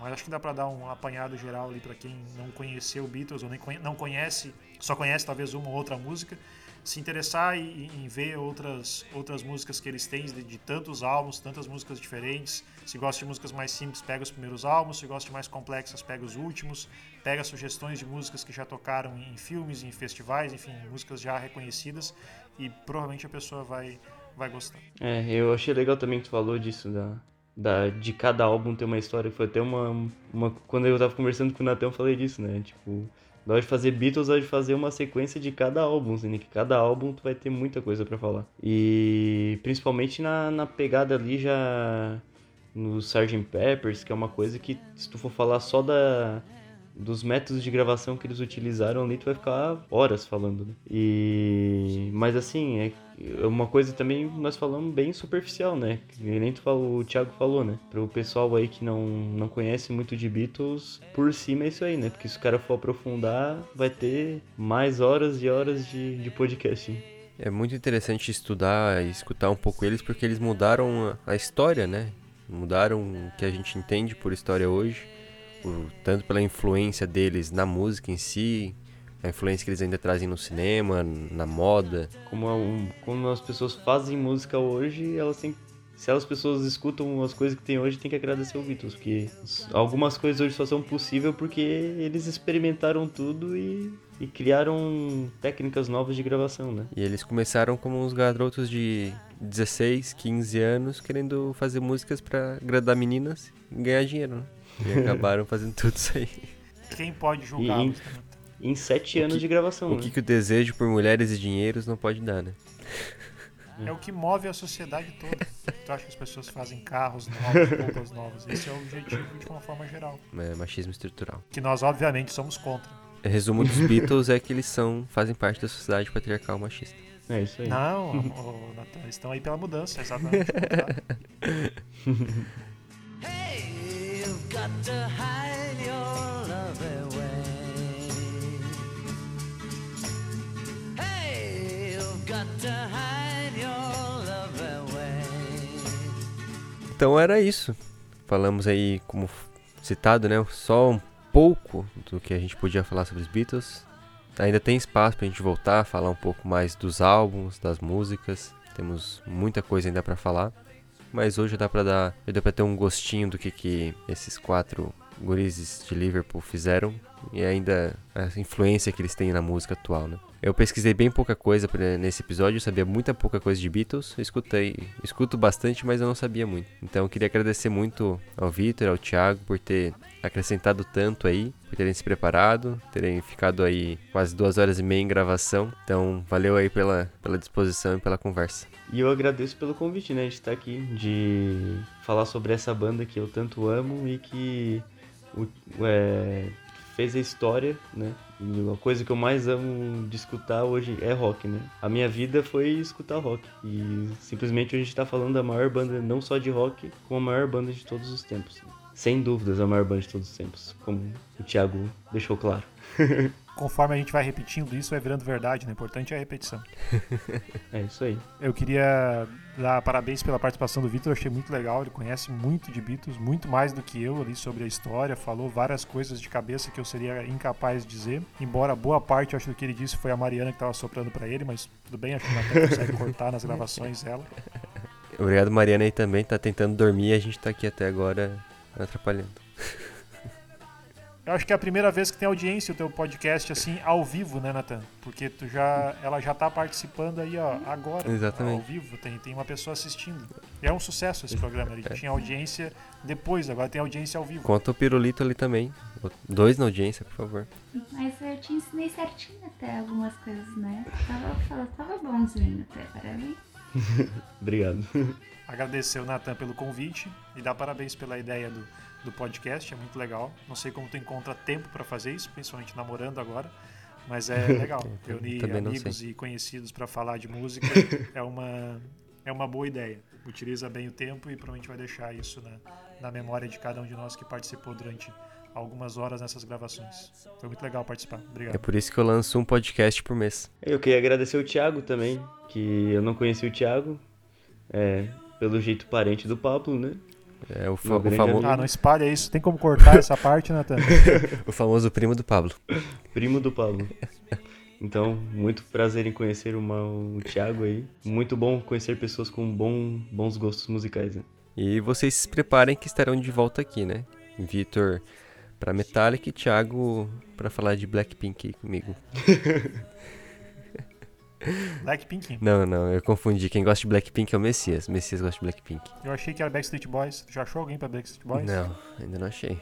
Mas acho que dá para dar um apanhado geral ali para quem não conheceu Beatles ou nem conhe- não conhece, só conhece talvez uma ou outra música, se interessar e, em ver outras, outras músicas que eles têm de, de tantos álbuns, tantas músicas diferentes. Se gosta de músicas mais simples, pega os primeiros álbuns. Se gosta de mais complexas, pega os últimos. Pega sugestões de músicas que já tocaram em filmes, em festivais, enfim, músicas já reconhecidas e provavelmente a pessoa vai, vai gostar. É, eu achei legal também que tu falou disso, da, da, de cada álbum ter uma história. Foi até uma, uma. Quando eu tava conversando com o Natan, eu falei disso, né? Tipo, na hora de fazer Beatles, na hora de fazer uma sequência de cada álbum, assim, né? Que cada álbum tu vai ter muita coisa pra falar. E principalmente na, na pegada ali já no Sgt. Peppers, que é uma coisa que se tu for falar só da dos métodos de gravação que eles utilizaram ali, tu vai ficar horas falando, né? E mas assim, é uma coisa também nós falamos bem superficial, né? Que nem tu falou, o Thiago falou, né? Pro pessoal aí que não, não conhece muito de Beatles, por cima é isso aí, né? Porque se o cara for aprofundar, vai ter mais horas e horas de, de podcast. É muito interessante estudar e escutar um pouco eles porque eles mudaram a história, né? Mudaram o que a gente entende por história hoje, tanto pela influência deles na música em si, a influência que eles ainda trazem no cinema, na moda. Como, a- como as pessoas fazem música hoje, elas têm se as pessoas escutam as coisas que tem hoje, tem que agradecer o Beatles, porque algumas coisas hoje só são possíveis porque eles experimentaram tudo e, e criaram técnicas novas de gravação, né? E eles começaram como uns garotos de 16, 15 anos querendo fazer músicas pra agradar meninas e ganhar dinheiro, né? E acabaram fazendo tudo isso aí. Quem pode julgá-los? né? Em sete anos de gravação, O né? que, que o desejo por mulheres e dinheiros não pode dar, né? É o que move a sociedade toda. Tu acha que as pessoas fazem carros novos, roupas novas? Esse é o objetivo de uma forma geral. É machismo estrutural. Que nós, obviamente, somos contra. Resumo dos Beatles é que eles são, fazem parte da sociedade patriarcal machista. É isso aí. Não, Natan, eles estão aí pela mudança, exatamente. got to hide your love away. Hey, you've got to hide your love away. Então era isso. Falamos aí, como citado, né? Só um pouco do que a gente podia falar sobre os Beatles. Ainda tem espaço pra gente voltar, falar um pouco mais dos álbuns, das músicas. Temos muita coisa ainda pra falar. Mas hoje dá pra dar, deu pra ter um gostinho do que, que esses quatro gurizes de Liverpool fizeram e ainda a influência que eles têm na música atual, né? Eu pesquisei bem pouca coisa nesse episódio, sabia muita pouca coisa de Beatles, escutei, escuto bastante, mas eu não sabia muito. Então eu queria agradecer muito ao Vitor, ao Thiago por ter acrescentado tanto aí, por terem se preparado, terem ficado aí quase duas horas e meia em gravação. Então valeu aí pela, pela disposição e pela conversa. E eu agradeço pelo convite, né, de estar aqui, de falar sobre essa banda que eu tanto amo e que o- é, fez a história, né? E a coisa que eu mais amo de escutar hoje é rock, né? A minha vida foi escutar rock. E simplesmente a gente tá falando da maior banda, não só de rock, como a maior banda de todos os tempos. Sem dúvidas, a maior banda de todos os tempos, como o Thiago deixou claro. Conforme a gente vai repetindo isso, vai virando verdade, né? O importante é a repetição. É isso aí. Eu queria dar parabéns pela participação do Vitor, achei muito legal. Ele conhece muito de Beatles, muito mais do que eu ali sobre a história, falou várias coisas de cabeça que eu seria incapaz de dizer. Embora boa parte, acho, do que ele disse foi a Mariana que estava soprando para ele, mas tudo bem, acho que Natan consegue cortar nas gravações ela. Obrigado, Mariana, aí também, tá tentando dormir e a gente tá aqui até agora atrapalhando. Eu acho que é a primeira vez que tem audiência o teu podcast assim ao vivo, né, Natan? Porque tu já, ela já tá participando aí, ó, agora. Exatamente. Ao vivo, tem, tem uma pessoa assistindo. E é um sucesso esse programa. Ele tinha audiência depois, agora tem audiência ao vivo. Conta o pirulito ali também. Dois na audiência, por favor. Mas eu te ensinei certinho até algumas coisas, né? Tava, tava, tava bonzinho até, parabéns. Obrigado. Agradecer o Natan pelo convite e dar parabéns pela ideia do, do podcast, é muito legal. Não sei como tu encontra tempo para fazer isso, principalmente namorando agora, mas é legal. Reunir amigos e conhecidos para falar de música é uma, é uma boa ideia. Utiliza bem o tempo e provavelmente vai deixar isso na, na memória de cada um de nós que participou durante algumas horas nessas gravações. Foi muito legal participar. É Obrigado. por isso que eu lanço um podcast por mês. Eu queria agradecer o Thiago também, que eu não conheci o Thiago, é, pelo jeito parente do Pablo, né? É o, fa- o grande famo- amigo. Ah, não espalha isso. Tem como cortar essa parte, Natan? o famoso primo do Pablo. Primo do Pablo. Então, muito prazer em conhecer o, o Thiago aí. Muito bom conhecer pessoas com bom, bons gostos musicais, né? E vocês se preparem que estarão de volta aqui, né? Vitor pra Metallica e Thiago pra falar de Blackpink comigo. Blackpink. Não, não, eu confundi. Quem gosta de Blackpink é o Messias. O Messias gosta de Blackpink. Eu achei que era Backstreet Boys. Já achou alguém pra Backstreet Boys? Não, ainda não achei.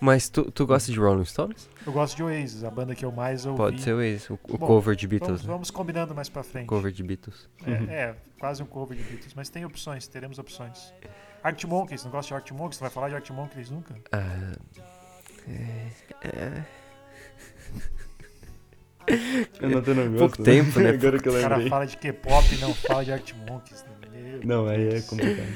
Mas tu, tu gosta de Rolling Stones? Eu gosto de Oasis, a banda que eu mais ouvi. Pode ser o Ace, o, o Bom, cover de Vamos, Beatles. né? vamos combinando mais pra frente. Cover de Beatles. É, é, quase um cover de Beatles, mas tem opções, teremos opções. Art Monkeys, não gosta de Art Monkeys? Tu vai falar de Art Monkeys nunca? Ah, é, é, Eu não tô no pouco tempo, né? Agora que eu O cara fala de K-pop e não fala de Art Monkeys. né? Meu Não, aí é complicado.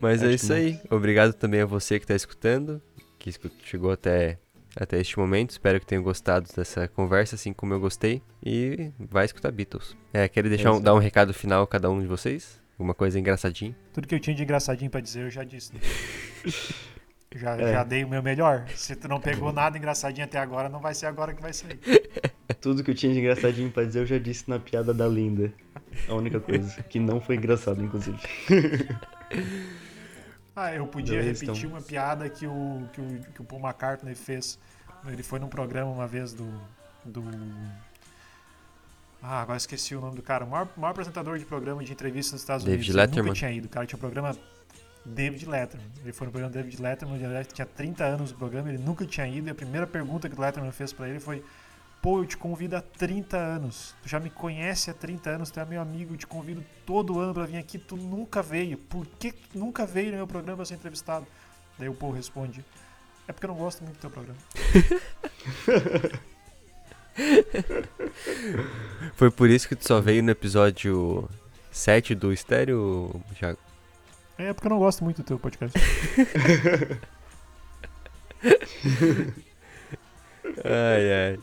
Mas é Acho isso aí. Obrigado também a você que está escutando, que chegou até, até este momento. Espero que tenham gostado dessa conversa, assim como eu gostei. E vai escutar Beatles. É, quero deixar É um, dar um recado final a cada um de vocês? Alguma coisa engraçadinha? Tudo que eu tinha de engraçadinho pra dizer eu já disse. né? Já, É. já dei o meu melhor. Se tu não pegou nada engraçadinho até agora, não vai ser agora que vai sair. Tudo que eu tinha de engraçadinho pra dizer eu já disse na piada da Linda. A única coisa. Que não foi engraçado, inclusive. Ah, eu podia Beleza, repetir então. uma piada que o, que, o, que o Paul McCartney fez. Ele foi num programa uma vez do. do ah, agora esqueci o nome do cara. O maior, maior apresentador de programa de entrevista nos Estados David Unidos. Ele Letterman. nunca tinha ido. O cara tinha um programa David Letterman. Ele foi no programa David Letterman, ele tinha 30 anos o programa, ele nunca tinha ido. E a primeira pergunta que o Letterman fez pra ele foi: Pô, eu te convido há 30 anos. Tu já me conhece há 30 anos, tu é meu amigo, eu te convido todo ano pra vir aqui, tu nunca veio. Por que tu nunca veio no meu programa ser entrevistado? Daí o Paul responde: É porque eu não gosto muito do teu programa. Foi por isso que tu só veio no episódio 7 do Estéreo, Thiago? É porque eu não gosto muito do teu podcast. Ai, ai.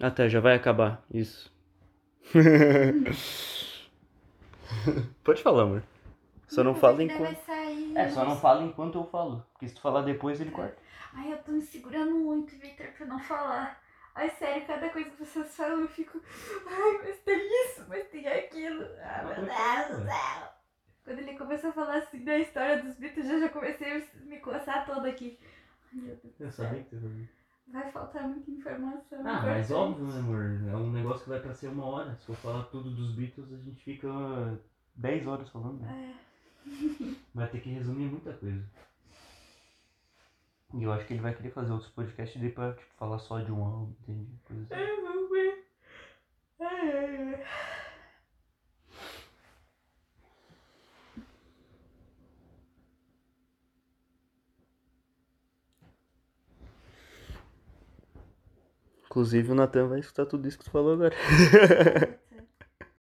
Até, já vai acabar. Isso. Pode falar, amor. Só não fala enquanto. vai sair. É, só não fala enquanto eu falo. Porque se tu falar depois, ele corta. Ai, eu tô me segurando muito, Victor, pra não falar. Ai, sério, cada coisa que vocês falam eu fico. Ai, mas tem isso, mas tem aquilo. Ai, meu Deus do céu. Quando ele começou a falar assim da história dos Beatles, eu já comecei a me coçar toda aqui. Ai, meu Deus do Eu sabia que tu Vai faltar muita informação. Ah, mas importante. óbvio, né, amor? É um negócio que vai pra ser uma hora. Se for falar tudo dos Beatles, a gente fica 10 horas falando. né? É. Vai ter que resumir muita coisa. E eu acho que ele vai querer fazer outros podcasts daí pra tipo, falar só de um álbum, entende? Coisa assim. Ai, vamos ver. Ai, ai, ai. Inclusive o Natan vai escutar tudo isso que tu falou agora.